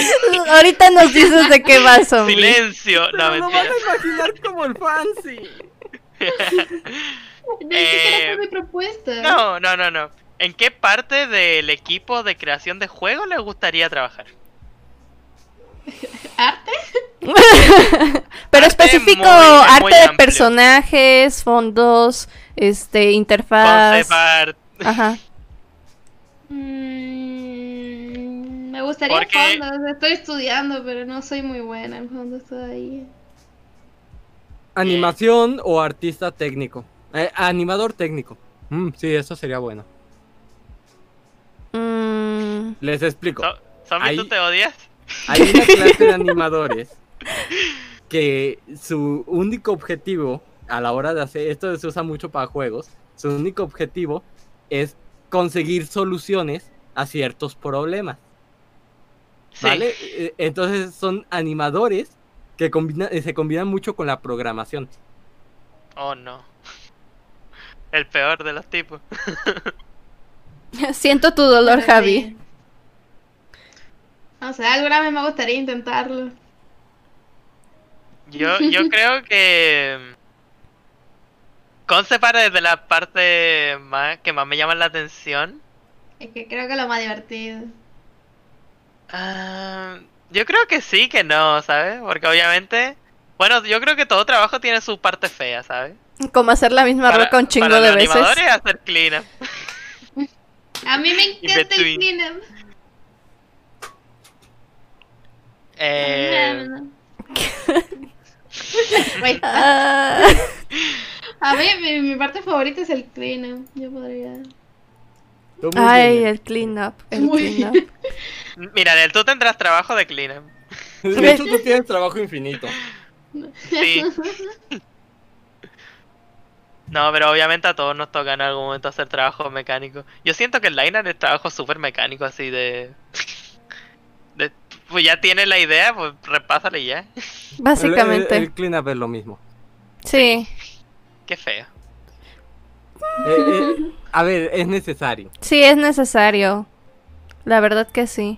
Ahorita nos dices de qué va, zombie. Silencio. No, Pero lo van mentira. a imaginar como el fancy. (laughs) Ni siquiera Eh, fue mi propuesta. No, no, no, no. ¿En qué parte del equipo de creación de juegos les gustaría trabajar? (laughs) ¿Arte? (laughs) Pero Arte específico muy- muy arte de amplio. personajes, fondos, este, interfaz. Concept art. Ajá. Mm, me gustaría Porque- fondos. Estoy estudiando, pero no soy muy buena en fondos todavía. Animación o artista técnico. Eh, animador técnico. Mm, sí, eso sería bueno. Mm, Les explico. So- Zombie, ¿tú Ahí- te odias? Hay una (laughs) clase de animadores que su único objetivo a la hora de hacer esto se usa mucho para juegos. Su único objetivo es conseguir soluciones a ciertos problemas. ¿Vale? Eh, Entonces son animadores que combina- eh, se combinan mucho con la programación. Oh, no. El peor de los tipos. (laughs) (laughs) siento tu dolor, Pero Javi. sí. O sea, alguna vez me gustaría intentarlo. Yo, yo (laughs) creo que. Concept art es de la parte más que más me llama la atención. Es que creo que es lo más divertido. Ah, yo creo que sí, que no, ¿sabes? Porque obviamente. Bueno, yo creo que todo trabajo tiene su parte fea, ¿sabes? Como hacer la misma Para- roca un chingo para de los veces. animadores hacer cleanup. (laughs) A mí me encanta el cleanup. Eh, (laughs) está. Ah, A mí mi, mi parte favorita es el cleanup. Yo podría. Ay, bien. el up. El Muy clean bien. up. mira, Nel, tú tendrás trabajo de cleanup. De hecho, tú tienes trabajo infinito. Sí. (laughs) No, pero obviamente a todos nos toca en algún momento hacer trabajo mecánico. Yo siento que el liner es trabajo súper mecánico, así de. (laughs) pues ya tiene la idea, pues repásale y ya. Básicamente. El, el cleanup es lo mismo. Sí. Qué feo. Eh, eh, a ver, es necesario. Sí, es necesario. La verdad que sí.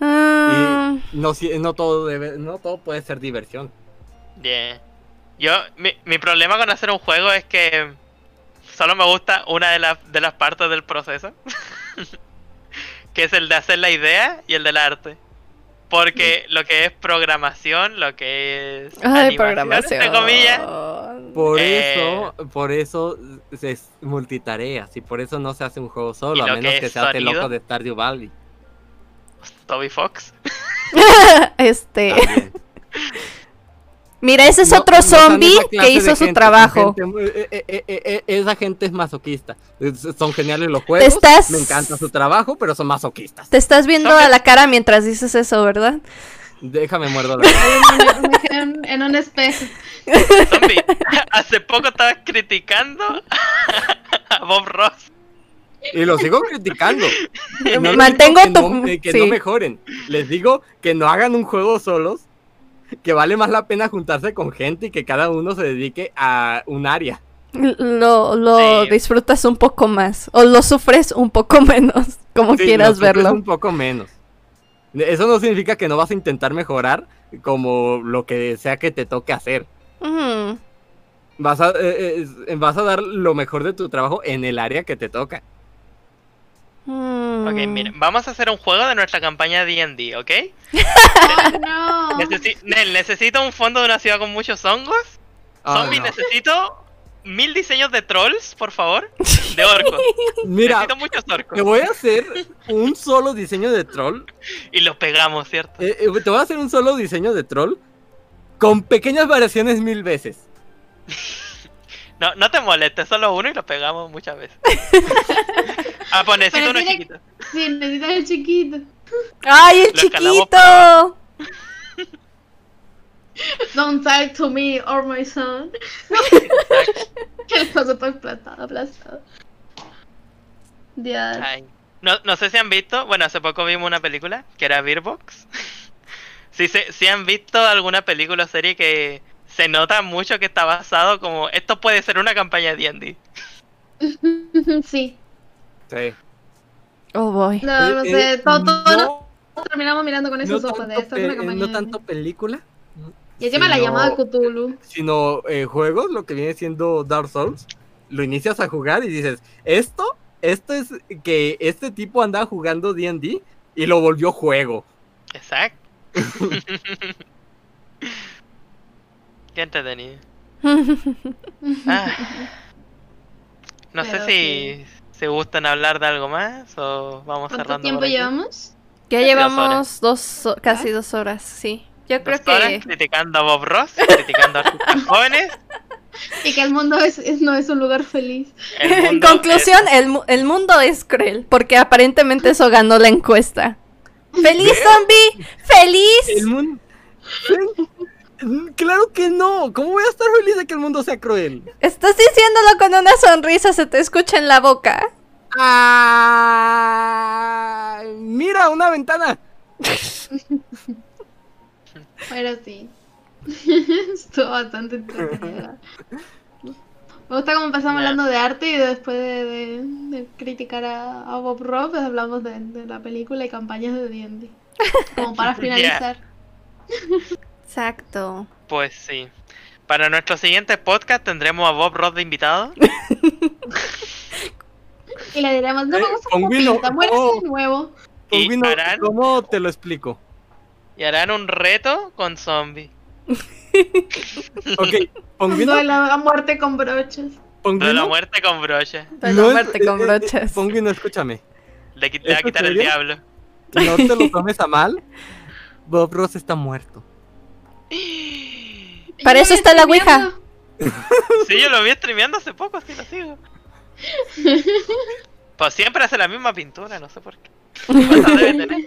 Ah, Y no, no, todo debe, no todo puede ser diversión. Yeah. Yo, mi, mi problema con hacer un juego es que solo me gusta una de, las de las partes del proceso. (laughs) que es el de hacer la idea y el del arte. Porque lo que es programación, lo que es Ay, animación, programación. entre comillas, Por Eh. eso, por eso se es multitareas y por eso no se hace un juego solo, ¿Y a menos que que, es se hace loco de Stardew Valley. Toby Fox. (laughs) este. (laughs) Mira, ese es No- otro zombie que hizo su gente, trabajo. gente- eh, eh, eh, esa gente es masoquista. Es- Son geniales los juegos. estás- Me encanta su trabajo, pero son masoquistas. Te estás viendo a la cara mientras dices eso, ¿verdad? Déjame muerdo la en, en un espejo. Zombie, (laughs) hace poco estabas criticando (laughs) a Bob Ross. Y lo sigo criticando. (laughs) No Mantengo que, tu- no, eh, que sí. no mejoren. Les digo que no hagan un juego solos. (laughs) Que vale más la pena juntarse con gente y que cada uno se dedique a un área. Lo, lo Sí. disfrutas un poco más. O lo sufres un poco (laughs) menos. Como Sí, quieras lo sufres verlo. Un poco menos. Eso no significa que no vas a intentar mejorar como lo que sea que te toque hacer. Vas a, eh, eh, vas a dar lo mejor de tu trabajo en el área que te toca. mm. Ok, miren, vamos a hacer un juego de nuestra campaña D&D, ¿ok? (laughs) ¡Oh, no! Necesi- Nel, necesito un fondo de una ciudad con muchos hongos. Ah, Zombie, no. necesito mil diseños de trolls, por favor. De (laughs) orcos. Mira, necesito muchos orcos. te voy a hacer un solo diseño de troll. (laughs) Y los pegamos, ¿cierto? Eh, eh, te voy a hacer un solo diseño de troll con pequeñas variaciones mil veces. No, no te molestes, solo uno y lo pegamos muchas veces. (laughs) ah, pues necesito Pero uno tiene- chiquito. Sí, necesitas el chiquito. ¡Ay, el Lo chiquito! (laughs) Don't talk to me or my son. (laughs) Que el cosa todo aplastado, aplastado. Dios. Ay. No, no sé si han visto, bueno, hace poco vimos una película que era Beer Box. si, se, si han visto alguna película o serie que se nota mucho que está basado como esto puede ser una campaña de D&D. (laughs) Sí. Sí. Oh, boy. No, no Eh, sé, eh, todo, todo no- nos terminamos mirando con esos no ojos de esta es una campaña. no tanto película, Y encima la llamada Cthulhu. sino eh, juegos, lo que viene siendo Dark Souls. Lo inicias a jugar y dices, esto, esto es que este tipo andaba jugando D&D y lo volvió juego. Exacto. (laughs) (laughs) Entretenido. (laughs) Ah. No sé Pero si se gustan hablar de algo más o vamos ¿Cuánto cerrando. tiempo por aquí. llevamos? Ya Casi dos llevamos dos, ho- casi dos horas, sí. Yo creo Dos horas que... criticando a Bob Ross, criticando a artistas (laughs) jóvenes. Y que el mundo es, es- no es un lugar feliz. El En conclusión, el, mu- el mundo es cruel, porque aparentemente (laughs) eso ganó la encuesta. ¡Feliz, zombie! ¡Feliz! El mundo... Claro que no. ¿Cómo voy a estar feliz de que el mundo sea cruel? Estás diciéndolo con una sonrisa, se te escucha en la boca. Ah, mira, una ventana. Pero sí. (laughs) Estuvo bastante entretenida. Me gusta cómo empezamos hablando de arte y después de, de- de criticar a, a Bob Ross, pues hablamos de, de la película y campañas de D&D. Como para (laughs) finalizar. Exacto. Pues sí. Para nuestro siguiente podcast tendremos a Bob Ross de invitado. (laughs) Y le diremos, no Eh, me gusta pinta, muérase oh. de nuevo. Y Pingüino, harán, ¿Cómo te lo explico? y harán un reto con zombie. Ok, Cuando Pongüino, la muerte con brochas. De la muerte con brocha. Para no no es- verte con eh, eh, brochas. Pongüino, escúchame. Le, va a ¿Esto quitar el diablo. No te lo (laughs) tomes a mal. Bob Ross está muerto. Para Yo eso está la ouija. Sí, yo lo vi streameando hace poco, así lo sigo. (laughs) Pues siempre hace la misma pintura, no sé por qué. ¿Cuántas debe tener?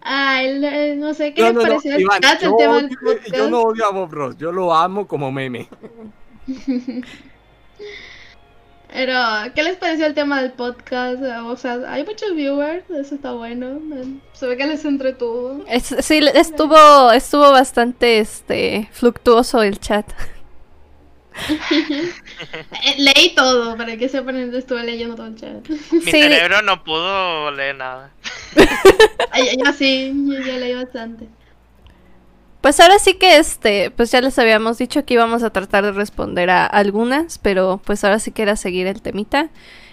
Ay, no sé qué No, les no, no, pareció el Iván, chat, el yo, tema odio- yo no odio a Bob Ross, yo lo amo como meme. (laughs) Pero, ¿qué les pareció el tema del podcast? O sea, hay muchos viewers, eso está bueno. Se ve que les entretuvo. Es- sí, estuvo, estuvo bastante este fluctuoso el chat. (laughs) Eh, leí todo, para que sepan, estuve leyendo todo el chat. Mi Sí. cerebro no pudo leer nada. Ay, Yo sí, yo, yo leí bastante. Pues ahora sí que este, pues ya les habíamos dicho que íbamos a tratar de responder a algunas, pero pues ahora sí que era seguir el temita.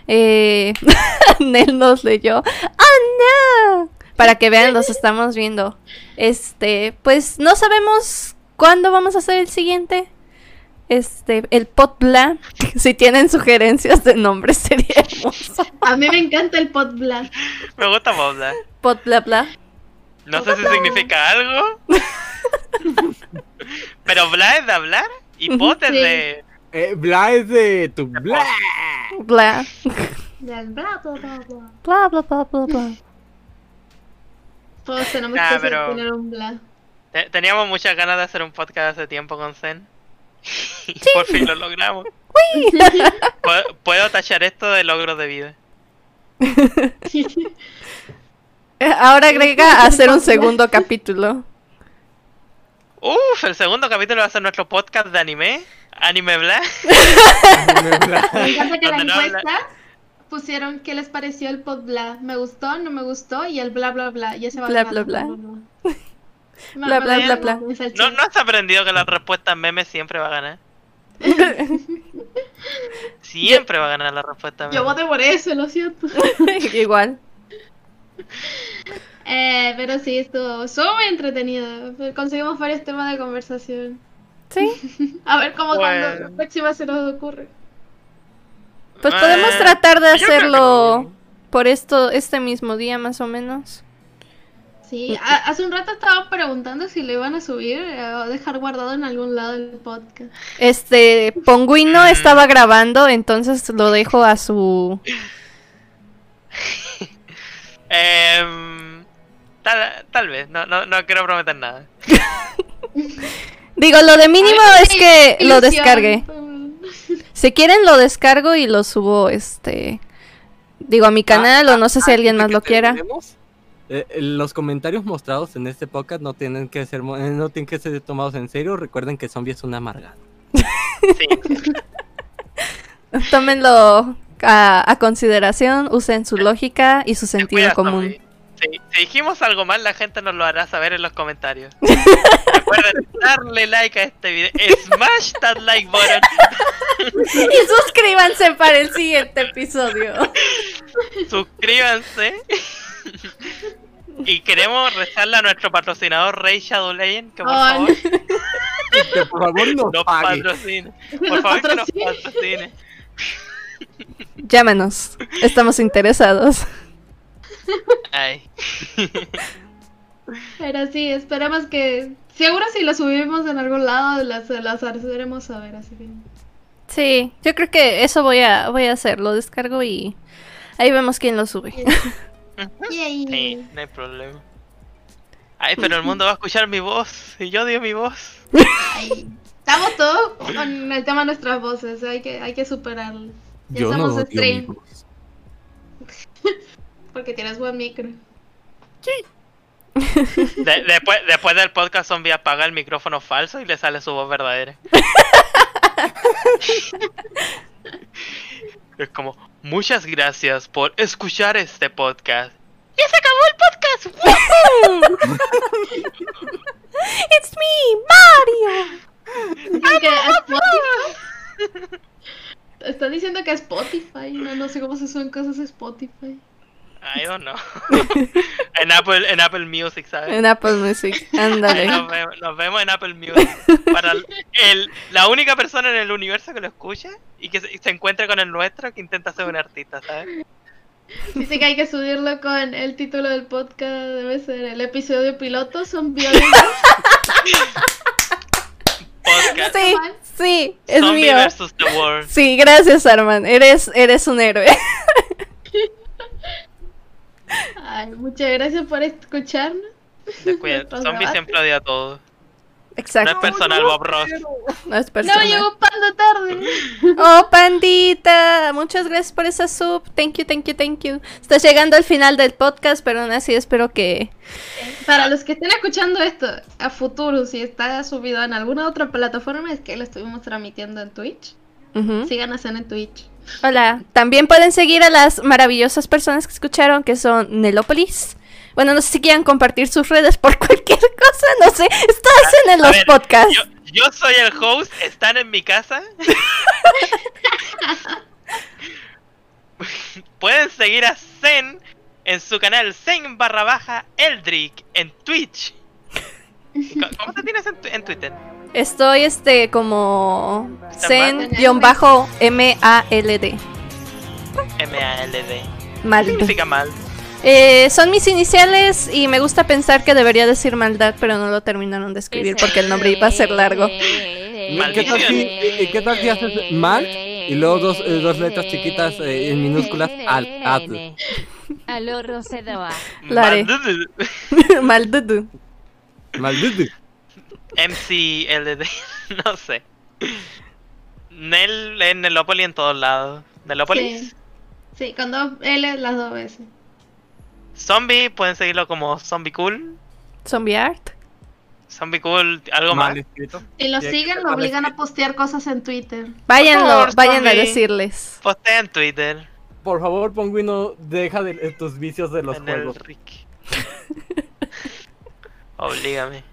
Eh, (laughs) Nel nos leyó. ¡Oh no! Para que vean, los estamos viendo. Este, pues no sabemos cuándo vamos a hacer el siguiente. Este, el potbla. (laughs) Si tienen sugerencias de nombres (laughs) sería hermoso. A mí me encanta el pot black. Me gusta Bobla. Potbla bla. No sé si significa algo. (laughs) Pero bla es de hablar y pot es Sí. de. Eh, bla es de tu bla. Bla. Bla, bla, bla, bla, bla. Bla bla bla bla. Todos tenemos Ah, que pero- tener un bla. Te- Teníamos muchas ganas de hacer un podcast hace tiempo con Zen. (laughs) Y por fin lo logramos. (laughs) Puedo, puedo tachar esto de logros de vida. Eh, Ahora agrega hacer un segundo capítulo. Uf, el segundo capítulo va a ser nuestro podcast de anime. Anime Bla. (laughs) (laughs) Me encanta que la encuesta pusieron qué les pareció el pot bla. Me gustó, no me gustó y el bla bla bla. Y ese va Bla, bla, bla. Bla, bla, (laughs) bla, bla. me salché. ¿No, ¿No has aprendido que la respuesta meme siempre va a ganar? Siempre va a ganar la respuesta meme. Yo voté por eso, lo siento. Igual. Eh, pero sí, estuvo, estuvo muy entretenida. Conseguimos varios temas de conversación. Sí. (laughs) A ver cómo cuando la próxima se nos ocurre. Pues podemos Eh, tratar de que hacerlo por esto, este mismo día más o menos. Sí, a- hace un rato estaba preguntando si lo iban a subir eh, o dejar guardado en algún lado del podcast. Este, Ponguino estaba grabando, entonces lo dejo a su... (laughs) Em, tal, tal vez, no, no, no quiero prometer nada. (laughs) Digo, lo de mínimo Ay, es que lo descargue. Si quieren lo descargo y lo subo, este... Digo, a mi canal o no sé si Ah, alguien más lo quiera. eh, eh, los comentarios mostrados en este podcast no tienen que ser eh, no tienen que ser tomados en serio. Recuerden que Zombie es una amargada. Sí. (laughs) Tómenlo a, a consideración, usen su lógica y su sentido común. Zombie. Si, si dijimos algo mal, la gente nos lo hará saber en los comentarios. (laughs) Recuerden darle like a este video. Smash that like button. Y suscríbanse para el siguiente episodio. Suscríbanse. Y queremos rezarle a nuestro patrocinador Rey Shadow Legend que por Ay. favor Que por favor no nos pague. patrocine. Por favor que nos Patrocine. patrocine. Llámanos, estamos interesados. Ay. Pero sí, esperemos que. Seguro si lo subimos en algún lado, las, las haremos saber, así que. Sí, yo creo que eso voy a, voy a hacer, lo descargo y ahí vemos quién lo sube. Yay. Sí, no hay problema. Ay, pero el mundo va a escuchar mi voz. Y yo odio mi voz. Ay, Estamos todos con el tema de nuestras voces, hay que, hay que superarlo. Ya Yo no estamos odio stream, mi voz. (laughs) porque tienes buen micro. (laughs) De- después, después del podcast zombie apaga el micrófono falso y le sale su voz verdadera. (laughs) es como, muchas gracias por escuchar este podcast. ¡Ya se acabó el podcast! ¡Woohoo! (laughs) It's me, Mario. Están diciendo que Spotify, no, no sé cómo se suenan cosas Spotify. I don't know. en, Apple, en Apple Music, ¿sabes? En Apple Music, ándale. Nos vemos, nos vemos en Apple Music. Para el, la única persona en el universo que lo escuche y que se, se encuentre con el nuestro que intenta ser un artista, ¿sabes? Dice que hay que subirlo con el título del podcast, debe ser el episodio piloto, son violentos. Podcast. Sí, sí, es Zombie mío. versus the World. Sí, gracias, Arman. Eres, eres un héroe. Ay, muchas gracias por escucharnos. Descuida, Nuestros Zombie debates. siempre odia a todos. No Exacto. es personal, Bob Ross. No es No, personal. llegó panda tarde. (laughs) Oh, pandita, muchas gracias por esa sub. Thank you, thank you, thank you. Estás llegando al final del podcast, pero aún así espero que... Para los que estén escuchando esto a futuro, si está subido en alguna otra plataforma, es que lo estuvimos transmitiendo en Twitch. Ujú. Sigan haciendo en Twitch. Hola, también pueden seguir a las maravillosas personas que escucharon, que son Nelópolis. Bueno, no sé si quieran compartir sus redes por (laughs) cualquier cosa, no sé. Esto hacen en A los ver, podcasts. Yo, yo soy el host, están en mi casa. (laughs) Pueden seguir a Zen en su canal Zen barra baja Eldrick en Twitch. (laughs) ¿Cómo te tienes en Twitter? Estoy este como Zen-M-A-L-D. M-A-L-D. ¿Qué Mal. significa mal? Eh, son mis iniciales y me gusta pensar que debería decir maldad, pero no lo terminaron de escribir porque el nombre iba a ser largo. ¿Qué tal si, qué tal si haces mal y luego dos, eh, dos letras chiquitas eh, en minúsculas al atl? Aló, Rosedoa. Lo haré. Mal- Maldudu. (laughs) MCLD, (laughs) no sé. Nel en Nelópolis en todos lados. ¿Nelópolis? Sí. Sí, con dos L las dos veces. Zombie, pueden seguirlo como Zombie Cool. Zombie Art. Zombie Cool, algo más. Lo Y aquí siguen, lo obligan a postear cosas en Twitter. Váyanlo, favor, vayan a decirles. Postea en Twitter. Por favor, Pongüino, deja de, de tus vicios de los en juegos. el Rick. (laughs) Oblígame.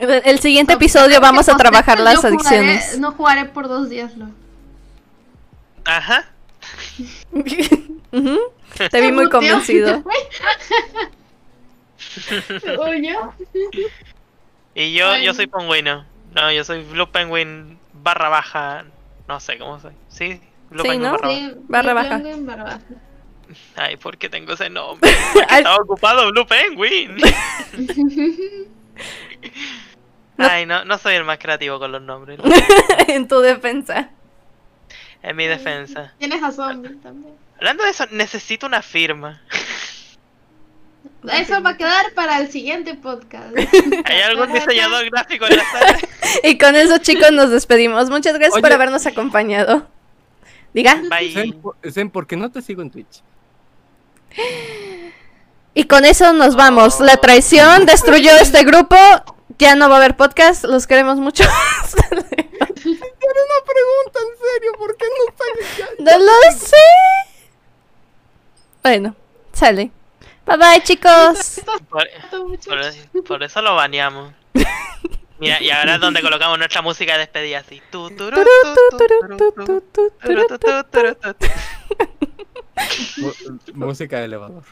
El, siguiente episodio vamos a trabajar las jugaré- adicciones. no jugaré por dos días, lo. Ajá. (laughs) Ujú. Te vi muy convencido. (laughs) Oye. Y yo, yo soy Penguino. No, yo soy Blue Penguin barra baja. No sé cómo soy. Sí, Blue Sí, Penguin ¿no? barra baja. Sí, Barra baja. Penguin, barra baja. Ay, ¿por qué tengo ese nombre? Porque (laughs) estaba ocupado Blue Penguin. Ay, no, no soy el más creativo con los nombres. (laughs) en tu defensa. En mi defensa. Tienes a Zombie también. Hablando de eso, necesito una firma. Eso va a quedar para el siguiente podcast. (laughs) ¿Hay algún diseñador gráfico en la sala? (laughs) Y con eso, chicos, nos despedimos. Muchas gracias por habernos acompañado. Diga. Bye. Zen, por- Zen, ¿por qué no te sigo en Twitch? Y con eso nos vamos. La traición destruyó este grupo. Ya no va a haber podcast. Los queremos mucho. Era una pregunta, en serio, ¿por qué no sales ya? no lo sé. Bueno, sale. Bye bye, chicos. Por, por- por eso lo baneamos. Mira, y ahora es donde colocamos nuestra música de despedida así. Música de elevador.